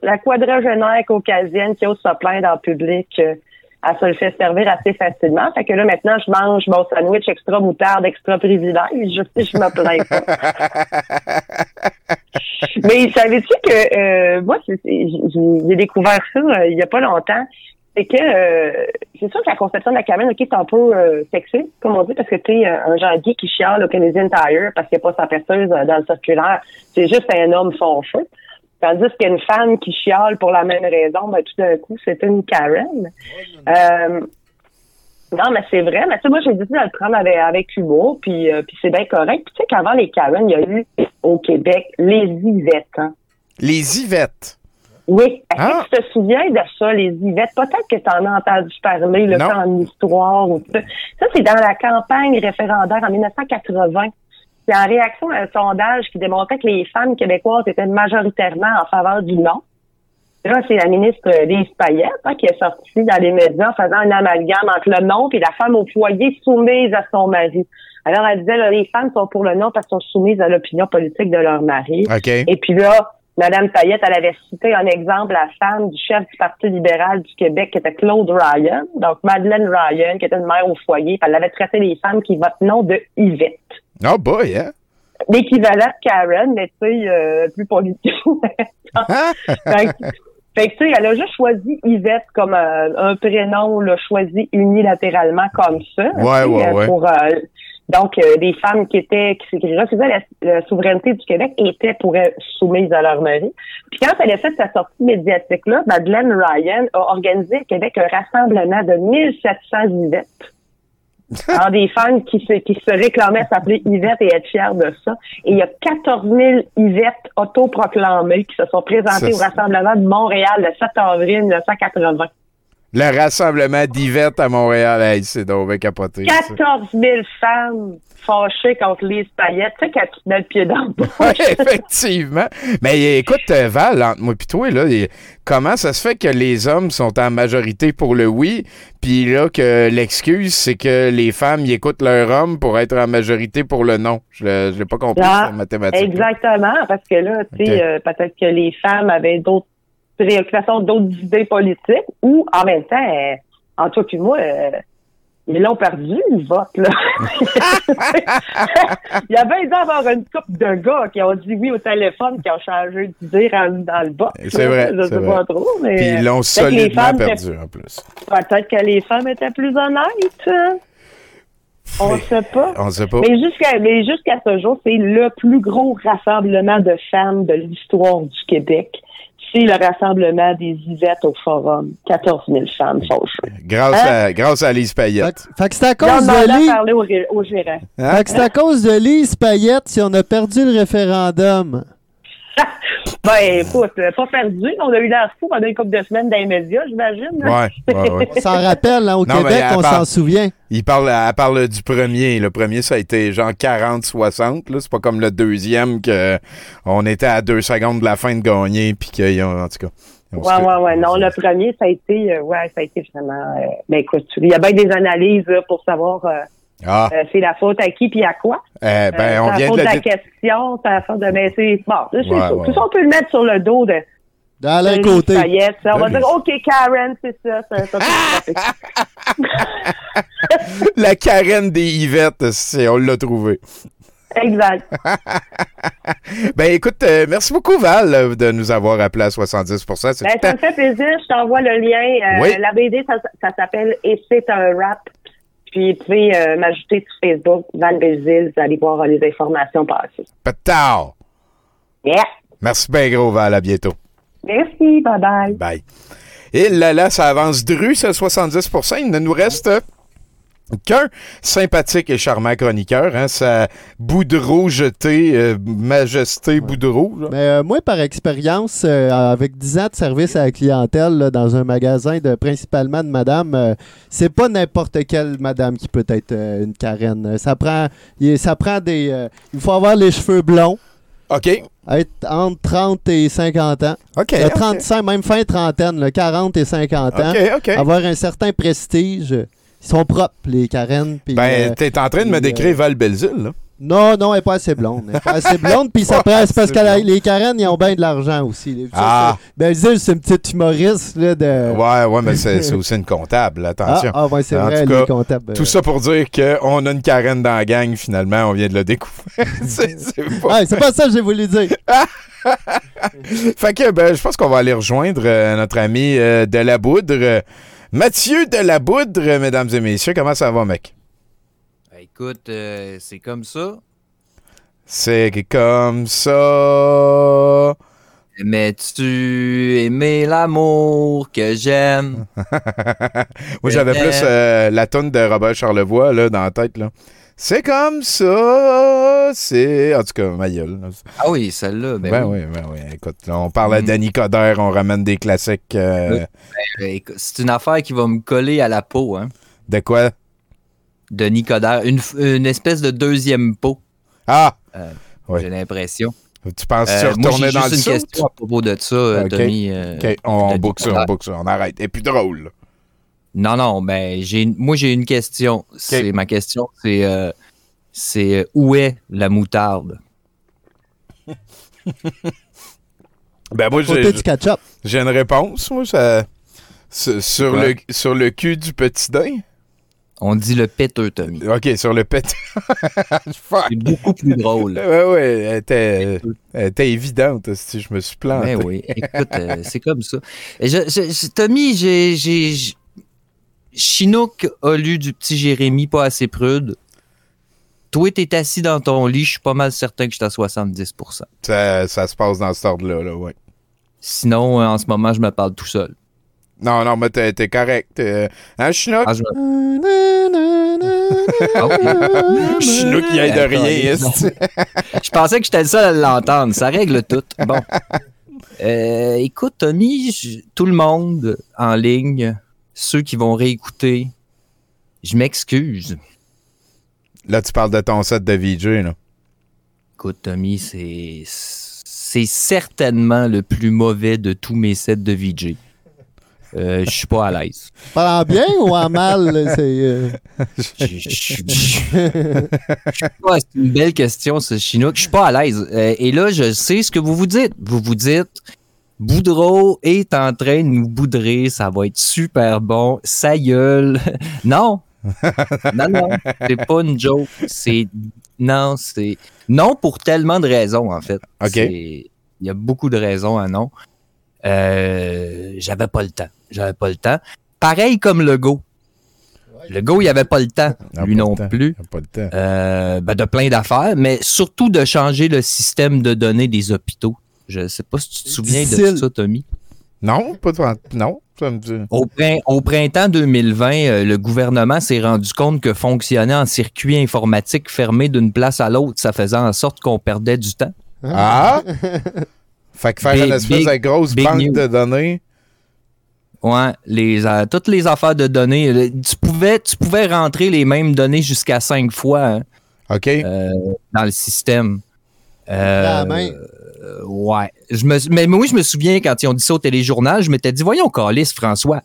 la quadragénaire caucasienne qui ose se plaindre en public, euh, elle se le fait servir assez facilement. Fait que là, maintenant, je mange mon sandwich extra moutarde, extra privilège. Je, je me plains pas. Mais savais-tu que euh, moi, j'ai découvert ça euh, il y a pas longtemps. C'est que euh, c'est sûr que la conception de la cabine, ok, c'est un peu euh, sexy, comme on dit, parce que tu sais, un genre qui chiale au Canadian Tire parce qu'il n'y a pas sa perceuse euh, dans le circulaire, c'est juste un homme fâcheux. Tandis qu'une femme qui chiale pour la même raison, ben tout d'un coup, c'est une Karen. Euh, non, mais c'est vrai. Mais tu sais, moi, j'ai décidé de le prendre avec, avec humour, puis, euh, puis c'est bien correct. Puis tu sais qu'avant les Karen, il y a eu au Québec les Yvettes. Hein. Les Yvettes? Oui. Est-ce Ah. que tu te souviens de ça, les Yvettes? Peut-être que tu en as entendu parler, temps en histoire ou ça. Ça, c'est dans la campagne référendaire en 1980. C'est en réaction à un sondage qui démontrait que les femmes québécoises étaient majoritairement en faveur du non. Là, c'est la ministre Lise Payette hein, qui est sortie dans les médias en faisant un amalgame entre le non et la femme au foyer soumise à son mari. Alors, elle disait, là, les femmes sont pour le non parce qu'elles sont soumises à l'opinion politique de leur mari. OK. Et puis là, Madame Payette, elle avait cité un exemple, la femme du chef du Parti libéral du Québec, qui était Claude Ryan. Donc, Madeleine Ryan, qui était une mère au foyer. elle avait traité les femmes qui votent non de Yvette. Oh boy, hein? L'équivalent de Karen, mais tu sais, euh, plus politique. fait, que- fait que, tu sais, elle a juste choisi Yvette comme euh, un prénom, l'a choisi unilatéralement comme ça. Ouais, ouais, euh, ouais. Pour, donc, euh, des femmes qui étaient, qui, qui refusaient la, la souveraineté du Québec étaient pour elle soumises à leur mari. Puis quand elle a fait sa sortie médiatique-là, Madeleine Ryan a organisé au Québec un rassemblement de 1700 Yvettes. Alors, des femmes qui se, qui se réclamaient s'appeler Yvette et être fières de ça. Et il y a 14 000 Yvettes autoproclamées qui se sont présentées au rassemblement de Montréal le 7 avril 1980. Le rassemblement d'Yvette à Montréal, hey, c'est donc capoté. ça. 14 000 femmes fâchées contre Lise Payette. Tu sais, quand tu te mets le pied dans le bouche. Ouais, effectivement. Mais écoute, euh, Val, entre moi et toi, là, comment ça se fait que les hommes sont en majorité pour le oui, puis là, que l'excuse, c'est que les femmes, écoutent leur homme pour être en majorité pour le non? Je ne l'ai pas compris, Ah, cette mathématique. Exactement, parce que là, tu sais, euh, peut-être que les femmes avaient d'autres préoccupations, d'autres idées politiques, ou en même temps, euh, en toi puis moi, euh, ils l'ont perdu, le vote, là. Il y avait dû avoir une couple de gars qui ont dit oui au téléphone, qui ont changé d'idée dans le vote. C'est là. vrai, Je sais vrai. pas trop, mais. Puis ils l'ont solidement perdu, étaient- en plus. Peut-être que les femmes étaient plus honnêtes. hein. On ne sait pas. On sait pas. Mais jusqu'à mais jusqu'à ce jour, c'est le plus gros rassemblement de femmes de l'histoire du Québec. C'est le rassemblement des Yvettes au Forum. 14 000 femmes fâchées. Grâce, Hein? à, grâce à Lise Payette. Fait que c'est à cause de Lise. parler au gérant. Hein? Fait que c'est à cause de Lise Payette si on a perdu le référendum. Ben, écoute, euh, pas perdu. On a eu l'air fou pendant une couple de semaines dans les médias, j'imagine. Ouais, ouais, ouais. On s'en rappelle, hein, au Non, Québec, on s'en souvient. Il parle, elle parle du premier. Le premier, ça a été genre 40-60. là. C'est pas comme le deuxième que on était à deux secondes de la fin de gagner. Puis qu'ils ont, en tout cas. Ouais, ouais, ouais. Non, le premier, ça a été, euh, ouais, ça a été vraiment. euh, ben, écoute, il y a bien des analyses là, pour savoir euh, Ah, euh, c'est la faute à qui puis à quoi? eh ben, Euh, on vient la de faute de la dire. question, c'est la faute de. C'est. Bon, c'est Ouais, ça. ouais, Tout ça, on peut le mettre sur le dos de. D'Alain de Côté. On va Ben, dire, OK, Karen, c'est ça. ça, ça. La carène des Yvettes, c'est- on l'a trouvé. exact. Ben écoute, euh, merci beaucoup Val de nous avoir appelé à 70 C'est Ben, ça me fait plaisir. Je t'envoie le lien. Euh, Oui. La BD, ça, ça s'appelle Et c'est un rap. Puis, vous pouvez euh, m'ajouter sur Facebook, Val Belzile. Vous allez voir euh, les informations passer. Patao. Yeah. Merci bien gros Val, à bientôt. Merci. Bye-bye. Bye. Et là, là, ça avance dru, ce 70% Il ne nous reste qu'un sympathique et charmant chroniqueur, hein, sa Boudreau jeté, euh, Majesté Boudreau. là. Mais euh, moi, par expérience, euh, avec 10 ans de service à la clientèle là, dans un magasin de principalement de madame, c'est pas n'importe quelle madame qui peut être une carène. Ça prend, ça prend des. il faut avoir les cheveux blonds. OK. Être entre 30 et 50 ans. OK. Euh, OK. 35, même fin trentaine, là, 40 et 50 ans. OK, OK. Avoir un certain prestige. Ils sont propres, les carènes. puis, Ben, euh, t'es en train de me puis, euh, décrire Val Belzile, là. non, non, elle n'est pas assez blonde. Elle n'est pas assez blonde, puis ça prend, c'est parce que la- les Karen, ils ont bien de l'argent aussi. Ah. Belzile, c'est une petite humoriste, là, de... Ouais, ouais, mais c'est aussi une comptable, attention. Ah, ah, ouais, c'est vrai, elle est comptable. euh. Tout ça pour dire qu'on a une carène dans la gang, finalement, on vient de le découvrir. c'est c'est pas... Ah, c'est pas ça que j'ai voulu dire. Fait que, ben, je pense qu'on va aller rejoindre euh, notre ami euh, de la Boudre. Mathieu de la Boudre, euh, mesdames et messieurs, comment ça va, mec? Ben, écoute, euh, c'est comme ça. C'est comme ça. Mais tu aimais l'amour que j'aime? Moi, j'avais plus euh, la tonne de Robert Charlevoix là, dans la tête. Là. C'est comme ça. C'est. En tout cas, ma gueule. Ah oui, celle-là. Ben, Ben, oui. oui, ben oui. Écoute, là, on parle à Mm. Danny Coderre, on ramène des classiques. euh, Ben, écoute, c'est une affaire qui va me coller à la peau. Hein. De quoi? De Nicodère. Une, une espèce de deuxième peau. Ah! Euh, Oui. J'ai l'impression. Tu penses-tu Euh, moi, retourner j'ai dans juste le une question à propos de ça, euh, Ok. Tommy. euh, OK, on, Denis boucle ça, on boucle ça, on arrête. Et plus drôle. Non, non, ben, j'ai, moi, j'ai une question. C'est, ma question, c'est, euh, c'est euh, où est la moutarde? Ben, moi, j'ai, du ketchup. j'ai une réponse, moi, ça. Sur, le, sur le cul du petit daim? On dit le péteux, Tommy. OK, sur le petit. Fuck. C'est beaucoup plus drôle. Ouais, ouais, elle était, elle était évidente, si je me suis planté. Ben oui, écoute, euh, c'est comme ça. Et je- je- je- Tommy, j'ai, j'ai, Chinook a lu du petit Jérémy pas assez prude. Toi, t'es assis dans ton lit, je suis pas mal certain que je suis à 70 Ça, ça se passe dans cet ordre-là, là, ouais. Sinon, euh, en ce moment, je me parle tout seul. Non, non, mais t'es, t'es correct. euh, Hein, Chinook? Ah, je Ah, ok. Chinook, il aide de rien, Je pensais que j'étais le seul à l'entendre. Ça règle tout. Bon. Euh, écoute, Tommy, tout le monde en ligne ceux qui vont réécouter, je m'excuse. Là, tu parles de ton set de VJ, là. Écoute, Tommy, c'est c'est certainement le plus mauvais de tous mes sets de VJ. Euh, je suis pas à l'aise. Pas en bien ou en mal? C'est. euh, Ouais, c'est une belle question, ce Chinook. Je suis pas à l'aise. Euh, et là, je sais ce que vous vous dites. Vous vous dites, Boudreau est en train de nous boudrer. Ça va être super bon. Ça gueule. non. non, non. C'est pas une joke. C'est. Non, c'est. Non pour tellement de raisons, en fait. OK. Il y a beaucoup de raisons à non. Euh, J'avais pas le temps. J'avais pas le temps. Pareil comme le go. Le go, il avait pas le temps. Lui non plus. Pas le temps. Euh, ben, de plein d'affaires, mais surtout de changer le système de données des hôpitaux. Je sais pas si tu te souviens de ça, Tommy. Non, pas de... Non, ça me dit... Au, prin- au printemps 2020, euh, le gouvernement s'est rendu compte que fonctionner en circuit informatique fermé d'une place à l'autre, ça faisait en sorte qu'on perdait du temps. Ah! Fait que faire Big- une espèce big- de grosse banque news. de données. Ouais, les, euh, toutes les affaires de données, euh, tu pouvais, tu pouvais rentrer les mêmes données jusqu'à cinq fois hein, OK. euh, dans le système. Euh, la main. Euh, ouais. Je me, mais moi, je me souviens quand ils ont dit ça au téléjournal, je m'étais dit, voyons, Calis, François,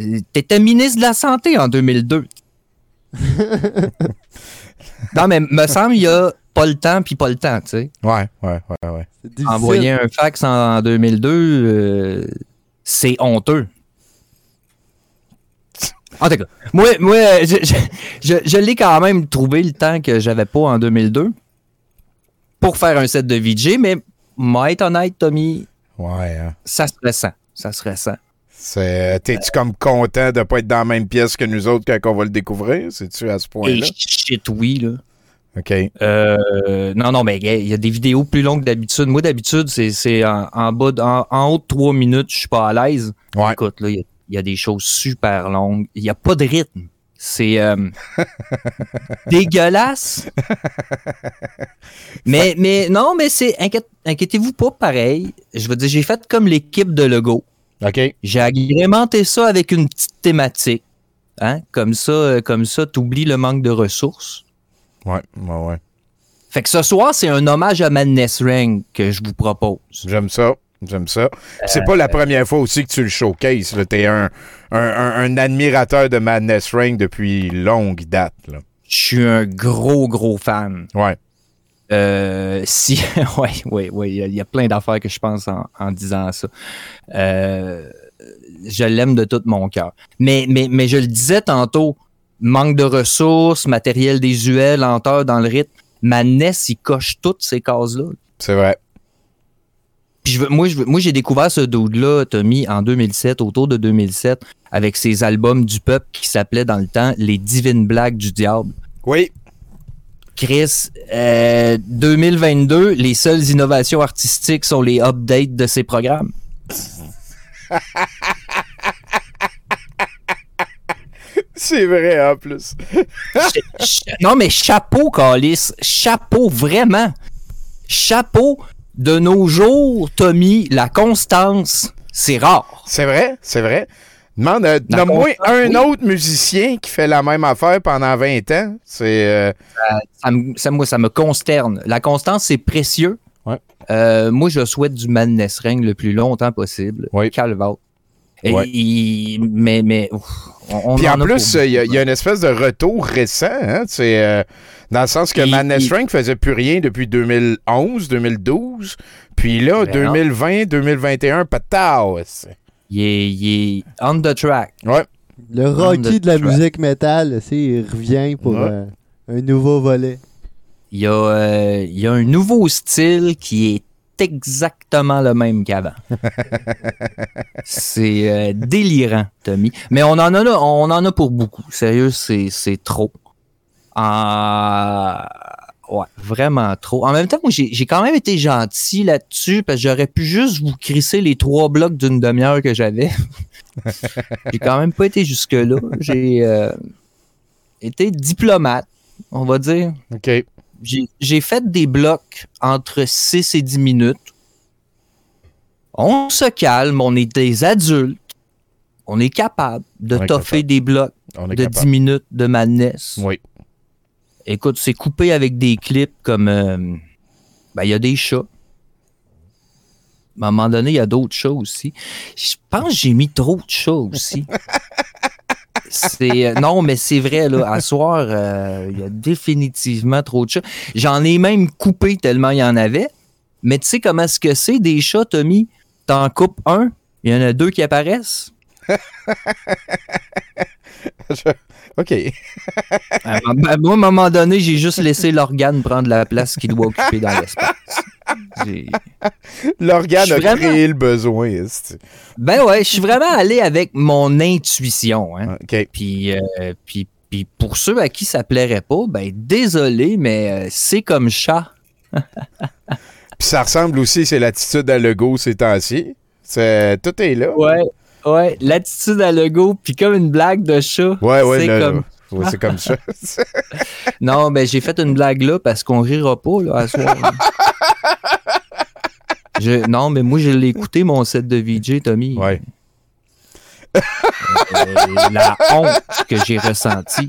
euh, t'étais ministre de la Santé en 2002. non, mais me semble, il y a pas le temps puis pas le temps, tu sais. Ouais, ouais, ouais, ouais. Envoyer un fax en, en 2002, euh, c'est honteux. En tout cas, moi, moi je, je, je- je l'ai quand même trouvé le temps que j'avais pas en 2002 pour faire un set de VJ, mais moi, être honnête, Tommy, Ouais, hein. ça se ressent. Ça se ressent. T'es-tu comme content de pas être dans la même pièce que nous autres quand on va le découvrir? C'est-tu à ce point-là? shit, oui, là. OK. Euh, non, non, mais il y a des vidéos plus longues que d'habitude. Moi, d'habitude, c'est, c'est en, en bas, de- en, en haut de trois minutes, je suis pas à l'aise. Écoute, là, il y y, a des choses super longues. Il n'y a pas de rythme. C'est euh, dégueulasse. mais, mais non, mais c'est. inquiète- inquiétez-vous pas, pareil. Je veux dire, j'ai fait comme l'équipe de Lego. OK. J'ai agrémenté ça avec une petite thématique. Hein? Comme ça, euh, comme ça, t'oublies le manque de ressources. Ouais, ouais, ouais. Fait que ce soir, c'est un hommage à Madness Ring que je vous propose. J'aime ça. J'aime ça. C'est pas la première fois aussi que tu le showcases. T'es un, un, un- un admirateur de Madness Ring depuis longue date. Là. Je suis un gros, gros fan. Ouais. Euh, si, ouais, ouais, ouais, il y a- plein d'affaires que je pense en, en disant ça. Euh, je l'aime de tout mon cœur. Mais, mais, mais je le disais tantôt, manque de ressources, matériel désuet, lenteur dans le rythme. Ma NES, il coche toutes ces cases-là. C'est vrai. Puis je veux- moi, je moi, j'ai découvert ce dude-là, Tommy, en 2007, autour de 2007, avec ses albums du peuple qui s'appelaient dans le temps Les Divines Blagues du Diable. Oui. Chris, euh, 2022, les seules innovations artistiques sont les updates de ces programmes. C'est vrai, en plus. Non, mais chapeau, Calis. Chapeau, vraiment. Chapeau. De nos jours, Tommy, la constance, c'est rare. C'est vrai, c'est vrai. Demande, euh, nomme-moi un oui. autre musicien qui fait la même affaire pendant 20 ans. C'est. euh, Ça, ça me- ça, moi, ça me consterne. La constance, c'est précieux. Euh, moi, je souhaite du Madness Ring le plus longtemps possible. Calvat. Et- Ouais. il- mais, mais, ouf, on, on Puis en plus, il y, a- beaucoup, y a une espèce de retour récent. Hein? C'est, dans le sens que Madness il- Rank faisait plus rien depuis 2011, 2012. Puis là, Ben non. 2020, 2021, patao. Il est, il est on the track. Ouais. Le Rocky de la musique métal, il revient pour Ouais. euh, un nouveau volet. Il y, a, euh, il y a un nouveau style qui est exactement le même qu'avant. c'est euh, délirant, Tommy. Mais on en a là, on en a pour beaucoup. Sérieux, c'est, c'est trop. Ah, ouais, vraiment trop. En même temps, moi, j'ai, quand même été gentil là-dessus parce que j'aurais pu juste vous crisser les trois blocs d'une demi-heure que j'avais. j'ai quand même pas été jusque-là. J'ai euh, été diplomate, on va dire. OK. J'ai, fait des blocs entre 6 et 10 minutes. On se calme, on est des adultes. on est capable de toffer des blocs On est de capable. 10 minutes de madness. Oui. Écoute, c'est coupé avec des clips comme. euh, ben, il y a des chats. À un moment donné, il y a d'autres chats aussi. Je pense que j'ai mis trop de chats aussi. Euh, non, mais c'est vrai là. À soir, euh, il y a définitivement trop de chats. J'en ai même coupé tellement il y en avait. Mais tu sais comment est-ce que c'est des chats, Tommy? T'en coupes un, il y en a deux qui apparaissent. OK. À un moment- moi, à un moment donné, j'ai juste laissé l'organe prendre la place qu'il doit occuper dans l'espace. L'organe a vraiment- créé le besoin. Ben ouais, je suis vraiment allé avec mon intuition. Hein. OK. Puis, euh, puis, puis pour ceux à qui ça plairait pas, ben désolé, mais euh, c'est comme chat. Puis ça ressemble aussi, c'est l'attitude à Lego ces temps-ci. Tout est là. Ouais, ouais, l'attitude à Lego, puis comme une blague de chat. Ouais, ouais, c'est comme... Ouais, c'est comme ça. non, ben j'ai fait une blague là parce qu'on rira pas là à soir. Je- non, mais moi je l'ai écouté mon set de VJ, Tommy. Ouais. Euh, la honte que j'ai ressentie.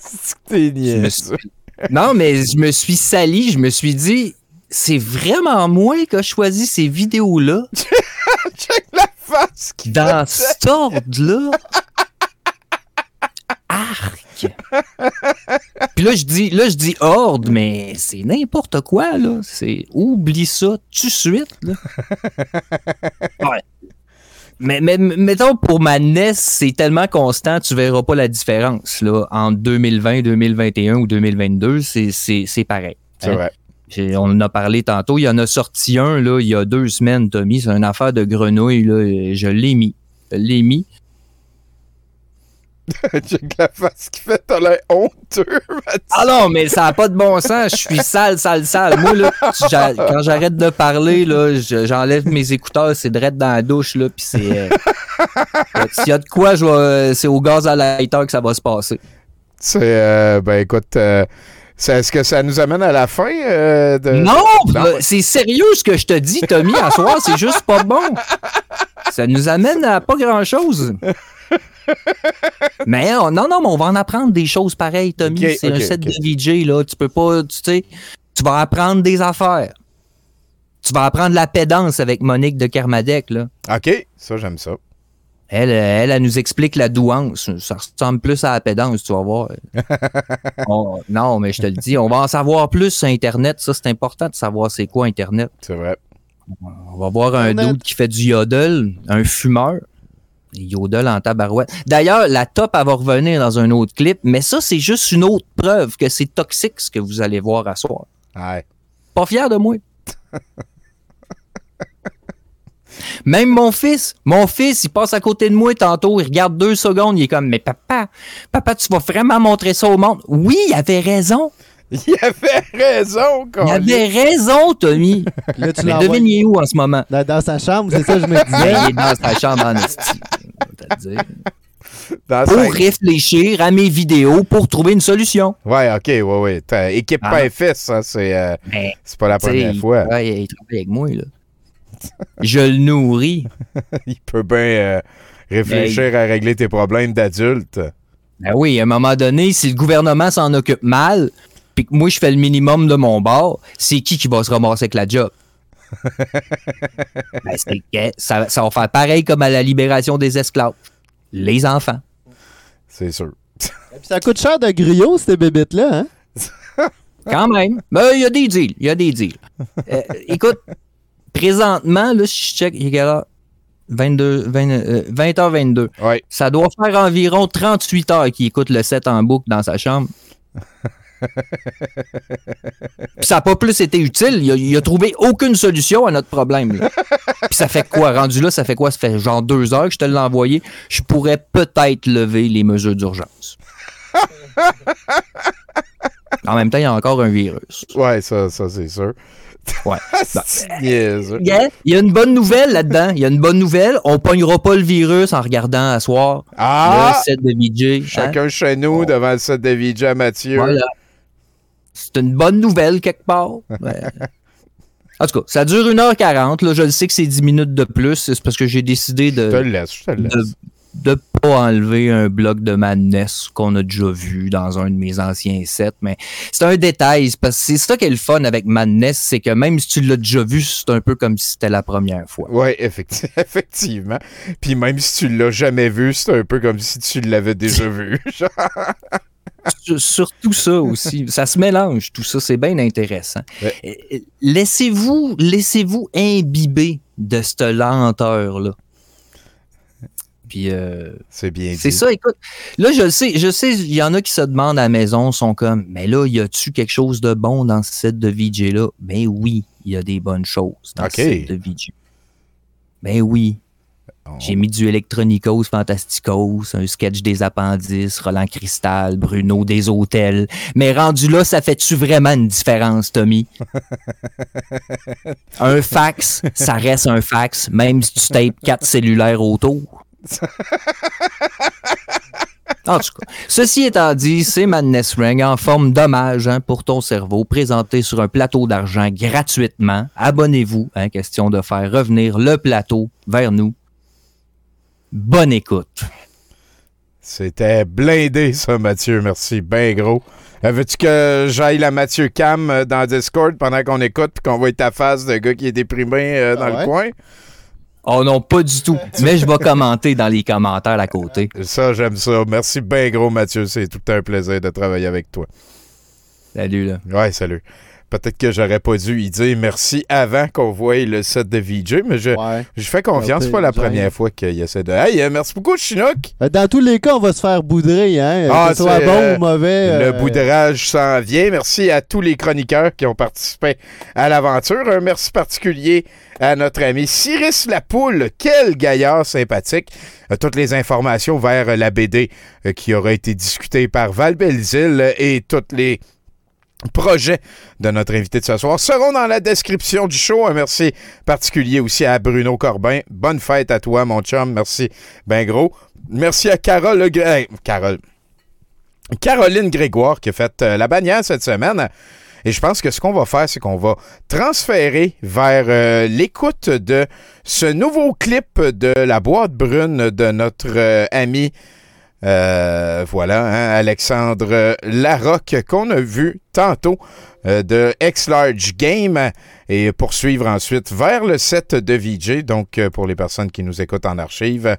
Suis- Non, mais je me suis sali, je me suis dit, c'est vraiment moi qui a choisi ces vidéos-là. Check la face qui Dans cet ordre-là. Arc. Puis là, je dis, là, je dis ordre, mais c'est n'importe quoi, là. C'est, oublie ça tout de suite, là. Ouais. Mais, mais mettons, pour ma NES, c'est tellement constant, tu verras pas la différence, là. En 2020, 2021 ou 2022, c'est, pareil. C'est vrai. J'ai- On en a parlé tantôt. Il y en a sorti un, là, il y a deux semaines, Tommy. C'est une affaire de grenouille, là. et Je l'ai mis. Je l'ai mis. Check la face qui fait, t'as l'air honteux. Mathieu. Ah non, mais ça n'a pas de bon sens. Je suis sale, sale, sale. Moi, là, quand j'arrête de parler, là, je- j'enlève mes écouteurs, c'est direct dans la douche, là, puis c'est... euh, euh, S'il y a de quoi, je vais- c'est au gaz à lighter que ça va se passer. C'est, euh, ben écoute, euh, est-ce que ça nous amène à la fin euh, de... Non! C'est sérieux ce que je te dis, Tommy, à soir, c'est juste pas bon. Ça nous amène à pas grand-chose. Mais euh, non, non, mais on va en apprendre des choses pareilles, Tommy. C'est un ok, set de VJ, là. Tu peux pas, tu sais, tu vas apprendre des affaires. Tu vas apprendre la pédance avec Monique de Kermadec, là. OK, ça, j'aime ça. Elle, euh, elle, elle nous explique la douance. Ça ressemble plus à la pédance, tu vas voir. On- non, mais je te le dis, on va en savoir plus sur Internet. Ça, c'est important de savoir c'est quoi Internet. C'est vrai. On va voir un dude qui fait du yodel, un fumeur. Yodel en tabarouette. D'ailleurs, la top, elle va revenir dans un autre clip, mais ça, c'est juste une autre preuve que c'est toxique ce que vous allez voir à soir. Ouais. Pas fier de moi. Même mon fils, mon fils, il passe à côté de moi tantôt, il regarde deux secondes, il est comme, mais papa, papa, tu vas vraiment montrer ça au monde? Oui, il avait raison. Il avait raison, Il Colin. avait raison, Tommy. Là, tu mais devine, il est où en ce moment? Dans, dans sa chambre, c'est ça que je me Ben, disais. il est dans sa chambre en esti. Dans Pour réfléchir à mes vidéos pour trouver une solution. Ouais, OK, ouais, ouais. Équipe Ah. pas FS, ça, c'est euh, c'est pas la première il fois. il travaille avec moi, là. Je le nourris. Il peut bien euh, réfléchir à régler tes problèmes d'adulte. Ben oui, à un moment donné, si le gouvernement s'en occupe mal, puis que moi je fais le minimum de mon bord, c'est qui qui va se ramasser avec la job? Ben, ça, ça va faire pareil comme à la libération des esclaves. Les enfants. C'est sûr. Puis ça coûte cher de griot, ces bébites-là, hein? Quand même. Ben, il y a des deals. Il y a des deals. Euh, écoute, présentement, là, si je check, il est quelle heure? 22, 20, euh, 20h22. Ouais. Ça doit faire environ 38 heures qu'il écoute le set en boucle dans sa chambre. Puis ça n'a pas plus été utile. Il a, il a trouvé aucune solution à notre problème. là. Puis ça fait quoi? Rendu là, ça fait quoi? Ça fait genre deux heures que je te l'ai envoyé. Je pourrais peut-être lever les mesures d'urgence. En même temps, il y a encore un virus. Ouais, ça, ça c'est sûr. Ouais. Niaiseux. Yeah, Il y a une bonne nouvelle là-dedans. Il y a une bonne nouvelle. On pognera pas le virus en regardant à soir Ah! le set de VJ. hein? Chacun chez nous devant le set de VJ à Mathieu. Voilà. C'est une bonne nouvelle quelque part. Ouais. En tout cas, ça dure 1h40. Là, je le sais que c'est 10 minutes de plus. C'est parce que j'ai décidé de. Je te le laisse, je te le laisse. de de pas enlever un bloc de Madness qu'on a déjà vu dans un de mes anciens sets, mais c'est un détail, c'est parce que c'est ça qui est le fun avec Madness, c'est que même si tu l'as déjà vu, c'est un peu comme si c'était la première fois. Oui, effecti- effectivement. Puis même si tu l'as jamais vu, c'est un peu comme si tu l'avais déjà vu. Sur- Surtout ça aussi, ça se mélange, tout ça, c'est bien intéressant. Euh, euh, Laissez-vous laissez-vous imbiber de cette lenteur-là. Puis euh, c'est bien C'est ça, écoute. Là, je le sais, je sais, il y en a qui se demandent à la maison, sont comme, mais là, y a-tu quelque chose de bon dans ce set de VJ-là? Ben oui, il y a des bonnes choses dans ce set de VJ. Ben oui. J'ai mis du Electronicos Fantasticos, un sketch des appendices, Roland Cristal, Bruno des hôtels. Mais rendu là, ça fait-tu vraiment une différence, Tommy? un fax, ça reste un fax, même si tu tapes quatre cellulaires autour. En tout cas, ceci étant dit, c'est Madness Ring en forme d'hommage hein, pour ton cerveau, présenté sur un plateau d'argent gratuitement. Abonnez-vous, hein, question de faire revenir le plateau vers nous. Bonne écoute. C'était blindé, ça, Mathieu. Merci, ben gros. Veux-tu que j'aille la Mathieu Cam euh, dans Discord pendant qu'on écoute puis qu'on voit ta face de gars qui est déprimé euh, dans Ah le ouais? coin? Oh non, pas du tout. Mais je vais commenter dans les commentaires à côté. Ça, j'aime ça. Merci ben gros, Mathieu. C'est tout un plaisir de travailler avec toi. Salut, là. Ouais, salut. Peut-être que j'aurais pas dû y dire merci avant qu'on voie le set de VJ, mais je, je fais confiance. C'est pas la première fois qu'il essaie de. Hey, euh, merci beaucoup, Chinook. Euh, Dans tous les cas, on va se faire boudrer, hein? que ce soit bon euh, ou mauvais. Le euh, boudrage s'en vient. Merci à tous les chroniqueurs qui ont participé à l'aventure. Un merci particulier à notre ami Cyrus Lapoule. Quel gaillard sympathique. Euh, Toutes les informations vers la BD euh, qui aura été discutée par Val Belzile et toutes les projets de notre invité de ce soir seront dans la description du show. Un merci particulier aussi à Bruno Corbin. Bonne fête à toi, mon chum. Merci, ben gros. Merci à Carole Carole. Caroline Grégoire qui a fait euh, la bannière cette semaine. Et je pense que ce qu'on va faire, c'est qu'on va transférer vers euh, l'écoute de ce nouveau clip de la boîte brune de notre euh, ami, euh, voilà, hein, Alexandre Larocque, qu'on a vu tantôt euh, de X-Large Game et poursuivre ensuite vers le set de VJ. Donc, euh, pour les personnes qui nous écoutent en archive,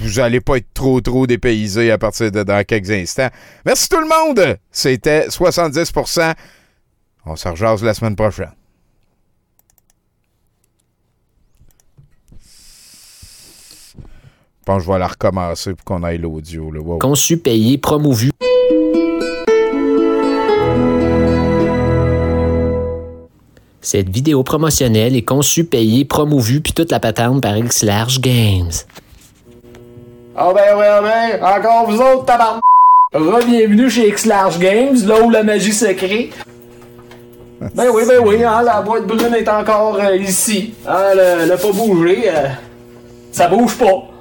vous allez pas être trop, trop dépaysés à partir de dans quelques instants. Merci tout le monde! C'était 70%. On se rejase la semaine prochaine. Pense que je vais la recommencer pour qu'on aille l'audio. Wow. Conçu, payé, promouvu. Cette vidéo promotionnelle est conçue, payée, promouvue, puis toute la patente par X-Large Games. Ah ben oui, ah ben, encore vous autres, tabarnak! Re-bienvenue chez X-Large Games, là où la magie se crée. Ben oui, ben oui, hein, la boîte brune est encore euh, ici. Hein, elle, elle a pas bougé. euh, ça bouge pas.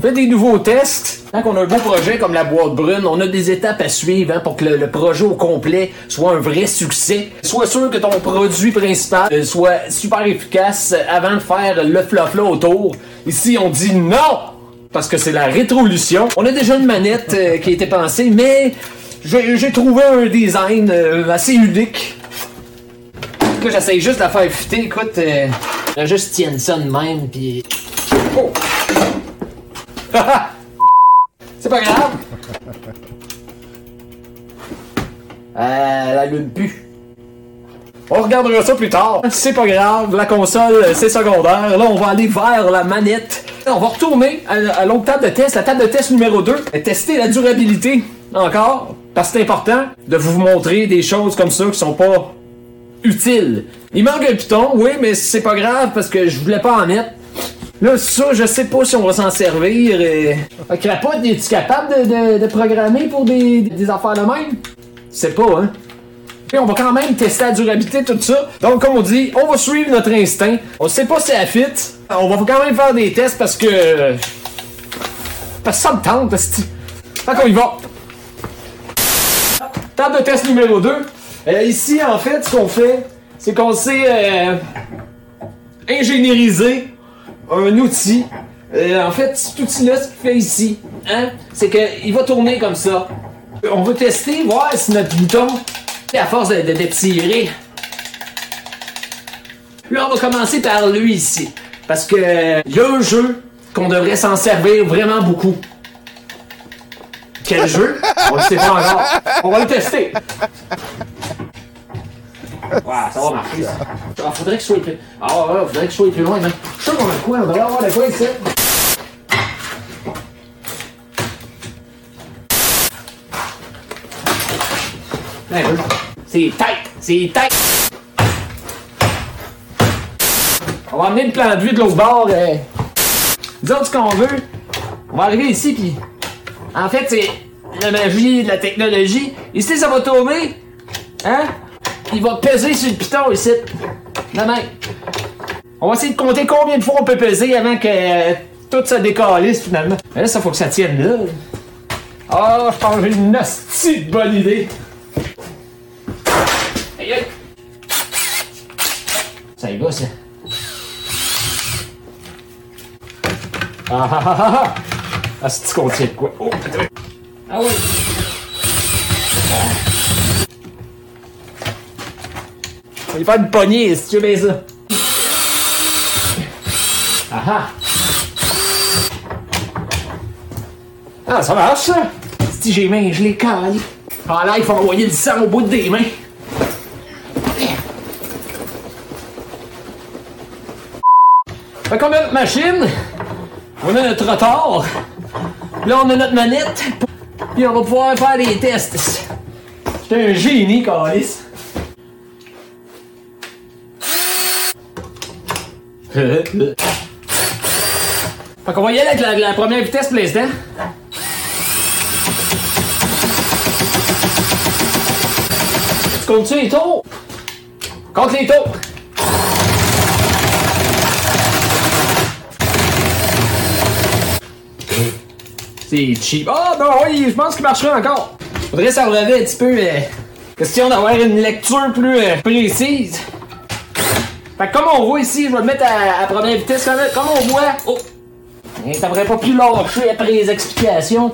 Faites des nouveaux tests. Quand on a un beau projet comme la boîte brune, on a des étapes à suivre hein, pour que le, projet au complet soit un vrai succès. Sois sûr que ton produit principal euh, soit super efficace euh, avant de faire le flop-là autour. Ici, on dit non! Parce que c'est la rétrolution. On a déjà une manette euh, qui a été pensée, mais j'ai trouvé un design assez unique. Que j'essaye juste de la faire fitter. Écoute, juste tienne ça de même, puis. Oh! C'est pas grave. Euh, elle allume plus. On regardera ça plus tard. C'est pas grave, la console, c'est secondaire. Là, on va aller vers la manette. On va retourner à, l'autre table de test, la table de test numéro 2, et tester la durabilité. Encore, parce que c'est important de vous montrer des choses comme ça qui sont pas utiles. Il manque un piton, oui, mais c'est pas grave parce que je voulais pas en mettre. Là, ça, je sais pas si on va s'en servir. Euh... Crapote, es-tu capable de, de- de programmer pour des, des affaires de même? C'est pas, hein? Puis on va quand même tester la durabilité, tout ça. Donc, comme on dit, on va suivre notre instinct. On sait pas si elle fit. On va quand même faire des tests parce que. Parce que ça me tente, parce que. Fait qu'on y va. Table de test numéro 2. ici, en fait, ce qu'on fait, c'est qu'on sait euh, ingénieriser un outil. Euh, en fait, cet outil-là, ce qu'il fait ici, hein, c'est qu'il va tourner comme ça. On va tester, voir si notre bouton, à force de, de, de tirer. Là, on va commencer par lui ici. Parce que il y a un jeu qu'on devrait s'en servir vraiment beaucoup. Quel jeu? On ne sait pas encore. On va le tester. Ouais, ça va marcher, ça. Ah, faudrait que je sois plus. Ah, ouais, faudrait que je sois plus loin, man. Je suis sûr qu'on a quoi? On devrait avoir de quoi ici. Ouais. C'est tight! C'est tight! On va amener le plan de vue de l'autre bord. Euh... Disons ce qu'on veut. On va arriver ici, puis. En fait, c'est la magie de la technologie. Ici, ça va tourner. Hein? Il va peser sur le piton ici. La main. On va essayer de compter combien de fois on peut peser avant que euh, tout se décalisse finalement. Mais là, ça faut que ça tienne là. Ah, je pense que j'ai une hostie de bonne idée. Aïe aïe. Ça y va, ça. Ah ah ah ah ah! Ah, c'est qu'on tient de quoi? Oh, attends. Ah oui! Va lui faire une poignée, si tu veux bien ça. Ah ah! Ah, ça marche, ça! Si j'ai mains, je les caille. Ah là, il faut envoyer du sang au bout des mains. Fait qu'on a notre machine, on a notre rotor, là on a notre manette, puis on va pouvoir faire des tests. J'étais un génie, Calis. Fait qu'on va y aller avec la, première vitesse pour l'instant. Tu comptes-tu les tours? Compte les tours! C'est cheap. Ah, non, oui, je pense qu'il marcherait encore. Faudrait s'abrever un petit peu. Euh, question d'avoir une lecture plus euh, précise. Fait que comme on voit ici, je vais le mettre à, première vitesse. Comme, on voit. Oh! T'aurais pas pu lâcher après les explications.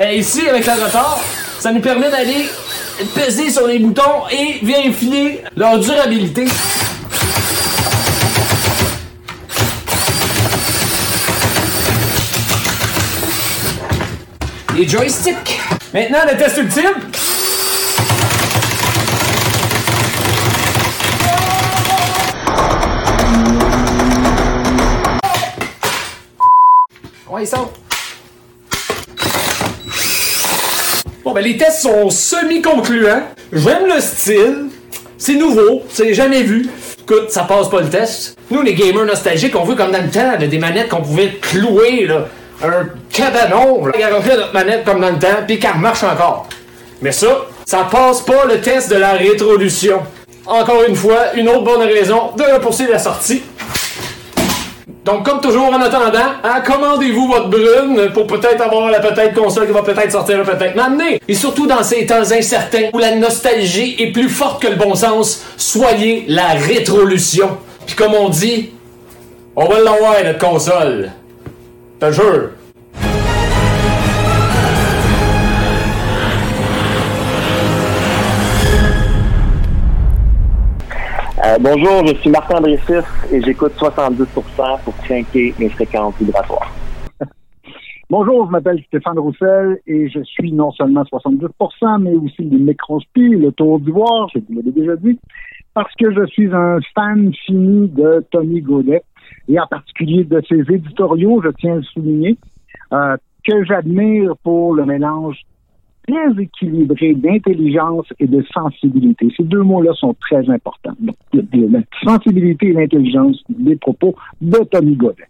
Et ici, avec le retard, ça nous permet d'aller peser sur les boutons et vérifier leur durabilité. Les joysticks. Maintenant, le test ultime. Sont. Bon, ben, les tests sont semi-concluants. J'aime le style. C'est nouveau. C'est jamais vu. Écoute, ça passe pas le test. Nous, les gamers nostalgiques, on veut comme dans le temps, des manettes qu'on pouvait clouer, là. Un cabanon. Garantir notre manette comme dans le temps, puis qu'elle marche encore. Mais ça, ça passe pas le test de la rétrolution. Encore une fois, une autre bonne raison de repousser la sortie. Donc, comme toujours, en attendant, hein, commandez-vous votre brune pour peut-être avoir la peut-être console qui va peut-être sortir peut-être m'amener. Et surtout dans ces temps incertains où la nostalgie est plus forte que le bon sens, soyez la rétrolution. Puis comme on dit, on va l'avoir notre console. Te jure. Euh, bonjour, je suis Martin Brécis et j'écoute 70% pour trinquer mes fréquences vibratoires. Bonjour, je m'appelle Stéphane Roussel et je suis non seulement 70%, mais aussi le microspi, le tour d'ivoire, je vous l'avais déjà dit, parce que je suis un fan fini de Tony Godet et en particulier de ses éditoriaux, je tiens à le souligner, euh, que j'admire pour le mélange très équilibré d'intelligence et de sensibilité. Ces deux mots-là sont très importants. La sensibilité et l'intelligence des propos de Tommy Godet.